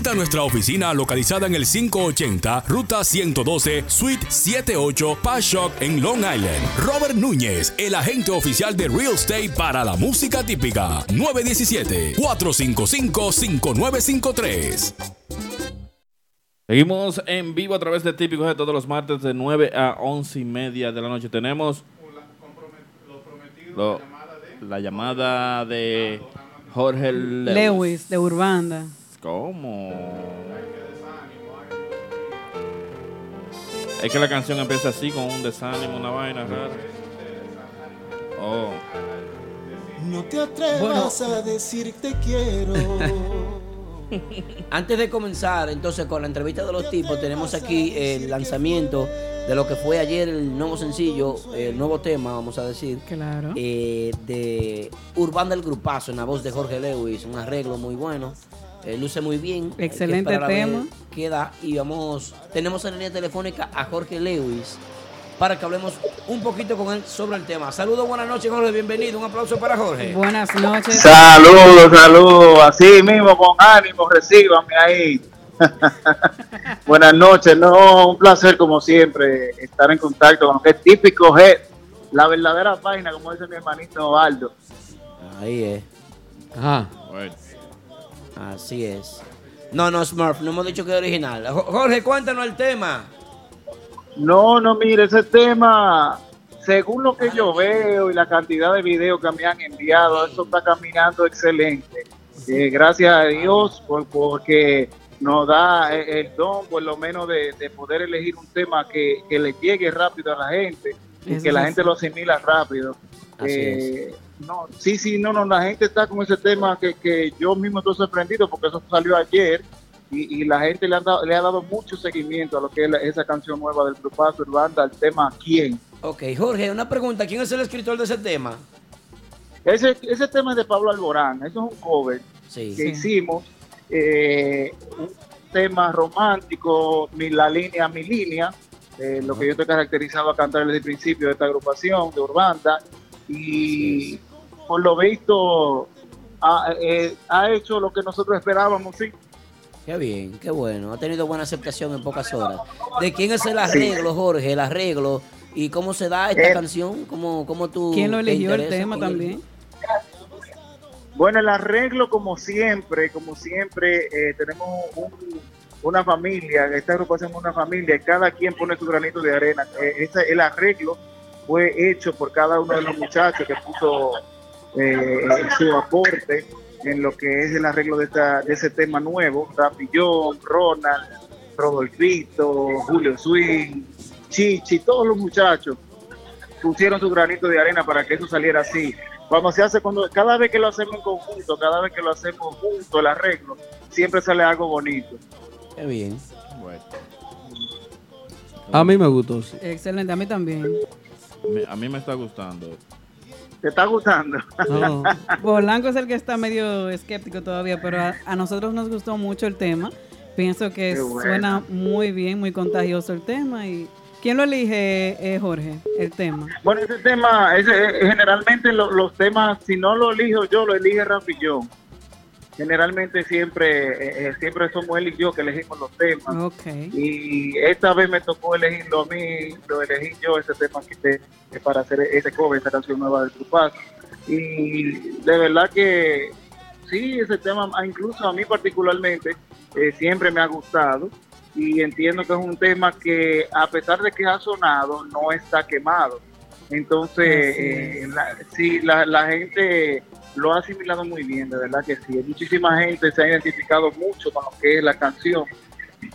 nuestra oficina localizada en el 580 Ruta 112 Suite 78 Pashock en Long Island. Robert Núñez, el agente oficial de Real Estate para la música típica. 917-455-5953. Seguimos en vivo a través de Típicos de todos los martes de 9 a 11 y media de la noche. Tenemos lo- la llamada de Jorge Lewis. Lewis, de Urbanda. ¿Cómo? Es que la canción empieza así con un desánimo, una vaina rara. Oh. No te atrevas a decir te quiero. Antes de comenzar, entonces, con la entrevista de los tipos, tenemos aquí el lanzamiento de lo que fue ayer el nuevo sencillo, el nuevo tema, vamos a decir. Claro. eh, de Urbana del Grupazo, en la voz de Jorge Lewis, un arreglo muy bueno. Eh, luce muy bien. Excelente tema. qué da. Y vamos, tenemos en la línea telefónica a Jorge Lewis para que hablemos un poquito con él sobre el tema. Saludos, buenas noches, Jorge, bienvenido. Un aplauso para Jorge. Buenas noches. Saludos, saludos. Así mismo, con ánimo, recíbanme ahí. Buenas noches, no, un placer como siempre estar en contacto con lo que es típico G, la verdadera página, como dice mi hermanito Ovaldo. Ahí es. Ajá. Así es. No, no, Smurf, no hemos dicho que es original. Jo- Jorge, cuéntanos el tema. No, no, mire, ese tema, según lo que yo veo y la cantidad de videos que me han enviado, eso está caminando excelente. Eh, gracias a Dios por, porque nos da eh, el don, por lo menos, de, de poder elegir un tema que, que le llegue rápido a la gente y que la gente lo asimila rápido. Así Eh, no, sí, sí, no, no, la gente está con ese tema que, que yo mismo estoy sorprendido porque eso salió ayer y, y la gente le ha, dado, le ha dado mucho seguimiento a lo que es la- esa canción nueva del grupazo Urbanda, el tema ¿Quién? Ok, Jorge, una pregunta. ¿Quién es el escritor de ese tema? Ese, ese tema es de Pablo Alborán, eso es un cover Sí. que hicimos, eh, un tema romántico, mi, la línea, mi línea, eh, lo que yo estoy caracterizado a cantar desde el principio de esta agrupación de Urbanda, y por lo visto ha, eh, ha hecho lo que nosotros esperábamos, sí. Qué bien, qué bueno. Ha tenido buena aceptación en pocas horas. ¿De quién es el arreglo, Jorge? El arreglo. ¿Y cómo se da esta Eh, canción? ¿Cómo, cómo tú ¿Quién lo te eligió el tema ¿Quién también? Bueno, el arreglo como siempre, como siempre, eh, tenemos un- una familia, esta agrupación es una familia, y cada quien pone su granito de arena. Eh, ese- el arreglo fue hecho por cada uno de los muchachos que puso eh, su aporte en lo que es el arreglo de, esta, de ese tema nuevo. Rapillón, Ronald, Rodolfito, Julio Swing, Chichi, todos los muchachos pusieron su granito de arena para que eso saliera así. Cuando se hace, cuando cada vez que lo hacemos en conjunto, cada vez que lo hacemos junto, el arreglo, siempre sale algo bonito. Qué bien. A mí me gustó, sí. Excelente, a mí también. Me- a mí me está gustando. ¿Te está gustando? Polanco es el que está medio escéptico todavía, pero a, a nosotros nos gustó mucho el tema. Pienso que bueno. suena muy bien, muy contagioso el tema. y ¿Quién lo elige, eh, Jorge, el tema? Bueno, ese tema, ese, eh, generalmente lo- los temas, si no lo elijo yo, lo elige Rapillón. Generalmente siempre eh, eh, siempre somos él y yo que elegimos los temas. Ok. Y esta vez me tocó elegirlo a mí, lo elegí yo ese tema que te- que para hacer ese cover, esa canción nueva de Tupac. Y de verdad que sí, ese tema, ah, incluso a mí particularmente, eh, siempre me ha gustado. Y entiendo que es un tema que, a pesar de que ha sonado, no está quemado. Entonces, eh, la- sí, la, la gente lo ha asimilado muy bien, de verdad que sí. Muchísima gente se ha identificado mucho con lo que es la canción,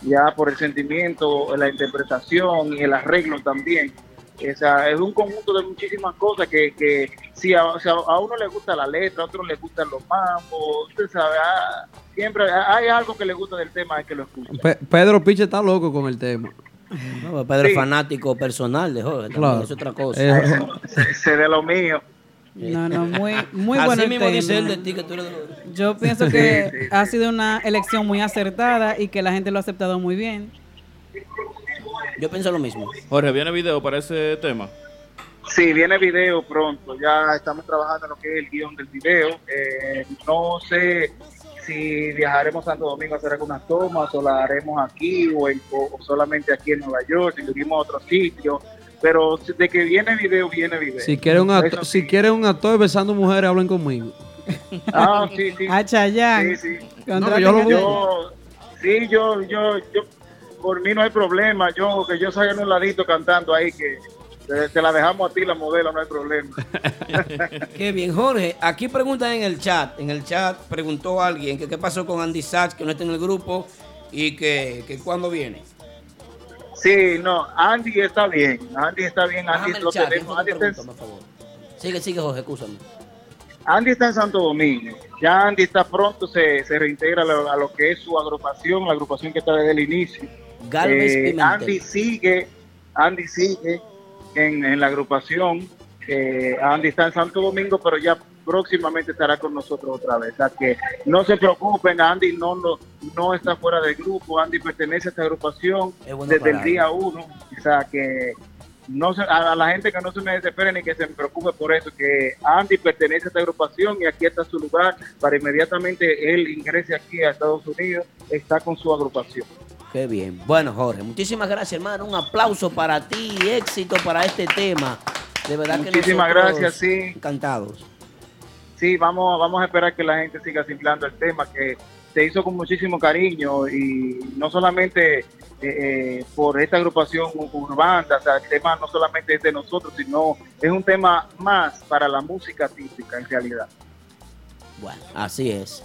ya por el sentimiento, la interpretación y el arreglo también. O sea, es un conjunto de muchísimas cosas que, que sí, a, o sea, a uno le gusta la letra, a otro le gustan los mambos, usted sabe, ah, siempre hay algo que le gusta del tema, hay que lo escucha. Pe- Pedro Piche está loco con el tema. No, Pedro es fanático personal de Jorge, también, Claro. es otra cosa. Eh, de lo mío. No, no, muy, muy Así bueno el mismo tema. dice él de ti que tú eres de- Yo pienso que ha sido una elección muy acertada y que la gente lo ha aceptado muy bien. Yo pienso lo mismo. Jorge, ¿viene video para ese tema? Sí, viene video pronto. Ya estamos trabajando en lo que es el guion del video. Eh, no sé si viajaremos a Santo Domingo a hacer algunas tomas o la haremos aquí o, en- o- solamente aquí en Nueva York, si iremos a otro sitio. Pero de que viene video, viene video. si quieren un, acto- si quieren un actor besando mujeres, hablen conmigo. Ah, sí, sí. A Chayanne. Sí, sí. No, yo lo Yo- sí, yo, yo, yo, por mí no hay problema. Yo, que yo salga en un ladito cantando ahí, que te, te la dejamos a ti, la modelo, no hay problema. Qué bien, Jorge. Aquí preguntan en el chat. En el chat preguntó alguien que qué pasó con Andy Sachs, que no está en el grupo y que, que cuándo viene. Sí, no, Andy está bien. Andy está bien. Andy Bájame lo chat, tenemos. Andy está, por favor. Sigue, sigue, Jorge, escúchame. Andy está en Santo Domingo. Ya Andy está pronto, se, se reintegra a lo, a lo que es su agrupación, la agrupación que está desde el inicio. Galvez Eh, Pimentel. Andy sigue, Andy sigue en, en la agrupación. Eh, Andy está en Santo Domingo, pero ya próximamente estará con nosotros otra vez. O sea que no se preocupen, Andy no, no, no está fuera del grupo, Andy pertenece a esta agrupación Es bueno desde el día uno. O sea que no se- a, la gente que no se me desespere ni que se me preocupe por eso, que Andy pertenece a esta agrupación y aquí está su lugar para inmediatamente él ingrese aquí a Estados Unidos, está con su agrupación. Qué bien. Bueno, Jorge, muchísimas gracias, hermano. Un aplauso para ti y éxito para este tema. De verdad que Muchísimas gracias, sí. Encantados. Sí, vamos, vamos a esperar que la gente siga asimilando el tema, que se hizo con muchísimo cariño y no solamente eh, eh, por esta agrupación ur- urbana, o sea, el tema no solamente es de nosotros, sino es un tema más para la música típica en realidad. Bueno, así es.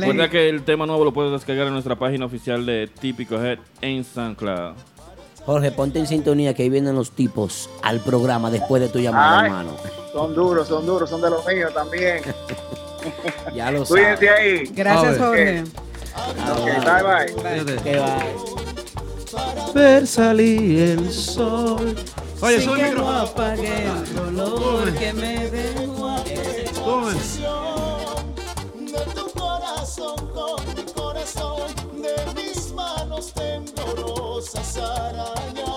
Recuerda que el tema nuevo lo puedes descargar en nuestra página oficial de Típico Head en SoundCloud. Jorge, ponte en sintonía que ahí vienen los tipos al programa después de tu llamada, Ay. hermano. Son duros, son duros, son de los míos también. Ya lo Cuídense sabes. ahí. Gracias, Jorge. Ok, bye bye. Que va. Ver salir el sol. Oye, sube el que no micrófono. apague el dolor que me temblorosas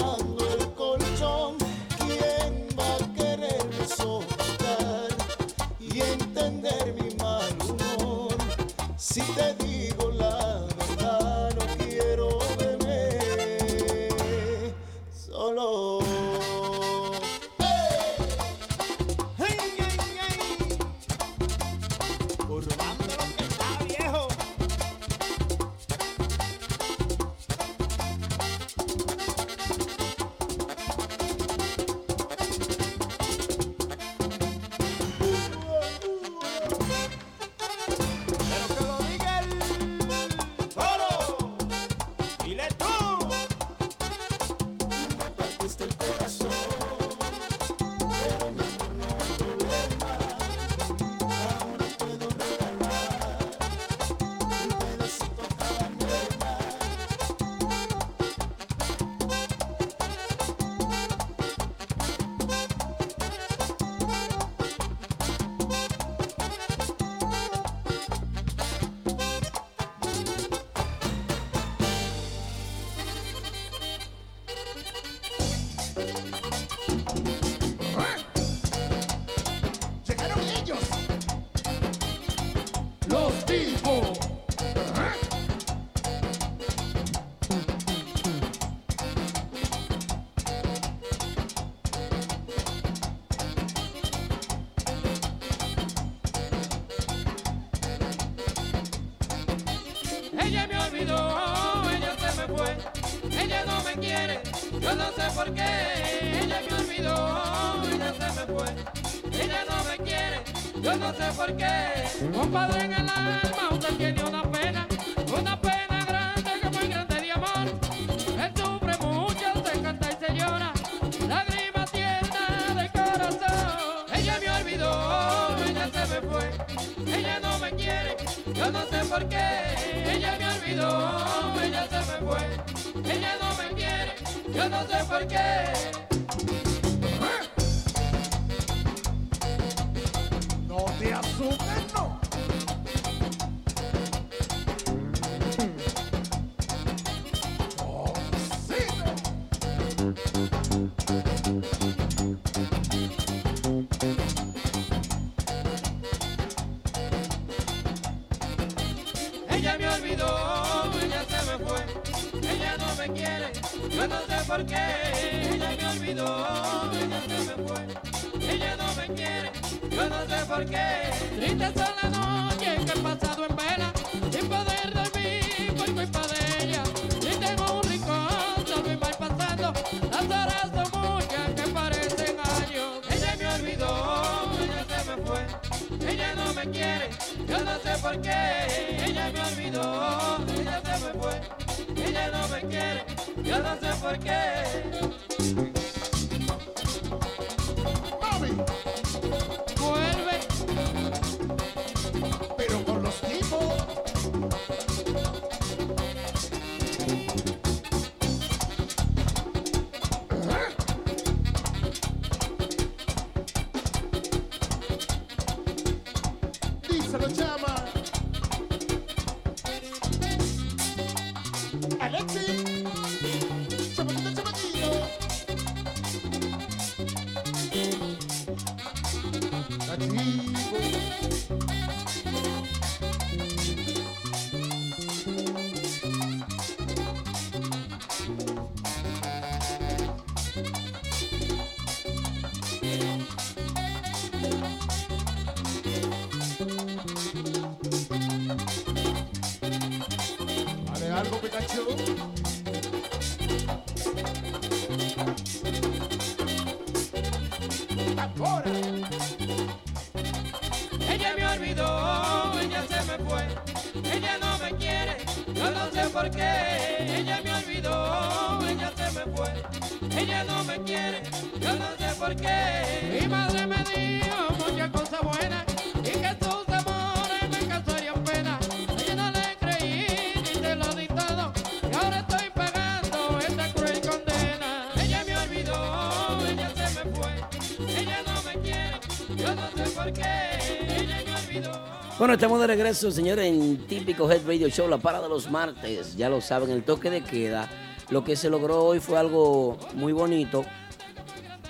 Bueno, estamos de regreso, señores, en típico Head Radio Show, la parada de los martes. Ya lo saben, el toque de queda. Lo que se logró hoy fue algo muy bonito.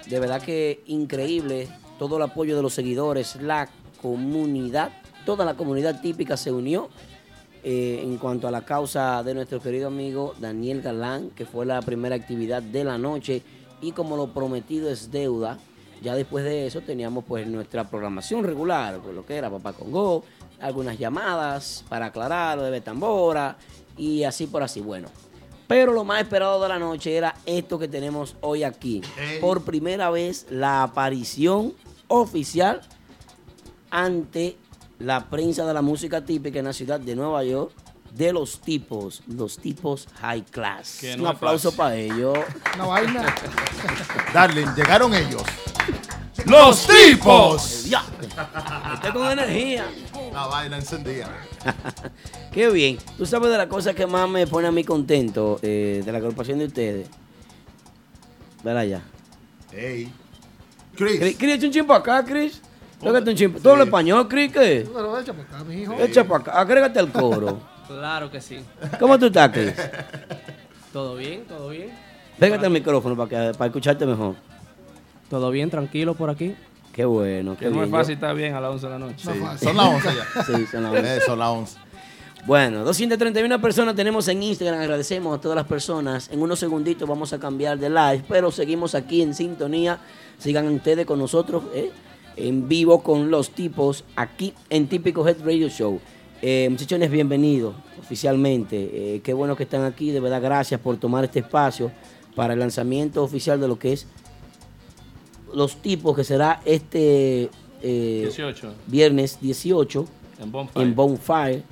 De verdad que increíble. Todo el apoyo de los seguidores, la comunidad, toda la comunidad típica se unió eh, en cuanto a la causa de nuestro querido amigo Daniel Galán, que fue la primera actividad de la noche. Y como lo prometido es deuda, ya después de eso teníamos pues nuestra programación regular, pues, lo que era Papá Congo, algunas llamadas para aclarar lo de Betambora y así por así. Bueno, pero lo más esperado de la noche era esto que tenemos hoy aquí. Por primera vez la aparición oficial ante la prensa de la música típica en la ciudad de Nueva York de los tipos, los tipos high class. Que Un no aplauso para ellos. Una vaina. Darling, llegaron ellos. ¡Los tipos! Ya. Estoy con energía. Una vaina encendida. Qué bien. Tú sabes de la cosa que más me pone a mí contento eh, de la agrupación de ustedes. Verá ya. Hey. Chris. Chris, echa un chimpo acá, Chris. Tócate un chimpo. ¿Tú hablas español, Chris? ¿Qué? Pero echa para acá, mijo. Echa para acá. Agrégate al coro. Claro que sí. ¿Cómo tú estás, Chris? ¿Todo bien? ¿Todo bien? Pégate al micrófono para, que, para escucharte mejor. ¿Todo bien? ¿Tranquilo por aquí? Qué bueno, qué Que no es bien. fácil estar bien a las 11 de la noche. Sí. Son las 11 ya. Sí, son las 11. Eh, son las 11. Bueno, 231 personas tenemos en Instagram. Agradecemos a todas las personas. En unos segunditos vamos a cambiar de live, pero seguimos aquí en sintonía. Sigan ustedes con nosotros ¿eh? en vivo con los tipos aquí en Típico Head Radio Show. Eh, muchachones, bienvenidos oficialmente. Eh, qué bueno que están aquí. De verdad, gracias por tomar este espacio. para el lanzamiento oficial de lo que es los tipos que será este eh, 18. viernes 18 En Bonfire. en Bonfire.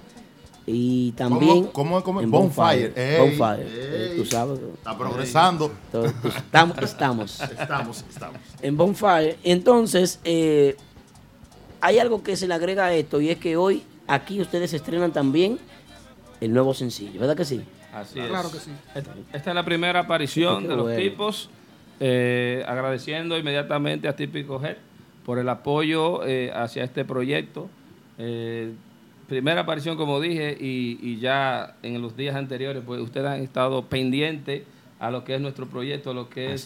Y también. ¿Cómo- cómo- cómo? en Bonfire. Ey, Bonfire. ey. Eh, tú sabes. Está progresando. Tú- Estamos. Estamos. Estamos, estamos. En Bonfire. Entonces, eh, hay algo que se le agrega a esto y es que hoy aquí ustedes estrenan también el nuevo sencillo, ¿verdad que sí? Así es. Claro que sí. Esta- Esta es la primera aparición de los bueno. tipos. Eh, agradeciendo inmediatamente a Típico Head por el apoyo eh, hacia este proyecto. Eh, primera aparición, como dije, y, y ya en los días anteriores, pues ustedes han estado pendientes a lo que es nuestro proyecto, a lo que es,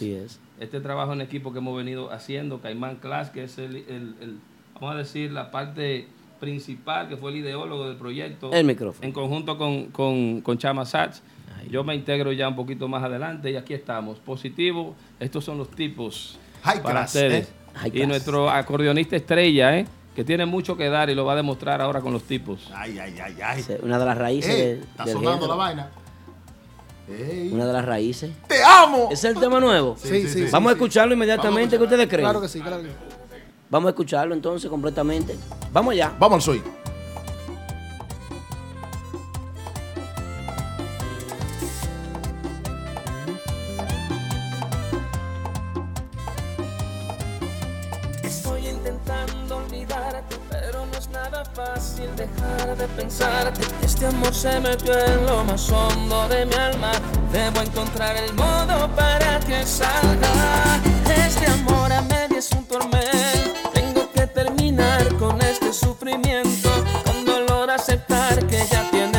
este trabajo en equipo que hemos venido haciendo, Caimán Class, que es el, el- el- vamos a decir, la parte principal, que fue el ideólogo del proyecto. El micrófono. En conjunto con, con, con Chama Sachs. Yo me integro ya un poquito más adelante y aquí estamos. Positivo, estos son los tipos High para class, ustedes. ¿eh? High Y class. nuestro acordeonista estrella, ¿eh? que tiene mucho que dar y lo va a demostrar ahora con los tipos. Ay, ay, ay, ay. Una de las raíces Ey, de- está del sonando género. la vaina. Ey. Una de las raíces. ¡Te amo! ¿Es el tema nuevo? Sí, sí, sí, Vamos a sí. escucharlo inmediatamente. ¿Qué ustedes creen? Claro que sí, claro que sí. Vamos a escucharlo entonces completamente. Vamos allá. Vamos al soy. De pensarte. Este amor se metió en lo más hondo de mi alma. Debo encontrar el modo para que salga. Este amor a media es un tormento. Tengo que terminar con este sufrimiento. Con dolor aceptar que ya tienes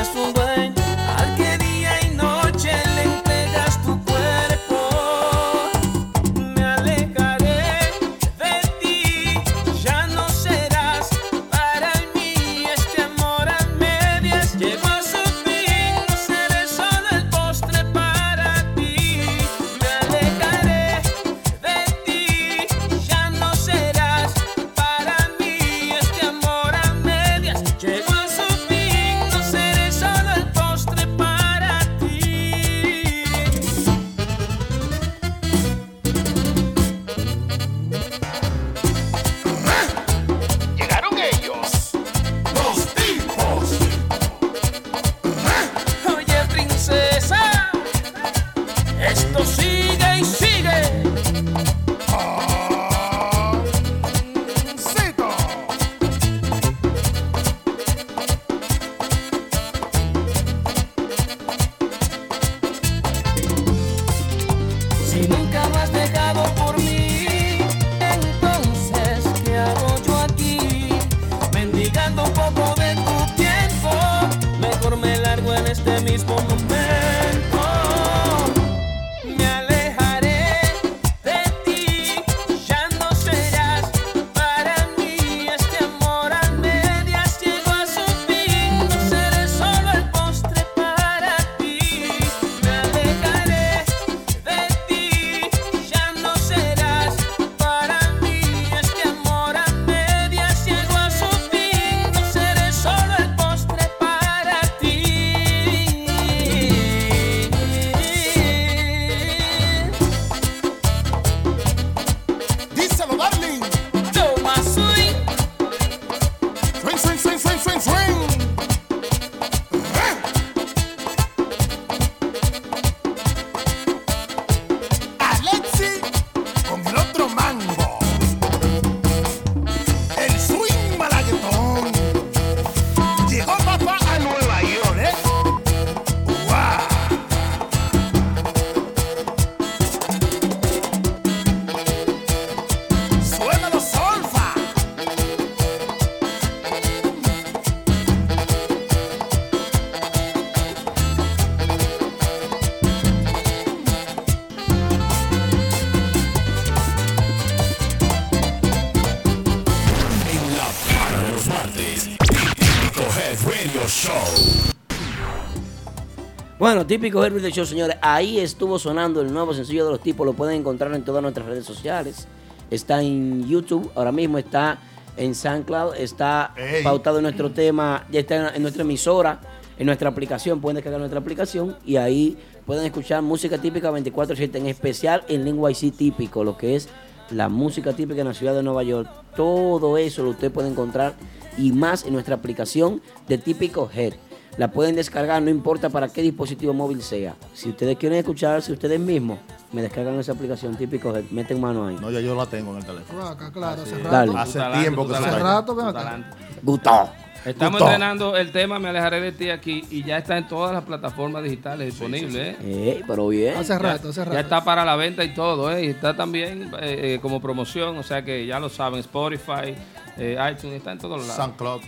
típico Herbert de Show, señores. Ahí estuvo sonando el nuevo sencillo de los tipos. Lo pueden encontrar en todas nuestras redes sociales. Está en YouTube, ahora mismo está en SoundCloud, está Ey. pautado en nuestro tema, ya está en, en nuestra emisora, en nuestra aplicación, pueden descargar nuestra aplicación y ahí pueden escuchar música típica 24/7, en especial en lengua IC típico, lo que es la música típica en la ciudad de Nueva York. Todo eso lo usted puede encontrar y más en nuestra aplicación de Típico Head. La pueden descargar, no importa para qué dispositivo móvil sea. Si ustedes quieren escucharse ustedes mismos, me descargan esa aplicación Típico meten mano ahí. No, ya yo la tengo en el teléfono. Acá, claro, hace Dale. rato. Hace tiempo que se Hace rato, ven acá. Gustavo. Estamos Gustavo. entrenando el tema Me alejaré de ti aquí y ya está en todas las plataformas digitales disponible. ¿eh? Eh, pero bien. Hace rato, hace Ya rato. está para la venta y todo, ¿eh? Y está también eh, eh, como promoción, o sea que ya lo saben, Spotify, eh, iTunes, está en todos lados. SoundCloud,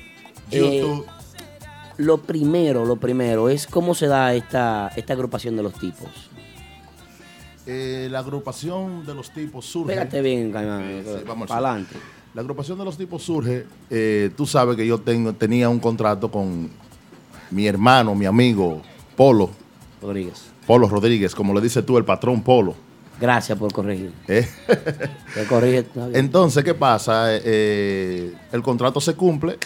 Eh, lo primero, lo primero es cómo se da esta, esta agrupación de los tipos. Eh, la agrupación de los tipos surge. Pégate bien, Caimán, Eh, sí, vamos para adelante. La agrupación de los tipos surge. eh, tú sabes que yo tengo, tenía un contrato con mi hermano, mi amigo Polo. Rodríguez. Polo Rodríguez, como le dices tú, el patrón Polo. Gracias por corregir. ¿Eh? Te corrige. Entonces, ¿qué pasa? Eh, el contrato se cumple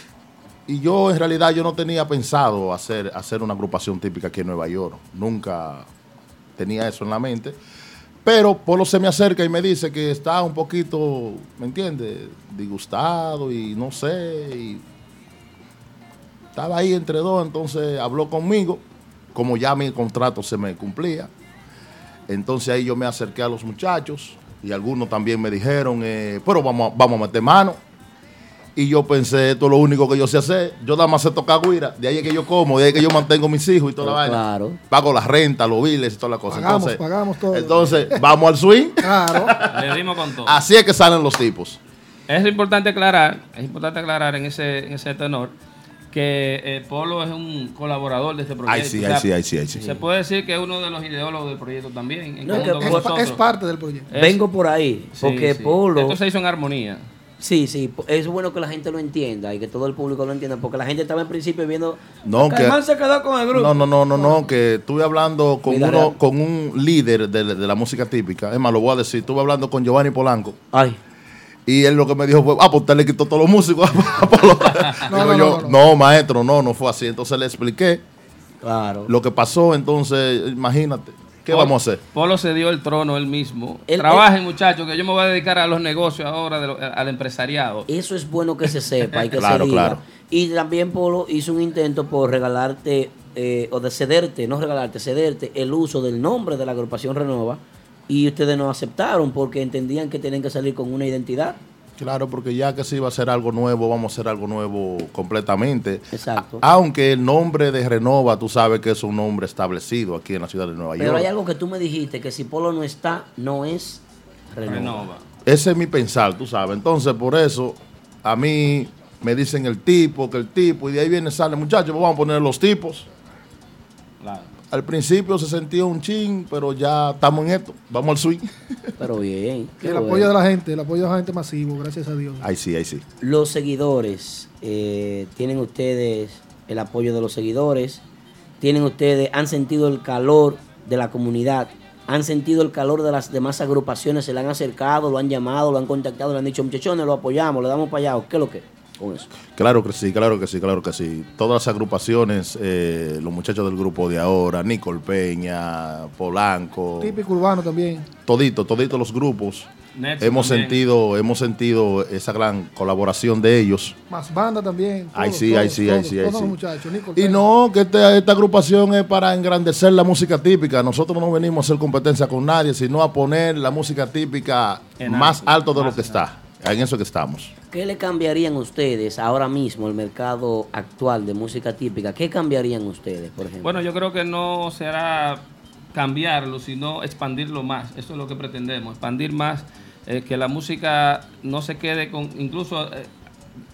y yo en realidad yo no tenía pensado hacer, hacer una agrupación típica aquí en Nueva York. Nunca tenía eso en la mente. Pero Polo se me acerca y me dice que está un poquito, ¿me entiendes? Disgustado y no sé. Estaba ahí entre dos, entonces habló conmigo, como ya mi contrato se me cumplía. Entonces ahí yo me acerqué a los muchachos y algunos también me dijeron, eh, pero vamos, vamos a meter mano. Y yo pensé, esto es lo único que yo sé hacer. Yo nada más sé tocar guira. De ahí es que yo como, de ahí es que yo mantengo mis hijos y toda la vaina. Claro. Pago la renta, los biles y toda la cosa. Pagamos, entonces, pagamos todo. entonces, vamos al swing. Claro. Le dimos con todo. Así es que salen los tipos. Es importante aclarar, es importante aclarar en ese, en ese tenor que eh, Polo es un colaborador de este proyecto. Ay, sí, O sea, ay, sí, ay, sí. Se puede decir que es uno de los ideólogos del proyecto también. en No, conjunto que- con es parte del proyecto. Es- Vengo por ahí, Sí, porque sí. Polo... Esto se hizo en armonía. Sí, sí, es bueno que la gente lo entienda y que todo el público lo entienda, porque la gente estaba en principio viendo... No, que, Caimán se quedó con el grupo. no, no, no, no, no, que estuve hablando con, uno, real. con un líder de, de la música típica. Es más, lo voy a decir. Estuve hablando con Giovanni Polanco. Ay. Y él lo que me dijo fue, ah, pues usted le quitó todos los músicos. a Polo". No, Digo no, yo, no, no, maestro, no, no fue así. Entonces le expliqué Claro. lo que pasó. Entonces, imagínate, ¿qué Polo- vamos a hacer? Polo se dio el trono él mismo. Él- Trabajen, muchachos, que yo me voy a dedicar a los negocios ahora, de lo- al empresariado. Eso es bueno que se sepa y que Claro, se diga. claro. Y también Polo hizo un intento por regalarte eh, o de cederte, no regalarte, cederte el uso del nombre de la agrupación Renova y ustedes no aceptaron porque entendían que tenían que salir con una identidad. Claro, porque ya que se iba a hacer algo nuevo, vamos a hacer algo nuevo completamente. Exacto. Aunque el nombre de Renova, tú sabes que es un nombre establecido aquí en la ciudad de Nueva Pero York. hay algo que tú me dijiste, que si Polo no está, no es Renova. Renova. Ese es mi pensar, tú sabes. Entonces, por eso, a mí me dicen el tipo, que el tipo, y de ahí viene, sale, muchachos, pues vamos a poner los tipos. Claro. Al principio se sentía un chin, pero ya estamos en esto. Vamos al swing. Pero bien. qué El bueno. apoyo de la gente, el apoyo de la gente masivo, gracias a Dios. Ahí sí, ahí sí. Los seguidores, eh, tienen ustedes el apoyo de los seguidores, tienen ustedes, han sentido el calor de la comunidad, han sentido el calor de las demás agrupaciones, se le han acercado, lo han llamado, lo han contactado, le han dicho, muchachones, lo apoyamos, le damos para allá, ¿o ¿qué es lo que? Con eso. Claro que sí, claro que sí, claro que sí. Todas las agrupaciones, eh, los muchachos del grupo de ahora, Nicole Peña, Polanco, Típico urbano también. todito, toditos los grupos. Hemos también. sentido, hemos sentido esa gran colaboración de ellos. Más banda también. Ay, todos, sí, ay, sí, ay, todos, sí, Y no, que este- esta agrupación es para engrandecer la música típica. Nosotros no venimos a hacer competencia con nadie, sino a poner la música típica En más alto, alto de lo que está. En eso que estamos. ¿Qué le cambiarían ustedes ahora mismo el mercado actual de música típica? ¿Qué cambiarían ustedes, por ejemplo? Bueno, yo creo que no será cambiarlo, sino expandirlo más. Eso es lo que pretendemos, expandir más, eh, que la música no se quede con, incluso eh,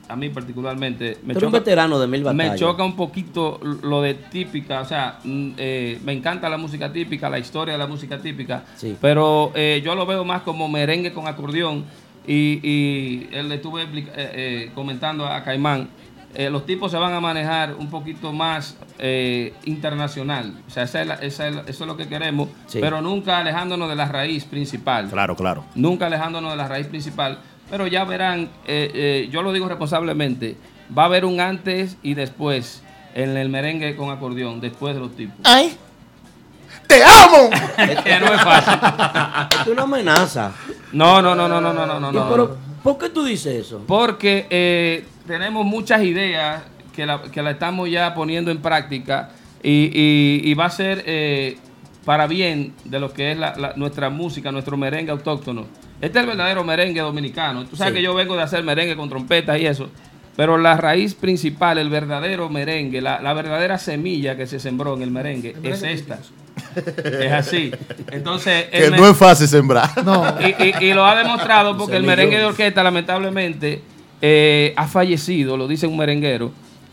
a mí particularmente, me eres un veterano de mil me choca un poquito lo de típica, o sea, mm, eh, me encanta la música típica, la historia de la música típica, Sí. pero yo lo veo más como merengue con acordeón y, y él le estuve explica- eh, eh, comentando a Caimán, eh, los tipos se van a manejar un poquito más eh, internacional, o sea, esa es la- esa es la- eso es lo que queremos, Sí. pero nunca alejándonos de la raíz principal. Claro, claro. Nunca alejándonos de la raíz principal, pero ya verán, eh, eh, yo lo digo responsablemente, va a haber un antes y después en el merengue con acordeón después de los tipos. ¡Ay! ¡Te amo! que no es fácil. Es una amenaza. No, no, no, no, no, no, no, no. ¿Y no. pero, ¿Por qué tú dices eso? Porque eh, tenemos muchas ideas que la, que la estamos ya poniendo en práctica y, y- y va a ser eh, para bien de lo que es la- la- nuestra música, nuestro merengue autóctono. Este es el verdadero merengue dominicano. Tú sabes Sí. que yo vengo de hacer merengue con trompetas y eso. Pero la raíz principal, el verdadero merengue, la, la verdadera semilla que se sembró en el merengue, es esta. Es así. Entonces, Que no es fácil sembrar. y, y- y lo ha demostrado porque el merengue de orquesta, lamentablemente, eh, ha fallecido, lo dice un merenguero,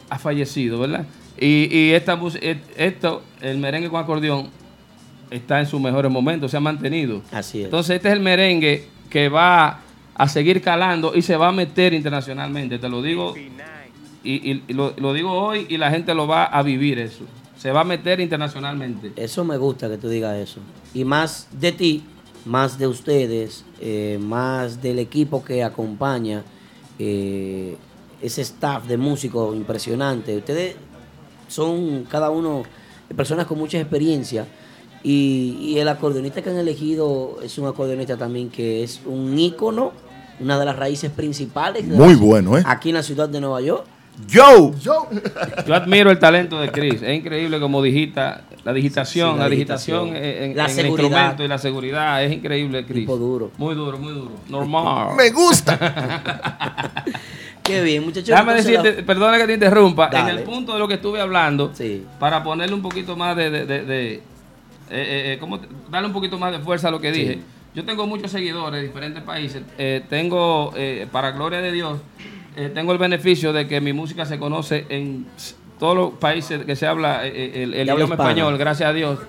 ha fallecido, ¿verdad? Y, y esta, et- esto, el merengue con acordeón, está en sus mejores momentos, se ha mantenido. Así es. Entonces, este es el merengue que va a seguir calando y se va a meter internacionalmente, te lo digo. Y, y- y lo, lo digo hoy y la gente lo va a vivir eso. Se va a meter internacionalmente. Eso me gusta que tú digas eso. Y más de ti, más de ustedes, eh, más del equipo que acompaña, eh, ese staff de músicos impresionante. Ustedes son cada uno personas con mucha experiencia. Y, y el acordeonista que han elegido es un acordeonista también que es un ícono, una de las raíces principales. Muy la- bueno, ¿eh? Aquí en la ciudad de Nueva York. Yo. Yo. Yo admiro el talento de Chris. Es increíble como digita, la digitación, Sí, la la digitación digitación. en, La en el instrumento y la seguridad. Es increíble, Chris. duro. Muy duro, muy duro. Normal. Me gusta. Qué bien, muchachos. Déjame la- decirte, perdona que te interrumpa, en el punto de lo que estuve hablando, para ponerle un poquito más de, de, de- de- eh, eh, eh, ¿cómo te- darle un poquito más de fuerza a lo que Sí. dije. Yo tengo muchos seguidores de diferentes países. Eh, tengo, eh, para gloria de Dios, eh, tengo el beneficio de que mi música se conoce en todos los países que se habla eh, eh, el, el De habla idioma hispana. español, gracias a Dios.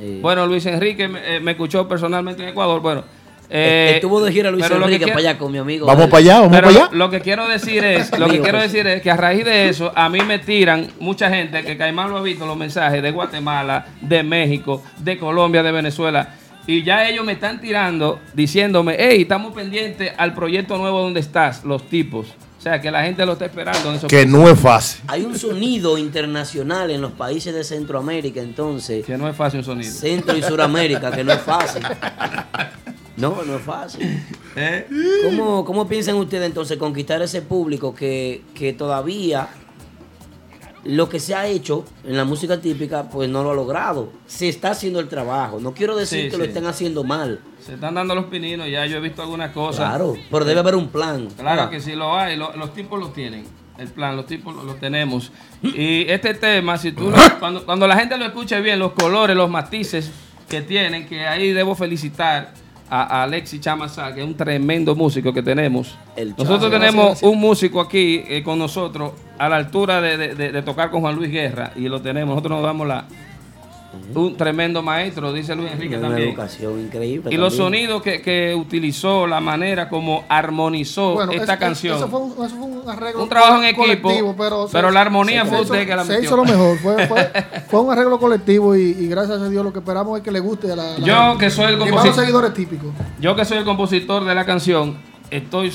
Eh, Bueno, Luis Enrique me, eh, me escuchó personalmente en Ecuador. Bueno, eh, Estuvo de gira Luis pero lo que Enrique quiero- para allá con mi amigo. Vamos para allá, vamos pero para allá. Lo, lo que quiero decir es, lo que quiero decir es que a raíz de eso, a mí me tiran mucha gente que Caimán lo ha visto los mensajes de Guatemala, de México, de Colombia, de Venezuela. Y ya ellos me están tirando diciéndome, hey, estamos pendientes al proyecto nuevo donde estás, los tipos. O sea, que la gente lo está esperando en esos Que países. no es fácil. Hay un sonido internacional en los países de Centroamérica, entonces. Que no es fácil un sonido. Centro y Suramérica, que no es fácil. No, no es fácil. ¿Eh? ¿Cómo, cómo piensan ustedes entonces conquistar ese público que, que todavía lo que se ha hecho en la música típica, pues no lo ha logrado? Se está haciendo el trabajo. No quiero decir Sí, que lo estén haciendo mal. Se están dando los pininos, ya yo he visto algunas cosas. Claro, pero debe haber un plan. Claro que sí lo hay, lo- los tipos lo tienen. El plan, los tipos lo, lo tenemos. Y este tema, si tú cuando, cuando la gente lo escuche bien, los colores, los matices que tienen, que ahí debo felicitar a, a Alexis Chamazá, que es un tremendo músico que tenemos. Nosotros Chama. tenemos Gracias, un músico aquí eh, con nosotros a la altura de, de- de- de tocar con Juan Luis Guerra y lo tenemos. Nosotros nos damos la un tremendo maestro, dice Luis Enrique Una también. educación increíble. Y los sonidos que, que utilizó, la manera como armonizó Bueno, esta eso- canción. Eso fue, un, eso fue un arreglo Un trabajo en equipo, pero, pero la armonía se fue hizo- usted que la Se metió. hizo lo mejor. Fue, fue, fue un arreglo colectivo y, y gracias a Dios lo que esperamos es que le guste a la, la Yo gente. que soy el compositor- seguidores típicos. Yo que soy el compositor de la canción, estoy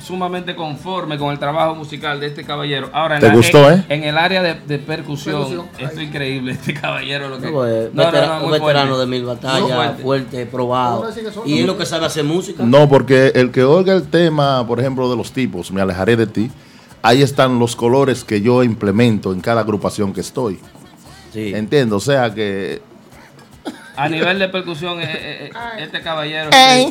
sumamente conforme con el trabajo musical de este caballero. Ahora, en, ¿Te la- gustó, en- eh? en el área de, de percusión, Percusión, esto es increíble, este caballero. Lo que, No, pues, No, no, vetera- no, un muy veterano fuerte. de mil batallas, fuerte. fuerte, probado. Y es lo que sabe hacer música. No, porque el que oiga el tema, por ejemplo, de los tipos, me alejaré de ti. Ahí están los colores que yo implemento en cada agrupación que estoy. Entiendo, o sea que A nivel de percusión, eh, eh, eh, este caballero. Eh,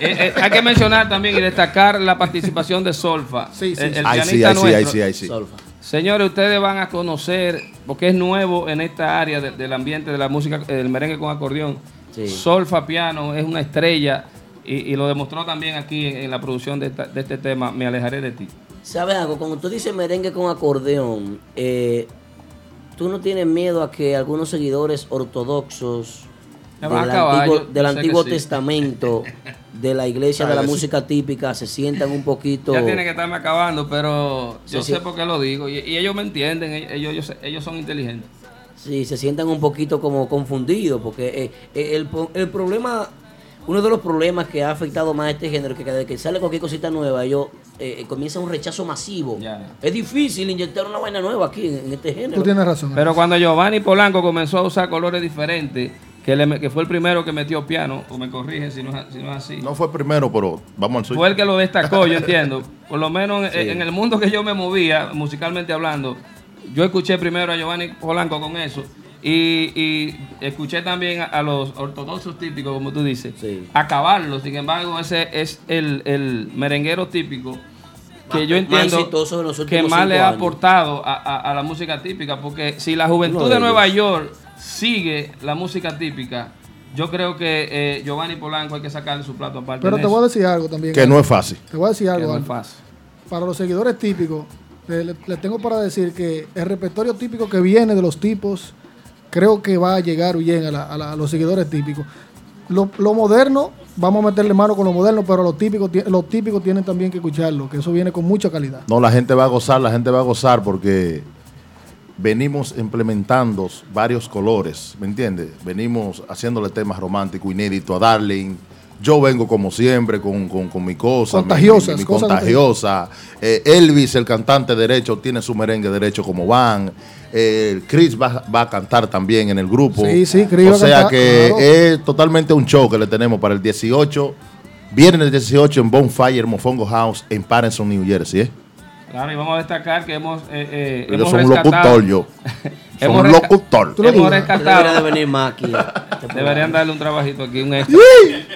eh, hay que mencionar también y destacar la participación de Solfa. Sí, el, el Ay, sí, pianista sí, nuestro. sí, ay, sí. Solfa. Señores, ustedes van a conocer, porque es nuevo en esta área de- del ambiente de la música, del merengue con acordeón. Sí. Solfa Piano es una estrella y, y lo demostró también aquí en, en la producción de, esta- de este tema, Me alejaré de ti. ¿Sabes algo? Cuando tú dices merengue con acordeón, eh, tú no tienes miedo a que algunos seguidores ortodoxos del Antiguo, del sí. Testamento, de la iglesia de la sí. música típica, se sientan un poquito... Ya tiene que estarme acabando, pero Sí, yo sí. sé por qué lo digo y, y ellos me entienden, ellos, ellos, ellos son inteligentes. Sí, se sientan un poquito como confundidos, porque eh, eh, el, el problema, uno de los problemas que ha afectado más a este género, que cada que sale cualquier cosita nueva, ellos eh, comienza un rechazo masivo. Es difícil inyectar una vaina nueva aquí en, en este género. Tú tienes razón. Pero cuando Giovanni Polanco comenzó a usar colores diferentes, que, le me- que fue el primero que metió piano, o me corrige si no, es- si no es así. No fue primero, pero vamos al suyo. Fue el que lo destacó, yo entiendo. Por lo menos en, Sí. en el mundo que yo me movía, musicalmente hablando, yo escuché primero a Giovanni Polanco con eso. Y, y escuché también a, a los ortodoxos típicos, como tú dices, acabarlo. Sin embargo, ese es el, el merenguero típico que Más- yo entiendo que más le ha años. aportado a, a- a la música típica. Porque si la juventud de, de Nueva. York sigue la música típica, yo creo que eh, Giovanni Polanco hay que sacarle su plato aparte. Pero te eso. voy a decir algo también. Que no es fácil. Te voy a decir algo. Que no es Aldo. fácil. Para los seguidores típicos, le, le- le tengo para decir que el repertorio típico que viene de los tipos, creo que va a llegar bien a, la- a la- a los seguidores típicos. Lo, lo moderno, vamos a meterle mano con lo moderno, pero los típicos, los típicos tienen también que escucharlo, que eso viene con mucha calidad. No, la gente va a gozar, la gente va a gozar porque venimos implementando varios colores, ¿me entiendes? Venimos haciéndole temas románticos, inéditos a Darling. Yo vengo como siempre con, con- con mi cosa, mi- Contagiosas, mi, mi cosas contagiosa. Eh, Elvis, el cantante derecho, tiene su merengue derecho como van. Eh, Chris va, va a cantar también en el grupo. Sí, sí, Chris O sea que claro. es totalmente un show que le tenemos para el 18. Viernes 18 en Bonfire Mofongo House en Patterson, New Jersey. ¿eh? Claro, y vamos a destacar que hemos. eh, eh, hemos soy un rescatado- locutor, yo. Hemos un resca- locutor. Tú lo Hemos dices. rescatado. Debería de venir más aquí. Deberían darle un trabajito aquí, un extra.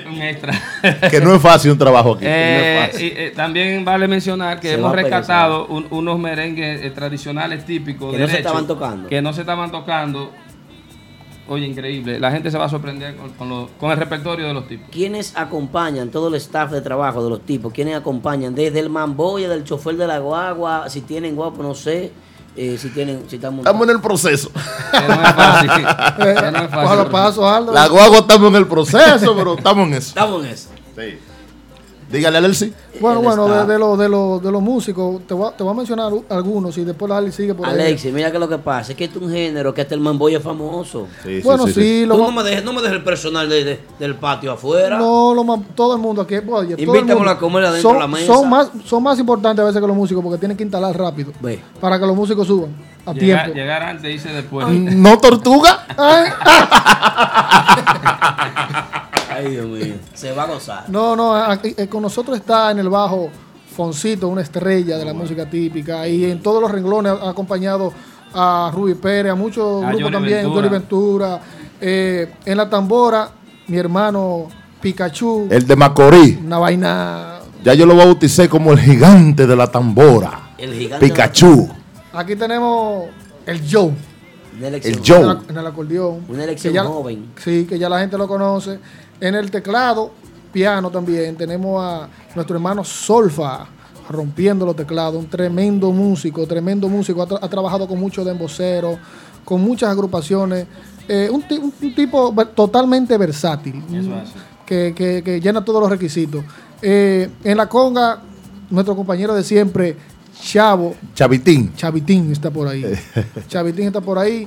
un extra. que no es fácil un trabajo aquí. Eh, y, eh, también vale mencionar que Se hemos rescatado un- unos merengues eh, tradicionales típicos. Que no se estaban tocando. Que no se estaban tocando. Oye, increíble. La gente se va a sorprender con, con lo- con el repertorio de los tipos. ¿Quiénes acompañan, todo el staff de trabajo de los tipos? ¿Quiénes acompañan? Desde el mamboya, del chofer de la guagua, si tienen guapo, no sé. eh, si tienen, si están Estamos en el proceso. Eh, cójalo paso, Aldo. La guagua estamos en el proceso, pero estamos en eso. Estamos en eso. Sí. Dígale a Alexi. Bueno, Él bueno, de, de los de los de los músicos, te voy, a, te voy a mencionar algunos y después la Ali sigue por ahí. Alexis, mira que lo que pasa es que este es un género que hasta el mamboya es famoso. Sí, Bueno, sí, sí, sí. lo Tú no me dejes, no me dejes el personal de- de- del patio afuera. No, lo más- todo el mundo aquí. oye, Invítamelo mundo. a comer adentro son, de la mesa. Son más, son más importantes a veces que los músicos porque tienen que instalar rápido. Ve. Para que los músicos suban a Llegar, tiempo. llegar antes, dice después. ¿No tortuga? Ay, Ay, Dios mío. Se va a gozar. No, no, aquí, eh, con nosotros está en el bajo Foncito, una estrella de la música típica, y en todos los renglones ha acompañado a Ruby Pérez, a muchos A grupos Johnny también, Ventura. Johnny Ventura. Eh, en la tambora, mi hermano Pikachu, El de Macorís. una vaina. Ya yo lo bauticé como el gigante de la tambora. El gigante de la Pikachu. Aquí tenemos el Joe. Una elección. El Joe. En, el acordeón. Una elección ya- joven. Sí, que ya la gente lo conoce. En el teclado, piano también, tenemos a nuestro hermano Solfa rompiendo los teclados, un tremendo músico, tremendo músico. Ha, tra- ha trabajado con muchos demboceros, con muchas agrupaciones. Eh, un, ti- un- un tipo totalmente versátil, Eso es así. que, que- que llena todos los requisitos. Eh, en la conga, nuestro compañero de siempre, Chavo, Chavitín. Chavitín está por ahí. Chavitín está por ahí.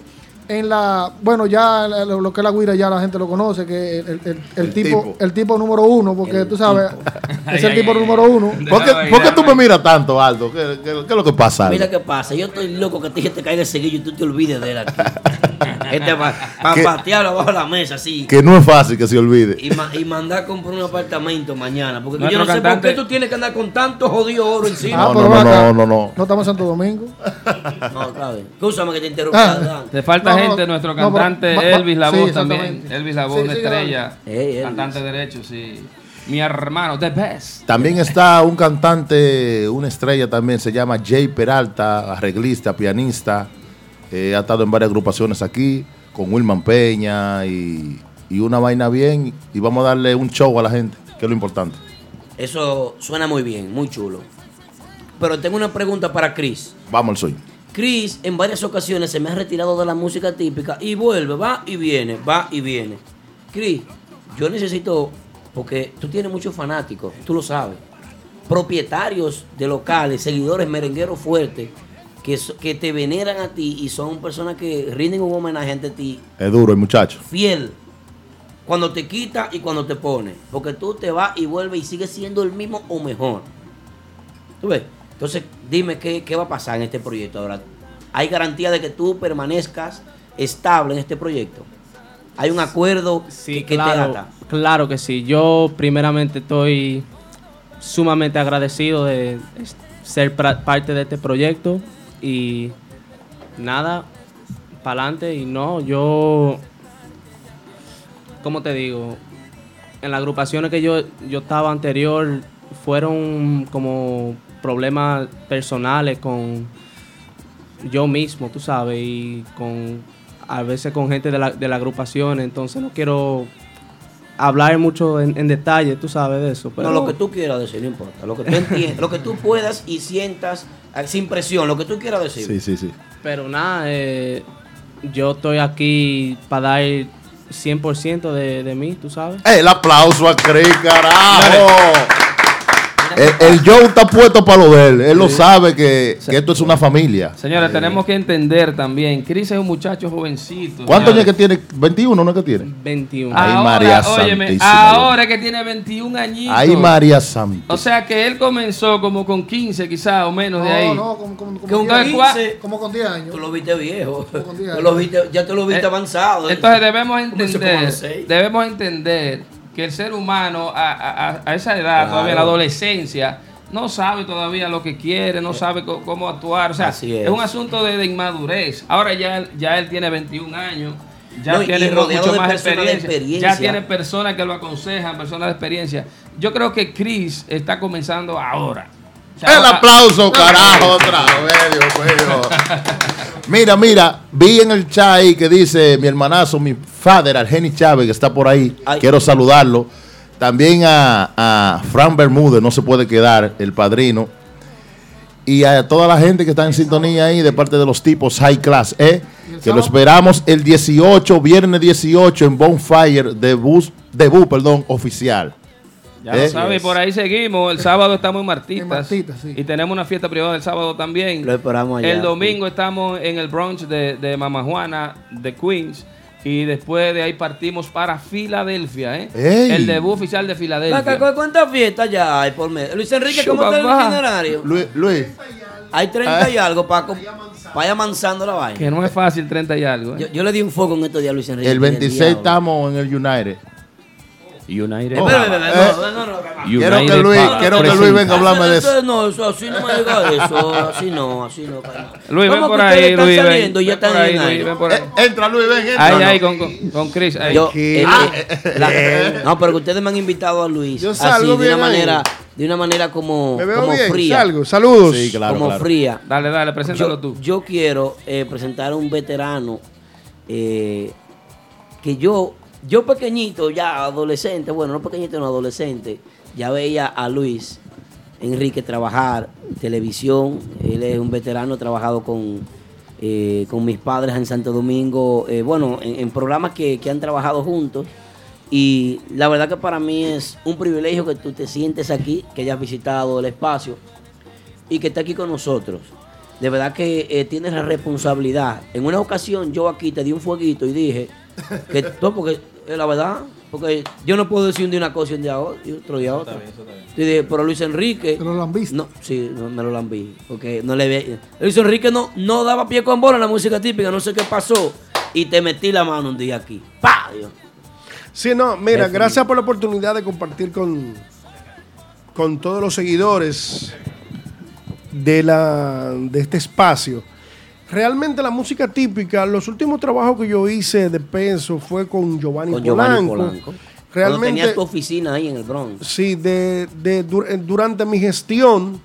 En la, bueno, ya lo, lo que es la guira ya la gente lo conoce, que el, el- el- el El tipo, tipo. el tipo número uno, porque tú sabes, es el tipo número uno. ¿Por qué, por qué tú me miras tanto, Aldo? ¿Qué, qué- qué es lo que pasa? Aldo? Mira qué pasa. Yo estoy loco que se te caiga el seguillo y tú te olvides de él aquí. este para ¿Qué? patearlo abajo de la mesa, así. Que no es fácil que se olvide. Y, ma- y mandar a comprar un apartamento mañana. Porque yo no sé cantante- por qué tú tienes que andar con tanto jodido oro encima. Ah, No, pero no, no, no, no. No estamos en Santo Domingo. No, claro. Escúchame que te interrumpa. Ah. Te falta gente, nuestro no, pero cantante Elvis La sí, Voz exactamente. también. Elvis La Voz, Sí, estrella. Cantante derecho, sí. Mi hermano, The Best. También está un cantante, una estrella también, se llama Jay Peralta, arreglista, pianista. Eh, ha estado en varias agrupaciones aquí, con Wilman Peña y, y una vaina bien. Y vamos a darle un show a la gente, que es lo importante. Eso suena muy bien, muy chulo. Pero tengo una pregunta para Chris. Vamos al sueño. Chris en varias ocasiones se me ha retirado de la música típica y vuelve, va y viene, va y viene. Chris, yo necesito, porque tú tienes muchos fanáticos, tú lo sabes, propietarios de locales, seguidores merengueros fuertes, que, so- que te veneran a ti y son personas que rinden un homenaje ante ti Es duro el muchacho. fiel. Cuando te quita y cuando te pone. Porque tú te vas y vuelves y sigues siendo el mismo o mejor. ¿Tú ves? Entonces, dime qué, qué va a pasar en este proyecto ahora. ¿Hay garantía de que tú permanezcas estable en este proyecto? ¿Hay un acuerdo que, que claro, te ata? Claro que sí. Yo primeramente estoy sumamente agradecido de ser parte de este proyecto y nada, para adelante y no, yo, ¿cómo te digo? En las agrupaciones que yo, yo estaba anterior fueron como problemas personales con yo mismo, tú sabes, y con a veces con gente de la, de la agrupación, entonces no quiero hablar mucho en, en detalle, tú sabes de eso. Pero No, lo que tú quieras decir, no importa. Lo que tú entiendas, lo que tú puedas y sientas eh, sin presión, lo que tú quieras decir. Sí, sí, sí. Pero nada, eh, yo estoy aquí para dar 100% de, de mí, tú sabes. El aplauso a Cris, carajo. El, el Joe está puesto para lo de él. Él lo sabe que, que esto es una familia. Señores, tenemos que entender también. Chris es un muchacho jovencito. ¿Cuántos años que tiene? 21, ¿no es que tiene? 21. Ay, Ahora, María óyeme, Santísima. ahora que tiene 21 añitos. Ay, María Santa. O sea que él comenzó como con 15 quizás o menos de ahí. No, no, como, como, como, 10, cua- como con 10 años. Tú lo viste viejo. con 10 Tú lo viste- ya te lo viste Eh, avanzado. Entonces debemos entender, debemos entender que el ser humano a, a- esa edad, Claro. todavía en la adolescencia, no sabe todavía lo que quiere, no sabe cómo actuar. O sea, Así es. es. un asunto de, de inmadurez. Ahora ya, él- ya él tiene 21 años. Ya No, tiene mucho más experiencia. experiencia. Ya tiene personas que lo aconsejan, personas de experiencia. Yo creo que Chris está comenzando ahora. O sea, El ahora- aplauso, carajo, otra vez, Dios mío. Mira, mira, vi en el chat ahí que dice mi hermanazo, mi father, Argeni Chávez, que está por ahí. Quiero saludarlo. También a, a Fran Bermúdez, no se puede quedar, el padrino. Y a toda la gente que está en sintonía ahí de parte de los tipos High Class, ¿eh? Que lo esperamos el 18, viernes 18 en Bonfire, debut, debut perdón, oficial. Ya ¿Eh? lo sabe, y por ahí seguimos. El sábado estamos en Martitas. En Martitas, sí. Y tenemos una fiesta privada el sábado también. Lo esperamos allá. El domingo estamos en el brunch de, de Mama Juana, de Queens. Y después de ahí partimos para Filadelfia, ¿eh? ¡Ey! El debut oficial de Filadelfia. Acá, ¿cu- ¿Cuántas fiestas ya hay por mes? Luis Enrique, ¿cómo está el va. itinerario? Luis, Luis. Hay 30 y Ah. algo para vaya avanzando la vaina. Que no es fácil, 30 y algo. ¿eh? Yo, yo le di un foco en estos días a Luis Enrique. El que 26 diablo. estamos en el United. United. Oh, Espera, espera, eh, no, no, no, no, Quiero United que Luis, quiero que Luis venga a hablarme de eso. No, eso, así no me diga eso, así no, así no. Luis, ven ¿Cómo por ahí, Luis. ven, ya están ahí, Luis, ven por ahí. Entra, Luis, ven, entra. Ahí, No, ahí, con, con, con Chris. ahí. Yo, eh, Ah, eh, la- no, pero que ustedes me han invitado a Luis Yo así, salgo de una manera, de una manera como, Me veo como bien, fría. salgo. Saludos. Sí, claro, como claro. fría. Dale, dale, preséntalo yo, tú. Yo quiero eh, presentar a un veterano eh, que yo, yo pequeñito, ya adolescente, bueno, no pequeñito, no adolescente, ya veía a Luis Enrique trabajar televisión. Él es un veterano, ha trabajado con, eh, con mis padres en Santo Domingo, eh, bueno, en, programas que, que han trabajado juntos. Y la verdad que para mí es un privilegio que tú te sientes aquí, que hayas visitado el espacio y que esté aquí con nosotros. De verdad que eh, tienes la responsabilidad. En una ocasión yo aquí te di un fueguito y dije que no, porque es la verdad, porque yo no puedo decir un día una cosa y un día otra, y otro día otra. Y dije, pero Luis Enrique. ¿Te lo lambiste? No, sí, no, me lo lambí. Porque no le ve. Luis Enrique no, no daba pie con bola en la música típica, no sé qué pasó. Y te metí la mano un día aquí. ¡Pah! Dios. Sí, no, mira, gracias por la oportunidad de compartir con, con todos los seguidores de, la, de este espacio. Realmente la música típica, los últimos trabajos que yo hice de peso fue con Giovanni, Con Giovanni Polanco. Polanco. Cuando Realmente, tenías tu oficina ahí en el Bronx. sí, de, de- eh, durante mi gestión,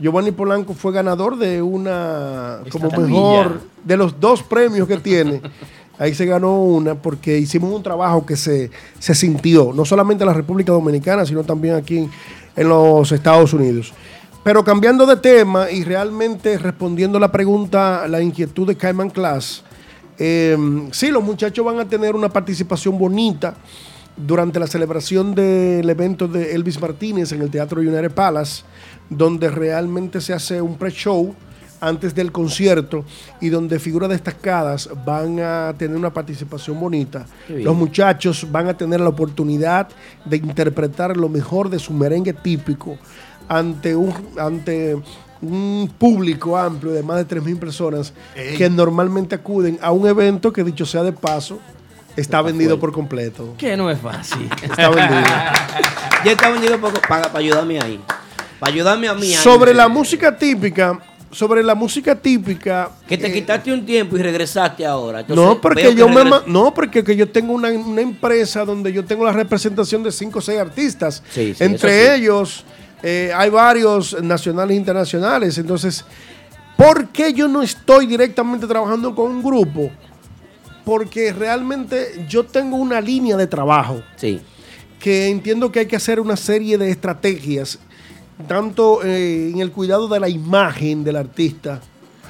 Giovanni Polanco fue ganador de una, como tablilla. mejor, de los dos premios que tiene. Ahí se ganó una porque hicimos un trabajo que se, se sintió, no solamente en la República Dominicana, sino también aquí en los Estados Unidos. Pero cambiando de tema y realmente respondiendo la pregunta, la inquietud de Cayman Class, eh, sí, los muchachos van a tener una participación bonita durante la celebración del evento de Elvis Martínez en el Teatro United Palace, donde realmente se hace un pre-show antes del concierto y donde figuras destacadas van a tener una participación bonita. Los muchachos van a tener la oportunidad de interpretar lo mejor de su merengue típico ante un, ante un público amplio de más de 3.000 personas Ey. que normalmente acuden a un evento que, dicho sea de paso, está vendido por completo. Que no es fácil. Está vendido. ya está vendido poco para, para ayudarme ahí. Para ayudarme a mí. ahí. Sobre la música típica, sobre la música típica, Que te quitaste un tiempo y regresaste ahora. Entonces, no, porque que yo me no, porque que yo tengo una, una empresa donde yo tengo la representación de cinco o seis artistas. Sí, sí, Entre sí. Eh, hay varios nacionales e internacionales. Entonces, ¿por qué yo no estoy directamente trabajando con un grupo? Porque realmente yo tengo una línea de trabajo. Sí. Que entiendo que hay que hacer una serie de estrategias, tanto eh, en el cuidado de la imagen del artista,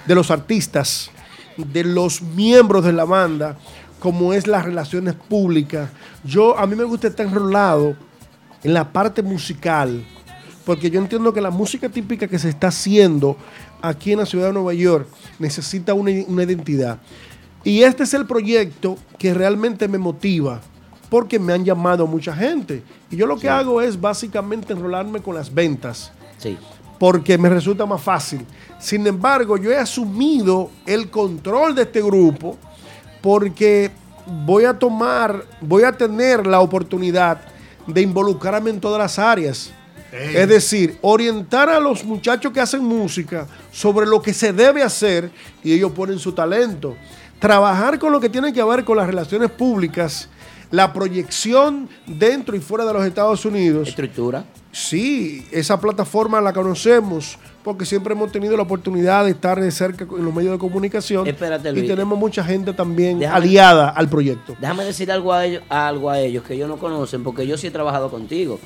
de los artistas, de los miembros de la banda, como es las relaciones públicas. Yo, a mí me gusta estar enrolado en la parte musical, porque yo entiendo que la música típica que se está haciendo aquí en la ciudad de Nueva York necesita una, una identidad. Y este es el proyecto que realmente me motiva, porque me han llamado mucha gente. Y yo lo que hago es básicamente enrolarme con las ventas Sí. porque me resulta más fácil. Sin embargo, yo he asumido el control de este grupo porque voy a tomar, voy a tener la oportunidad de involucrarme en todas las áreas. Es decir, orientar a los muchachos que hacen música sobre lo que se debe hacer y ellos ponen su talento. Trabajar con lo que tiene que ver con las relaciones públicas, la proyección dentro y fuera de los Estados Unidos. Estructura. Sí, esa plataforma la conocemos porque siempre hemos tenido la oportunidad de estar de cerca en los medios de comunicación Espérate, y tenemos mucha gente también Déjame- aliada al proyecto. Déjame decir algo a ellos, algo a ellos que ellos no conocen, porque yo sí he trabajado contigo.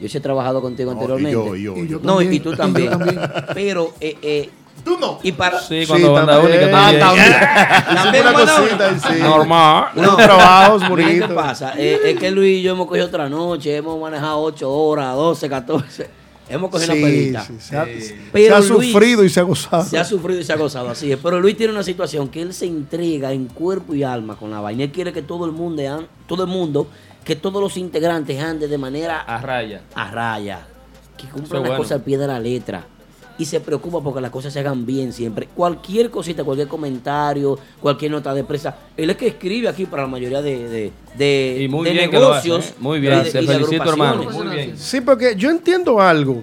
Yo sí he trabajado contigo No, anteriormente. y yo, y yo, y yo no, y- también. y tú también. también. Pero, eh, eh, Tú no. Y para. Sí, cuando banda única también. También Una cosita, única. sí. Normal. Unos trabajos Mira bonitos. ¿Qué pasa? Eh, es que Luis y yo hemos cogido otra noche, hemos manejado 8 horas, 12, 14. Hemos cogido Sí, una pelita. sí, se ha- Pero se ha Luis- sufrido y se ha gozado. Se ha sufrido y se ha gozado, así es. Pero Luis tiene una situación que él se entrega en cuerpo y alma con la vaina. Él quiere que todo el mundo, todo el mundo, que todos los integrantes anden de manera A raya. a raya. Que cumplan las bueno. cosas al pie de la letra. Y se preocupa porque las cosas se hagan bien siempre. Cualquier cosita, cualquier comentario, cualquier nota de prensa. Él es que escribe aquí para la mayoría de, de, de, Y muy de bien hace, negocios. ¿eh? Muy bien, de felicito, hermano. Muy bien. Sí, porque yo entiendo algo.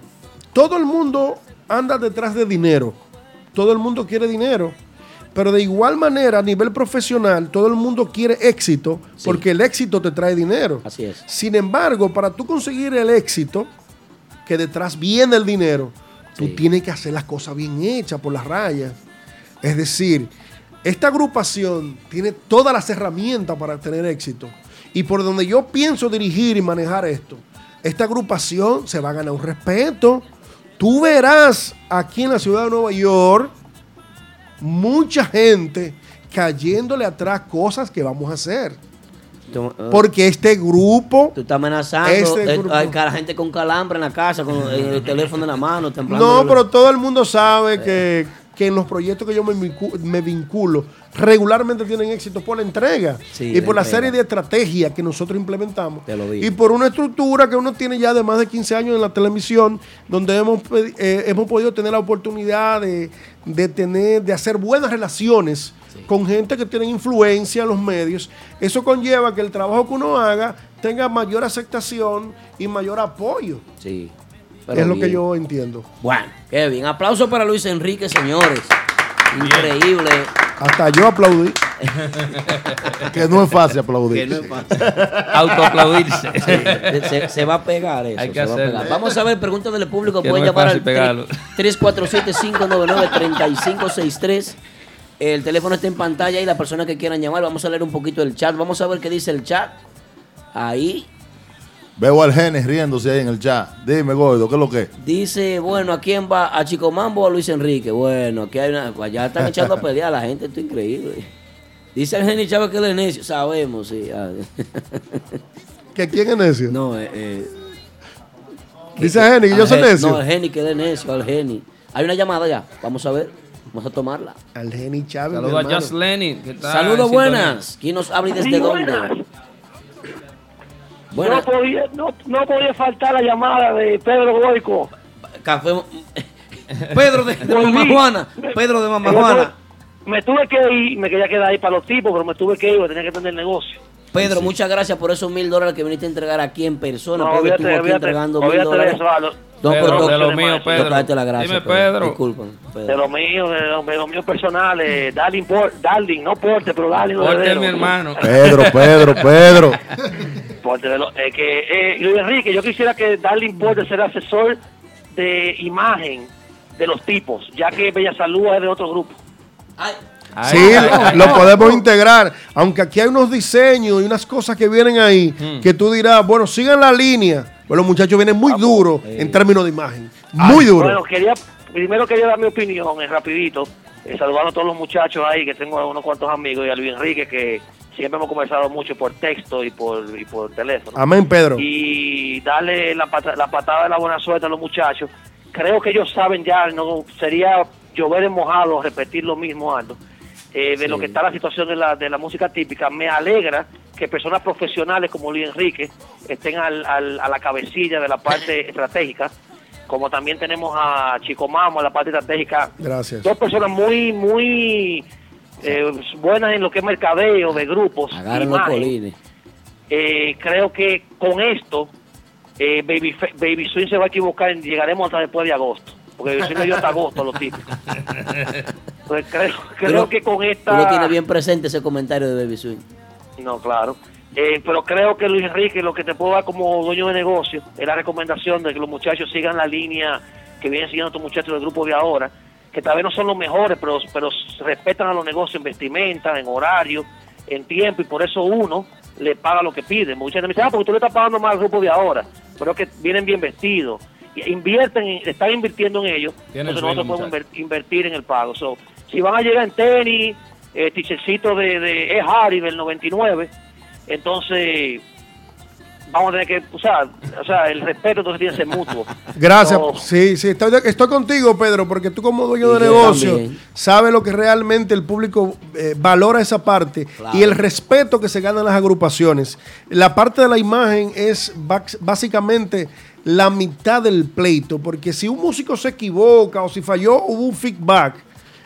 Todo el mundo anda detrás de dinero. Todo el mundo quiere dinero. Pero de igual manera, a nivel profesional, todo el mundo quiere éxito porque el éxito te trae dinero. Así es. Sin embargo, para tú conseguir el éxito, que detrás viene el dinero, tú tienes que hacer las cosas bien hechas por las rayas. Es decir, esta agrupación tiene todas las herramientas para tener éxito. Y por donde yo pienso dirigir y manejar esto, esta agrupación se va a ganar un respeto. Tú verás aquí en la ciudad de Nueva York mucha gente cayéndole atrás cosas que vamos a hacer. Tú- eh, Porque este grupo... Tú estás amenazando Este eh, grupo- a la gente con calambre en la casa, con el, el teléfono en la mano, temblando. No, pero todo el mundo sabe que, que en los proyectos que yo me, me vinculo regularmente tienen éxito por la entrega Sí, y por la entrega. serie de estrategias que nosotros implementamos Te lo digo. y por una estructura que uno tiene ya de más de 15 años en la televisión donde hemos, eh, hemos podido tener la oportunidad de, de tener de hacer buenas relaciones con gente que tiene influencia en los medios eso conlleva que el trabajo que uno haga tenga mayor aceptación y mayor apoyo Sí. es lo que yo entiendo Bueno, qué bien. Aplauso para Luis Enrique, señores. Increíble. Hasta yo aplaudí. que no es fácil aplaudir. Que no es fácil. Autoaplaudirse. Sí, se, se va a pegar eso. Hay que se va a hacerlo. pegar. Vamos a ver, preguntas del público. Que Pueden no llamar al pegarlo. 347-599-3563. El teléfono está en pantalla y las personas que quieran llamar, vamos a leer un poquito el chat. Vamos a ver qué dice el chat. Ahí Veo al Genes riéndose ahí en el chat. Dime, gordo, ¿qué es lo que es? dice, bueno, ¿a quién va? ¿A Chico Mambo o a Luis Enrique? Bueno, aquí hay una... Ya están echando a pelear la gente, esto es increíble. Dice el Jenny Chávez que él es necio. Sabemos, sí. ah. ¿Que quién es necio? No, eh, eh, Dice Jenny que yo soy necio. No, el Jenny que él es necio, al Jenny. Hay una llamada ya, vamos a ver. Vamos a tomarla. Al Geni Chávez. Saludos a. Just Lenin. Saludos buenas. ¿Quién nos habla y desde dónde? No podía, no, no podía faltar la llamada de Pedro Goico. Café. Pedro de, de. Mamá Juana. Pedro de Mamá Me Juana. tuve- Me tuve que ir, me quería quedar ahí para los tipos, pero me tuve que ir, porque tenía que tener negocio. Pedro, muchas gracias por esos mil dólares que viniste a entregar aquí en persona. No, Pedro olvídate, estuvo aquí olvídate, entregando mil dólares. No, Pedro, pero de lo mío, Pedro. darte la gracia. Dime, Pedro. Disculpen, Pedro. De lo mío, de lo, de lo mío personal, eh, Darling, Por- Darling, no Porte, pero Darling. Porte Heredero. es mi hermano. Pedro, Pedro, Pedro. Porte de lo- eh, que, eh, Luis Enrique, yo quisiera que Darling Porte sea asesor de imagen de los tipos, ya que Bella Salud es de otro grupo. Sí, lo podemos integrar. Aunque aquí hay unos diseños y unas cosas que vienen ahí que tú dirás, bueno, sigan la línea. Pues los muchachos vienen muy duros en términos de imagen. Muy duro. Bueno, quería, primero quería dar mi opinión, es rapidito, eh, saludando a todos los muchachos ahí, que tengo unos cuantos amigos, y a Luis Enrique, que siempre hemos conversado mucho por texto y por, y por teléfono. Amén, Pedro. Y darle la, pata- la patada de la buena suerte a los muchachos. Creo que ellos saben ya, no sería llover en mojado repetir lo mismo, Aldo, eh, de lo que está la situación de la, de la música típica. Me alegra que personas profesionales como Luis Enrique estén al- al- a la cabecilla de la parte estratégica, como también tenemos a Chico Mamo en la parte estratégica. Gracias. Dos personas muy, muy eh, buenas en lo que es mercadeo de grupos. Imagen. Eh, creo que con esto eh, Baby, Baby Swing se va a equivocar y llegaremos hasta después de agosto. Porque Baby Swing no dio hasta agosto los tipos. Pues creo, creo que con esta... tienes bien presente ese comentario de Baby Swing. No, claro. Eh, pero creo que Luis Enrique lo que te puedo dar como dueño de negocio es la recomendación de que los muchachos sigan la línea que vienen siguiendo estos muchachos del grupo de ahora, que tal vez no son los mejores, pero, pero respetan a los negocios en vestimenta, en horario, en tiempo, y por eso uno le paga lo que pide. Mucha gente me dice, ah, porque tú le estás pagando más al grupo de ahora, pero que vienen bien vestidos, invierten, en- están invirtiendo en ellos, entonces sueño, nosotros podemos inver- invertir en el pago. So, si van a llegar en tenis, eh, tichercito de, de E. Harry del 99, entonces vamos a tener que, o sea, o sea el respeto entonces tiene que ser mutuo. Gracias. Sí, sí, estoy, contigo, Pedro, porque tú como dueño Y de negocio también. sabes lo que realmente el público eh, valora esa parte Claro. y el respeto que se gana en las agrupaciones. La parte de la imagen es básicamente la mitad del pleito, porque si un músico se equivoca o si falló, hubo un feedback.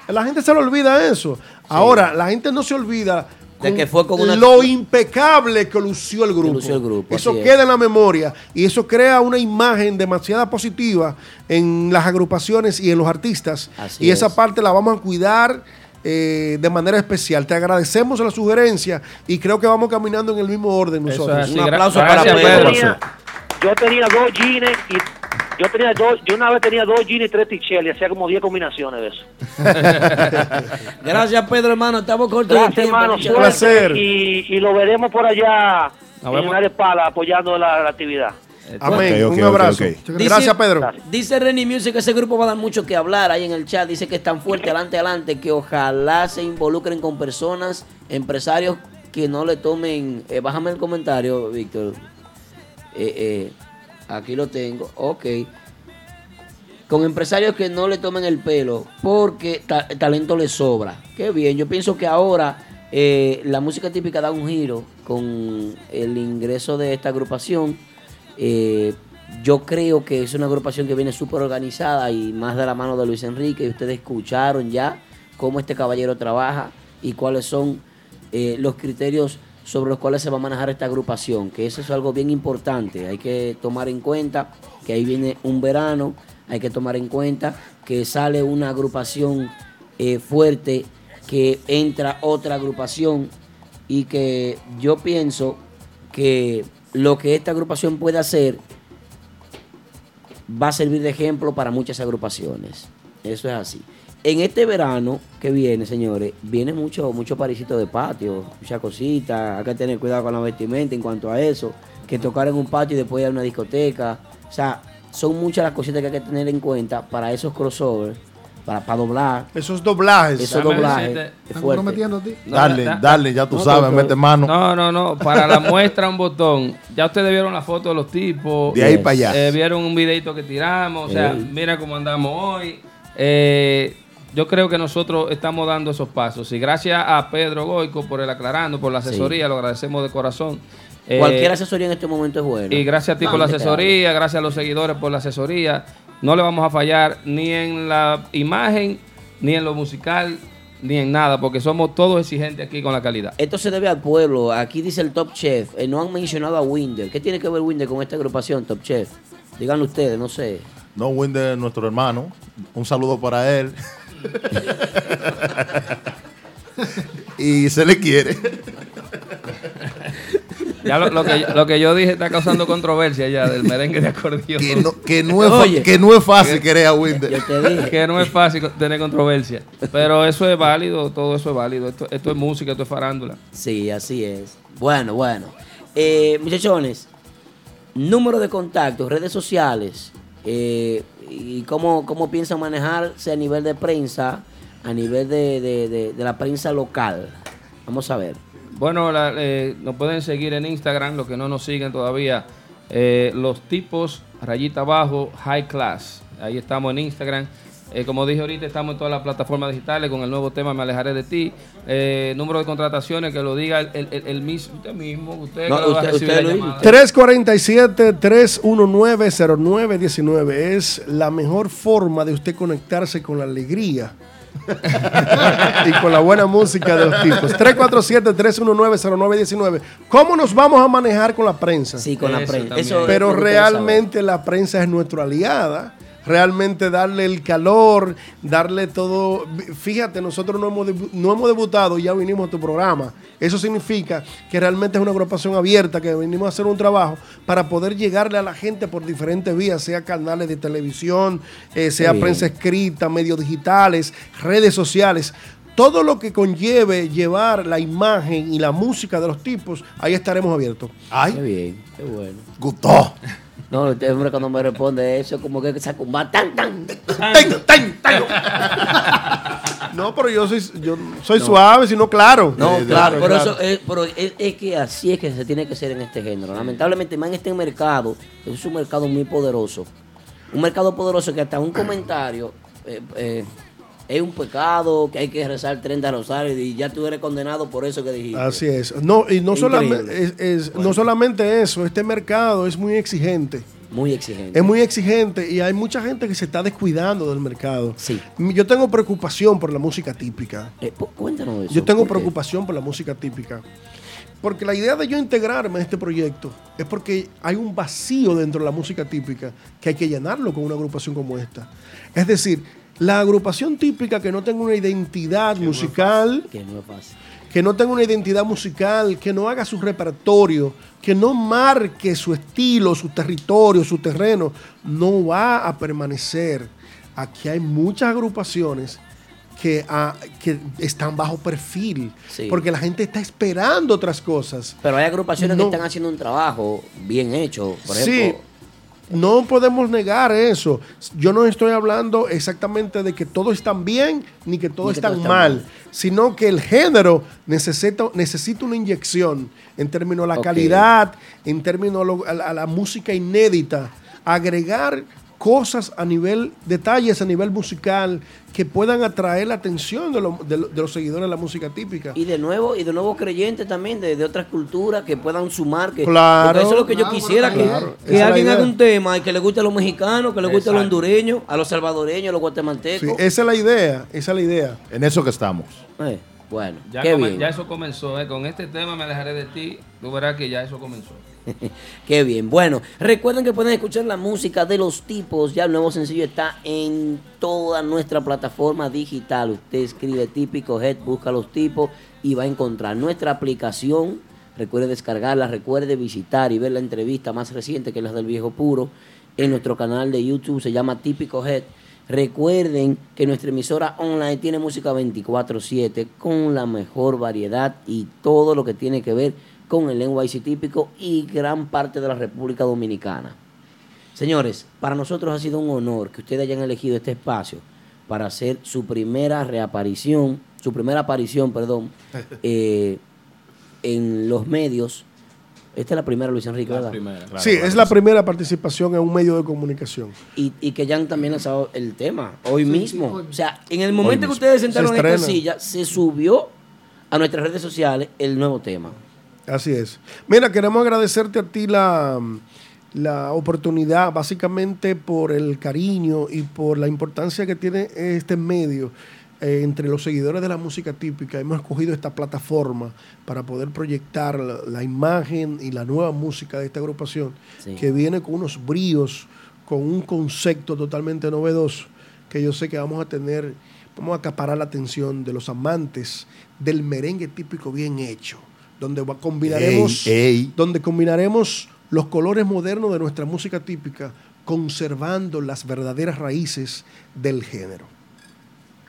La gente se le olvida eso. Ahora, la gente no se olvida De que fue con una- lo impecable que lució el grupo. lució el grupo, Eso es. queda en la memoria y eso crea una imagen demasiado positiva en las agrupaciones y en los artistas. Así y esa es. parte la vamos a cuidar eh, de manera especial. Te agradecemos la sugerencia y creo que vamos caminando en el mismo orden nosotros. es. Un aplauso gracias, para yo Pedro. tenía, yo tenía dos jeans y yo tenía dos, yo una vez tenía dos jeans y tres y hacía como 10 combinaciones de eso. Gracias, Pedro, hermano. Estamos cortos de Gracias, tiempo. hermano, placer. Y, y lo veremos por allá en una espalda apoyando la, la actividad. Amén. Un abrazo. Dice- Gracias, Pedro. Dice Renny Music que ese grupo va a dar mucho que hablar ahí en el chat. Dice que están fuertes adelante, adelante, que ojalá se involucren con personas, empresarios que no le tomen. eh, bájame el comentario, Víctor. Eh, eh, aquí lo tengo. Ok. Con empresarios que no le tomen el pelo porque ta- talento les sobra. Qué bien. Yo pienso que ahora eh, la música típica da un giro con el ingreso de esta agrupación. Eh, yo creo que es una agrupación que viene súper organizada y más de la mano de Luis Enrique. Y ustedes escucharon ya cómo este caballero trabaja y cuáles son eh, los criterios sobre los cuales se va a manejar esta agrupación. Que eso es algo bien importante. Hay que tomar en cuenta que ahí viene un verano. Hay que tomar en cuenta que sale una agrupación eh, fuerte, que entra otra agrupación y que yo pienso que lo que esta agrupación puede hacer va a servir de ejemplo para muchas agrupaciones. Eso es así. En este verano que viene, señores, viene mucho, mucho parisito de patio, muchas cositas. Hay que tener cuidado con la vestimenta en cuanto a eso. Que tocar en un patio y después ir a una discoteca. O sea, son muchas las cositas que hay que tener en cuenta para esos crossovers, para, para doblar. Esos doblajes. Esos Dame doblajes. prometiendo a ti. No, Dale, da- dale, ya tú no, sabes, mete mano. No, no, no. Para la muestra un botón. Ya ustedes vieron la foto de los tipos. De ahí para allá. Eh, vieron un videito que tiramos. O sea, mira cómo andamos hoy. Eh, yo creo que nosotros estamos dando esos pasos. Y gracias a Pedro Goico por el aclarando, por la Sí. asesoría, lo agradecemos de corazón. Eh, Cualquier asesoría en este momento es buena. Y gracias a ti No, por la asesoría, gracias a los seguidores por la asesoría. No le vamos a fallar ni en la imagen, ni en lo musical, ni en nada, porque somos todos exigentes aquí con la calidad. Esto se debe al pueblo. Aquí dice el Top Chef. Eh, no han mencionado a Winder. ¿Qué tiene que ver Winder con esta agrupación, Top Chef? Díganlo ustedes, no sé. No, Winder, nuestro hermano. Un saludo para él. y se le quiere. Ya lo, lo que, lo que yo dije está causando controversia ya del merengue de acordeón. Que no- que no es Oye. que no es fácil querer a Winder. Yo te dije. Que no es fácil tener controversia. Pero eso es válido, todo eso es válido. Esto, esto es música, esto es farándula. Sí, así es. Bueno, bueno. Eh, muchachones, número de contactos, redes sociales, eh, y cómo, cómo piensan manejarse a nivel de prensa, a nivel de- de la prensa local. Vamos a ver. Bueno, la- eh, nos pueden seguir en Instagram, los que no nos siguen todavía. eh, los tipos, rayita abajo, high class. Ahí estamos en Instagram. Eh, como dije ahorita, estamos en todas las plataformas digitales con el nuevo tema Me alejaré de ti. Eh, número de contrataciones, que lo diga el, el- el- el mismo, usted mismo. Usted, No, lo usted- usted, llamada. 347-319-0919 es la mejor forma de usted conectarse con la alegría y con la buena música de los tipos. 347-319-0919. ¿Cómo nos vamos a manejar con la prensa? Sí, con la prensa. Pero lo realmente la prensa es nuestra aliada. Realmente darle el calor, darle todo. Fíjate, nosotros no hemos, no hemos debutado y ya vinimos a tu programa. Eso significa que realmente es una agrupación abierta, que venimos a hacer un trabajo para poder llegarle a la gente por diferentes vías, sea canales de televisión, eh, sea bien. prensa escrita, medios digitales, redes sociales. Todo lo que conlleve llevar la imagen y la música de los tipos, ahí estaremos abiertos. Ay, Qué bien, qué bueno. Gustó. No, este hombre cuando me responde eso, como que saca un bat, tan, tan. No, pero yo soy, yo soy No. suave, sino claro. No, Eh, claro, pero, claro. Eso es, pero es, es que así es que se tiene que hacer en este género. Lamentablemente, más en este mercado, es un mercado muy poderoso. Un mercado poderoso que hasta un comentario eh, eh, es un pecado, que hay que rezar 30 rosarios y ya tú eres condenado por eso que dijiste. Así es. No, y no solamente, es- es- no solamente eso, este mercado es muy exigente. Muy exigente. Es muy exigente y hay mucha gente que se está descuidando del mercado. Yo tengo preocupación por la música típica. Eh, cuéntanos eso. Yo tengo preocupación por la música típica. Porque la idea de yo integrarme a este proyecto es porque hay un vacío dentro de la música típica que hay que llenarlo con una agrupación como esta. Es decir, la agrupación típica que no tenga una identidad musical, Que no es fácil. que no tenga una identidad musical, que no haga su repertorio, que no marque su estilo, su territorio, su terreno, no va a permanecer. Aquí hay muchas agrupaciones que, ah, que están bajo perfil, Sí. porque la gente está esperando otras cosas. Pero hay agrupaciones No. que están haciendo un trabajo bien hecho. Por Sí, ejemplo, no podemos negar eso. Yo no estoy hablando exactamente de que todo está bien ni que todo Ni que está todo está mal, mal. sino que el género necesita, necesita una inyección en términos de la calidad, en términos a la- a la música inédita, agregar cosas a nivel, detalles a nivel musical que puedan atraer la atención de, lo- de lo- de los seguidores de la música típica. Y de nuevo, y de nuevo creyentes también de, de otras culturas que puedan sumar. Que, Claro. eso es lo que yo Claro, quisiera, que, claro. que alguien haga un tema y que le guste a los mexicanos, que le guste a los hondureños, a los salvadoreños, a los Sí, guatemaltecos. esa es la idea, esa es la idea. En eso que estamos. Eh, bueno, Ya, qué come- bien. ya eso comenzó. eh. Con este tema me alejaré de ti. Tú verás que ya eso comenzó. Qué bien. Bueno, recuerden que pueden escuchar la música de los tipos. Ya el nuevo sencillo está en toda nuestra plataforma digital. Usted escribe típico head, busca los tipos y va a encontrar nuestra aplicación. Recuerde descargarla, recuerde visitar y ver la entrevista más reciente que es la del viejo puro en nuestro canal de YouTube. Se llama Típico Head. Recuerden que nuestra emisora online tiene música 24/7 con la mejor variedad y todo lo que tiene que ver con el NYC típico y gran parte de la República Dominicana. Señores, para nosotros ha sido un honor que ustedes hayan elegido este espacio para hacer su primera reaparición, su primera aparición, perdón, eh, en los medios Esta es la primera, Luis Enrique, ¿verdad? sí, es la primera participación en un medio de comunicación. Y, y que ya han también lanzado el tema hoy Sí, mismo. hoy- O sea, en el momento que ustedes sentaron Se en esta silla, se subió a nuestras redes sociales el nuevo tema. Así es. Mira, queremos agradecerte a ti la, la oportunidad, básicamente por el cariño y por la importancia que tiene este medio eh, entre los seguidores de la música típica. Hemos escogido esta plataforma para poder proyectar la, la imagen y la nueva música de esta agrupación, Sí. que viene con unos bríos, con un concepto totalmente novedoso, que yo sé que vamos a tener, vamos a acaparar la atención de los amantes del merengue típico bien hecho, donde combinaremos, Ey, ey. donde combinaremos los colores modernos de nuestra música típica, conservando las verdaderas raíces del género.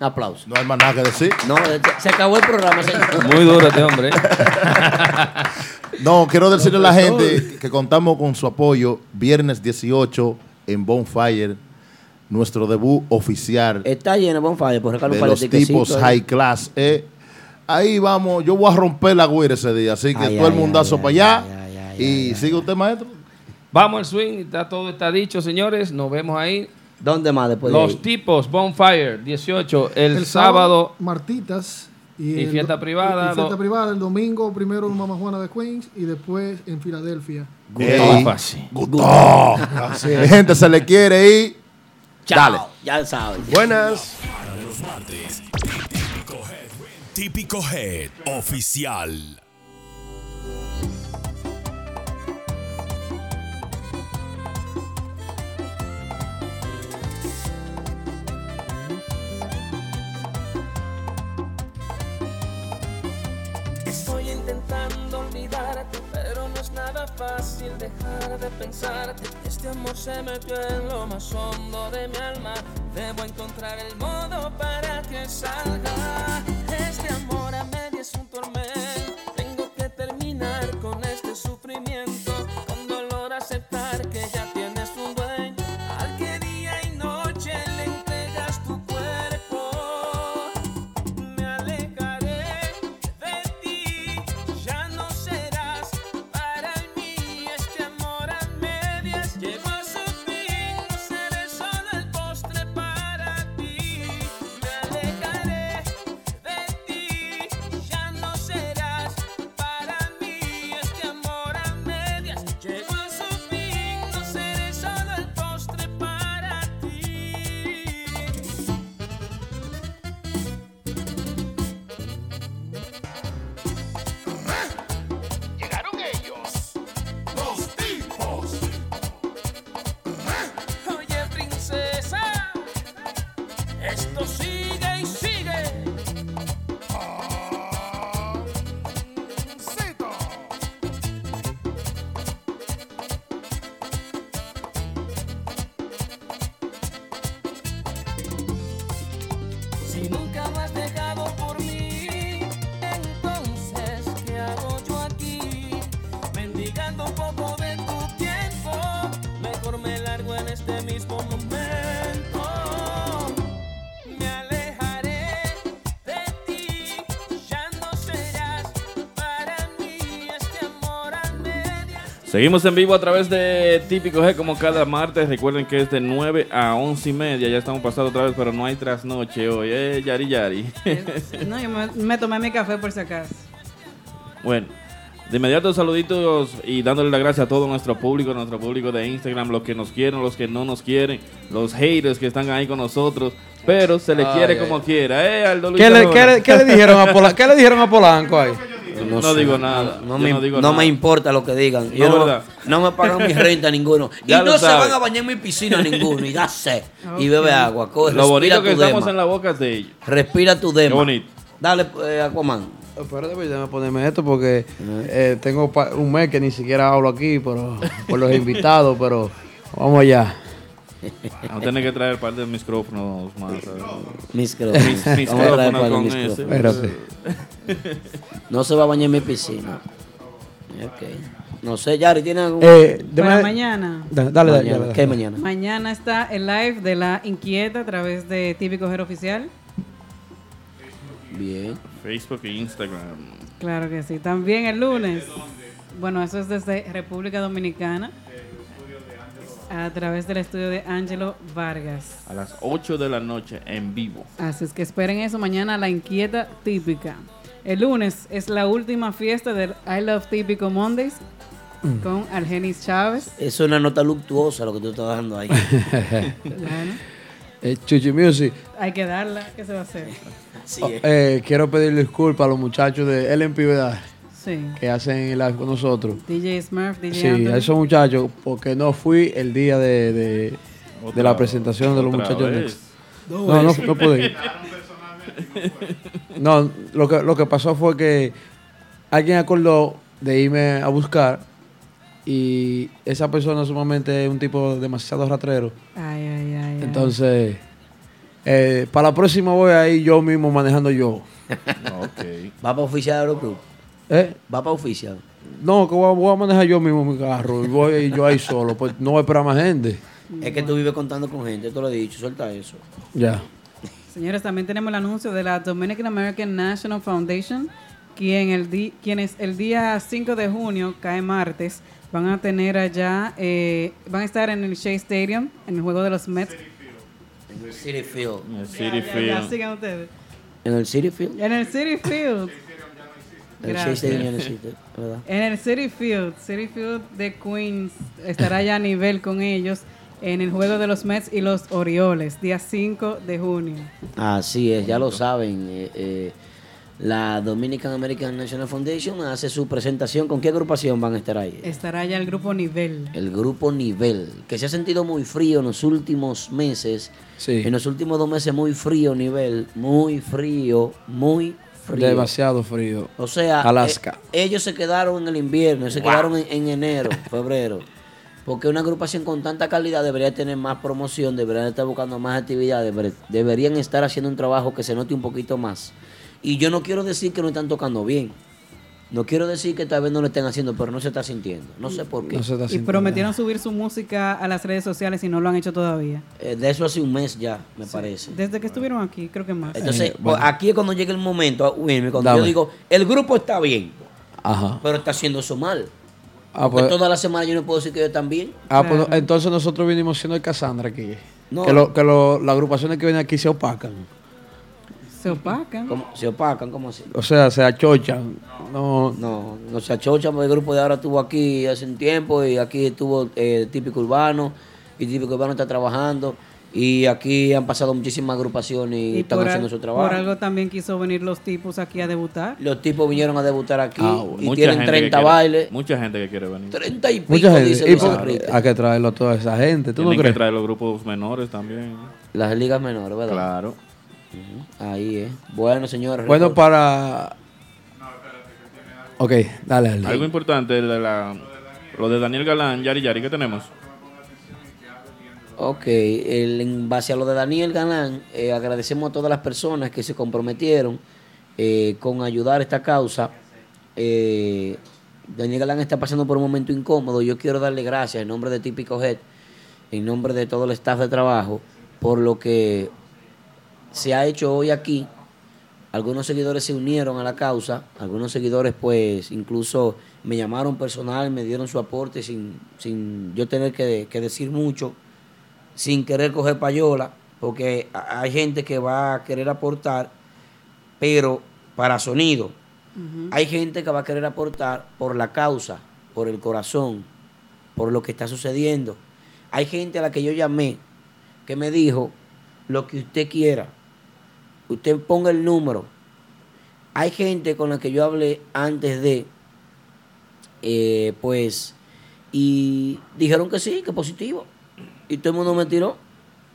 Aplausos. No hay más nada que decir. No, se acabó el programa. señor. Muy duro este hombre. No, quiero decirle a la gente que contamos con su apoyo viernes 18 en Bonfire, nuestro debut oficial Está lleno, Bonfire, por un de los tipos ahí. high class. Eh, ahí vamos, yo voy a romper la güira ese día, así que Ay, todo el mundazo ay, para allá. y sigue usted, maestro. Vamos al swing, está todo está dicho, señores. Nos vemos ahí. ¿Dónde más después de Los ahí? tipos, Bonfire, 18, el, El sábado. Martitas. Y el fiesta privada, y fiesta do- privada el domingo, primero en Mama Juana de Queens y después en Filadelfia. Ey, fácil. gustó. Mi gente se le quiere ir. Chao, Dale. ya saben. Buenas. Para los martes, Típico Head, Típico Head Oficial. Intentando olvidarte, pero no es nada fácil dejar de pensarte. Este amor se metió en lo más hondo de mi alma. Debo encontrar el modo para que salga. Este amor a media es un tormento. Seguimos en vivo a través de Típico G como cada martes. Recuerden que es de 9 a 11 y media. Ya estamos pasando otra vez, pero no hay trasnoche hoy. Eh, Yari Yari. No, yo me, me tomé mi café por si acaso. bueno, de inmediato saluditos y dándole las gracias a todo nuestro público, nuestro público de Instagram, los que nos quieren, los que no nos quieren, los haters que están ahí con nosotros. Pero se le Ay, quiere ay. como quiera. Eh, Aldo ¿Qué le, Arjona. qué le- qué le dijeron a Polanco? ¿Qué le dijeron a Polanco ahí? No, sé, digo nada. No, me, no digo no nada. me importa lo que digan. No, Yo no, me pagan mi renta ninguno. Y no se van a bañar en mi piscina ninguno. Y ya sé. Y bebe agua. Coge, Lo bonito que estamos en la boca es de ellos. Respira tu dema. Qué bonito. Dale, eh, Aquaman. Espérate, pues, déjame ponerme esto porque eh, tengo pa- un mes que ni siquiera hablo aquí pero, por los invitados, pero vamos allá. Vamos a tener que traer un par de micrófonos más. Micrófonos. Mis- Vamos a traer micrófonos par de. No se va a bañar en mi piscina. Ok. No sé, Yari, ¿tiene algún...? Eh, Para déjame- mañana. Da- dale, dale, Mañana. dale. ¿Qué mañana? Mañana está el live de la Inquieta a través de Típico Gero Oficial. Bien. Facebook e Instagram. Claro que sí. También el lunes. Bueno, eso es desde República Dominicana. A través del estudio de Angelo Vargas. A las 8 de la noche en vivo. Así es que esperen eso mañana, la inquieta típica. El lunes es la última fiesta del I Love Típico Mondays Mm. con Argenis Chávez. Es una nota luctuosa lo que tú estás dando ahí. Bueno, Eh, Chuchi Music. hay que darla, ¿qué se va a hacer? Oh, eh, quiero pedirle disculpas a los muchachos de LMP, ¿verdad? Sí. Que hacen el live con nosotros. DJ Smurf, DJ Sí, Anthony. a esos muchachos, porque no fui el día de, de, de la presentación de los muchachos. Next. No, no, veces. no pude ir. No, lo que, lo que pasó fue que alguien acordó de irme a buscar y esa persona sumamente es un tipo demasiado ratrero. Ay, ay, ay. Entonces, eh, para la próxima voy a ir yo mismo manejando yo. ¿Va para oficial Aeroclub? ¿Eh? ¿Va para oficial? No, que voy a, voy a manejar yo mismo mi carro y voy yo ahí solo, pues no voy a esperar más gente. Es que tú vives contando con gente, te lo he dicho, suelta eso. Ya. Señores, también tenemos el anuncio de la Dominican American National Foundation, quien el di- quienes el día 5 de junio, cae martes, van a tener allá, eh, van a estar en el Shea Stadium, en el juego de los Mets. En el City Field. En el City ya, Field. ya, sigan ustedes. En el City Field. En el City Field. El Gracias. Shea Stadium existe, ¿verdad? En el City Field, City Field de Queens estará ya a nivel con ellos en el juego de los Mets y los Orioles, día 5 de junio. Así es, ya lo saben. eh, eh, la Dominican American National Foundation hace su presentación. ¿Con qué agrupación van a estar ahí? Estará ya el grupo Nivel. El grupo Nivel, que se ha sentido muy frío en los últimos meses. Sí. En los últimos dos meses muy frío Nivel, muy frío, muy frío. Demasiado frío. O sea, Alaska. eh, ellos se quedaron en el invierno, se Wow. quedaron en, en enero, febrero. Porque una agrupación con tanta calidad debería tener más promoción, deberían estar buscando más actividades, deber- deberían estar haciendo un trabajo que se note un poquito más. Y yo no quiero decir que no están tocando bien. No quiero decir que tal vez no lo estén haciendo, pero no se está sintiendo. No sé por qué. Y prometieron subir su música a las redes sociales y no lo han hecho todavía. Eh, de eso hace un mes ya, me parece. Desde que estuvieron aquí, creo que más. Entonces, pues, aquí es cuando llega el momento, cuando Dame. yo digo, el grupo está bien, Ajá. pero está haciendo eso mal. Ah, Porque pues, toda la semana yo no puedo decir que ellos están bien. ah, pues, entonces nosotros vinimos siendo el Cassandra aquí. No. Que, lo- que lo- las agrupaciones que vienen aquí se opacan. Se opacan. ¿Cómo? Se opacan, ¿cómo así? O sea, se achochan. No, No, no se achochan, porque el grupo de ahora estuvo aquí hace un tiempo y aquí estuvo eh, típico urbano y típico urbano está trabajando y aquí han pasado muchísimas agrupaciones y, Y están haciendo al- su trabajo. por algo también quiso venir los tipos aquí a debutar. Los tipos vinieron a debutar aquí Ah, y Mucha tienen gente que 30 quiere- bailes. Mucha gente que quiere venir. 30 y pico, Mucha dice gente. Y Luis por- Enrique. hay que traerlo a toda esa gente. ¿Tú no Tienen que crees? traer los grupos menores también. Las ligas menores, ¿verdad? Claro. Ahí es. Bueno, señores. Bueno, para. Ok, dale, dale. Algo importante, de la, lo de Daniel Galán, Yari Yari, ¿qué tenemos? Ok, el- en base a lo de Daniel Galán, eh, agradecemos a todas las personas que se comprometieron eh, con ayudar a esta causa. Eh, Daniel Galán está pasando por un momento incómodo. Yo quiero darle gracias en nombre de Típico Head, en nombre de todo el staff de trabajo, por lo que se ha hecho hoy aquí. Algunos seguidores se unieron a la causa, algunos seguidores pues incluso me llamaron personal, me dieron su aporte sin, sin yo tener que, que decir mucho sin querer coger payola, porque hay gente que va a querer aportar, pero para sonido. Hay gente que va a querer aportar por la causa, por el corazón, por lo que está sucediendo. Hay gente a la que yo llamé que me dijo lo que usted quiera. Usted ponga el número. Hay gente con la que yo hablé antes de, eh, pues, y dijeron que sí, que positivo. Y todo el mundo me tiró.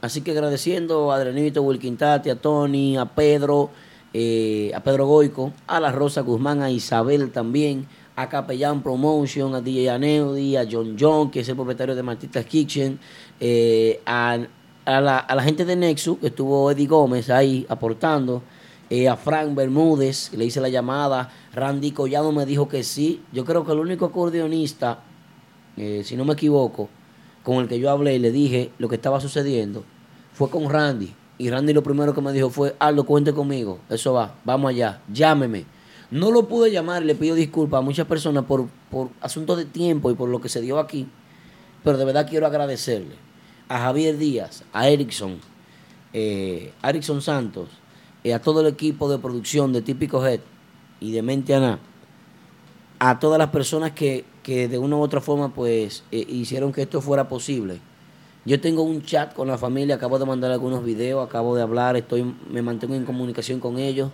Así que agradeciendo a Adrenito Wilquintate, a Tony, a Pedro, eh, a Pedro Goico, a la Rosa Guzmán, a Isabel también, a Capellán Promotion, a DJ Aneudi, a John John, que es el propietario de Martitas Kitchen, eh, a, a la, a la gente de Nexus, que estuvo Eddie Gómez ahí aportando, eh, a Frank Bermúdez, le hice la llamada, Randy Collado me dijo que sí. Yo creo que el único acordeonista, eh, si no me equivoco, con el que yo hablé y le dije lo que estaba sucediendo, fue con Randy. Y Randy lo primero que me dijo fue, Aldo, cuente conmigo, eso va, vamos allá, llámeme. No lo pude llamar le pido disculpas a muchas personas por, por asuntos de tiempo y por lo que se dio aquí, pero de verdad quiero agradecerle a Javier Díaz, a Erickson, eh, a Erickson Santos, eh, a todo el equipo de producción de Típico Head y de Mente Ana, a todas las personas que, que de una u otra forma pues eh, hicieron que esto fuera posible. Yo tengo un chat con la familia, acabo de mandar algunos videos, acabo de hablar, estoy, me mantengo en comunicación con ellos.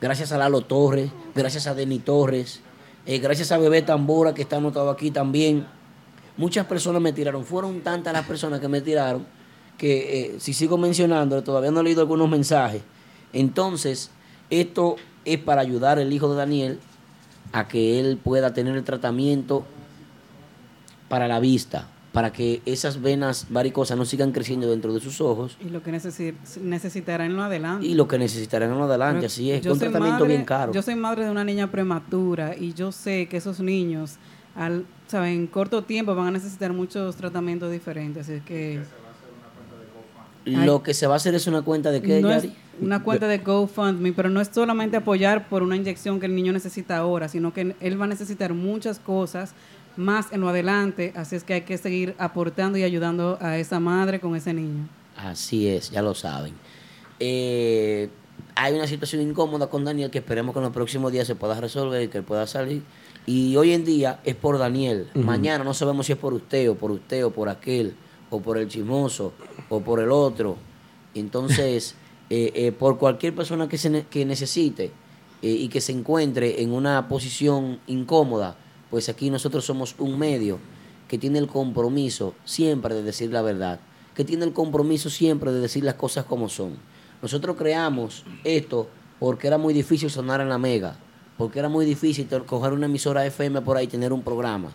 Gracias a Lalo Torres, gracias a Denny Torres, eh, gracias a Bebé Tambora que está anotado aquí también. Muchas personas me tiraron, fueron tantas las personas que me tiraron que eh, si sigo mencionando, todavía no he leído algunos mensajes. Entonces, esto es para ayudar al hijo de Daniel a que él pueda tener el tratamiento para la vista, para que esas venas varicosas no sigan creciendo dentro de sus ojos Y lo que necesi- necesitará en lo adelante. y lo que necesitarán en lo adelante. Pero Así es, yo un tratamiento madre- bien caro. Yo soy madre de una niña prematura y yo sé que esos niños, al, ¿sabe? en corto tiempo, van a necesitar muchos tratamientos diferentes. Así que Lo que se va a hacer es una cuenta de qué, no es Yari? una cuenta de GoFundMe, pero no es solamente apoyar por una inyección que el niño necesita ahora, sino que él va a necesitar muchas cosas más en lo adelante. Así es que hay que seguir aportando y ayudando a esa madre con ese niño. Así es, ya lo saben. Eh, hay una situación incómoda con Daniel que esperemos que en los próximos días se pueda resolver y que él pueda salir. Y hoy en día es por Daniel. Mañana no sabemos si es por usted o por usted o por aquel o por el chismoso o por el otro. Entonces, eh, eh, por cualquier persona que, se ne- que necesite eh, y que se encuentre en una posición incómoda, pues aquí nosotros somos un medio que tiene el compromiso siempre de decir la verdad, que tiene el compromiso siempre de decir las cosas como son. Nosotros creamos esto porque era muy difícil sonar en la mega, porque era muy difícil coger una emisora FM por ahí y tener un programa.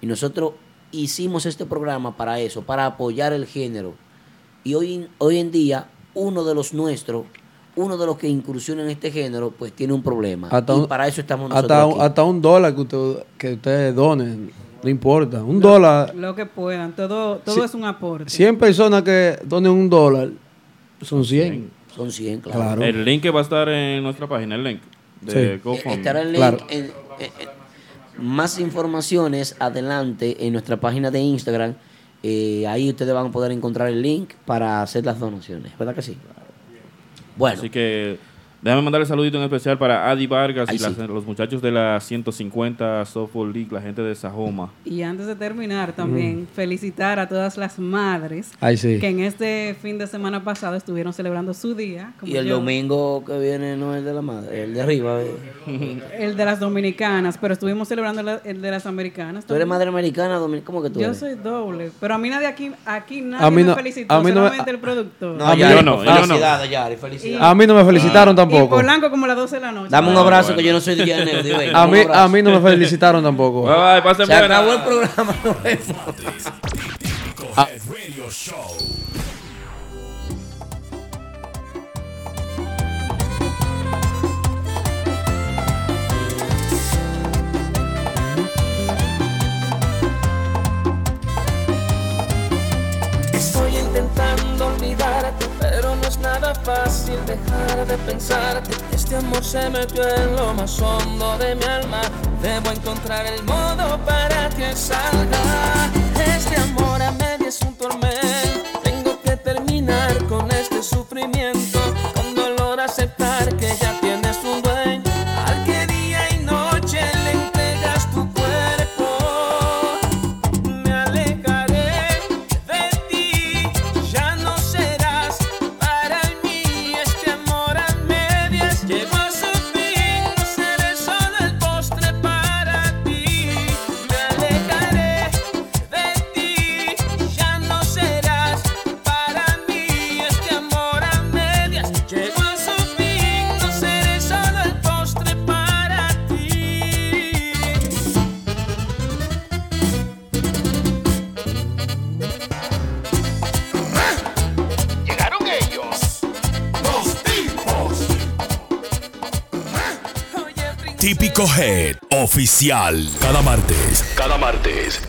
Y nosotros hicimos este programa para eso, para apoyar el género. Y hoy, hoy en día, uno de los nuestros, uno de los que incursiona en este género, pues tiene un problema. Hasta y un- para eso estamos nosotros Hasta, aquí. un- hasta un dólar que usted, que ustedes donen, no importa. Un dólar, Lo que puedan, todo, todo es un aporte. 100 personas que donen un dólar, son 100. Son 100, claro. El link va a estar en nuestra página, el link de Sí. GoFundMe. Estará el link Claro. en- en- en- más informaciones adelante en nuestra página de Instagram. Eh, ahí ustedes van a poder encontrar el link para hacer las donaciones. ¿Verdad que sí? Bueno. Así que déjame mandarle saludito en especial para Adi Vargas Ay, y las- sí. los muchachos de la 150 Softball League, la gente de Sajoma. Y antes de terminar, también felicitar a todas las madres Ay, sí. que en este fin de semana pasado estuvieron celebrando su día. como Y el yo. domingo que viene no es el de la madre, el de arriba. eh. El de las dominicanas, pero estuvimos celebrando la- el de las americanas. ¿Tú eres madre americana dominicana? ¿Cómo que tú Yo eres? soy doble, pero a mí nadie aquí, aquí nadie A mí me no- felicitó, a mí no me- solamente el productor. No, A mí- Yari, yo no, yo no. felicidades, Yari, felicidades. A mí no me felicitaron tampoco. Polanco como las 12 de la noche. Dame un Ah, abrazo bueno. que yo no soy de Llanero, digo, A mí, a mí no me felicitaron tampoco. Bye, bye, pasen Se acabó el programa. Pero no es nada fácil dejar de pensarte. Este amor se metió en lo más hondo de mi alma. Debo encontrar el modo para que salga. Este amor a media es un tormento. Tengo que terminar con este sufrimiento. Con dolor aceptar que ya Típico Head Oficial. Cada martes. Cada martes.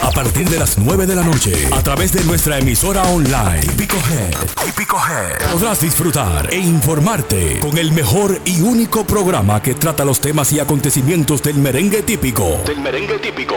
a partir de las 9 de la noche a través de nuestra emisora online Típico Head. Típico Head. Podrás disfrutar e informarte con el mejor y único programa que trata los temas y acontecimientos del merengue típico. Del merengue típico.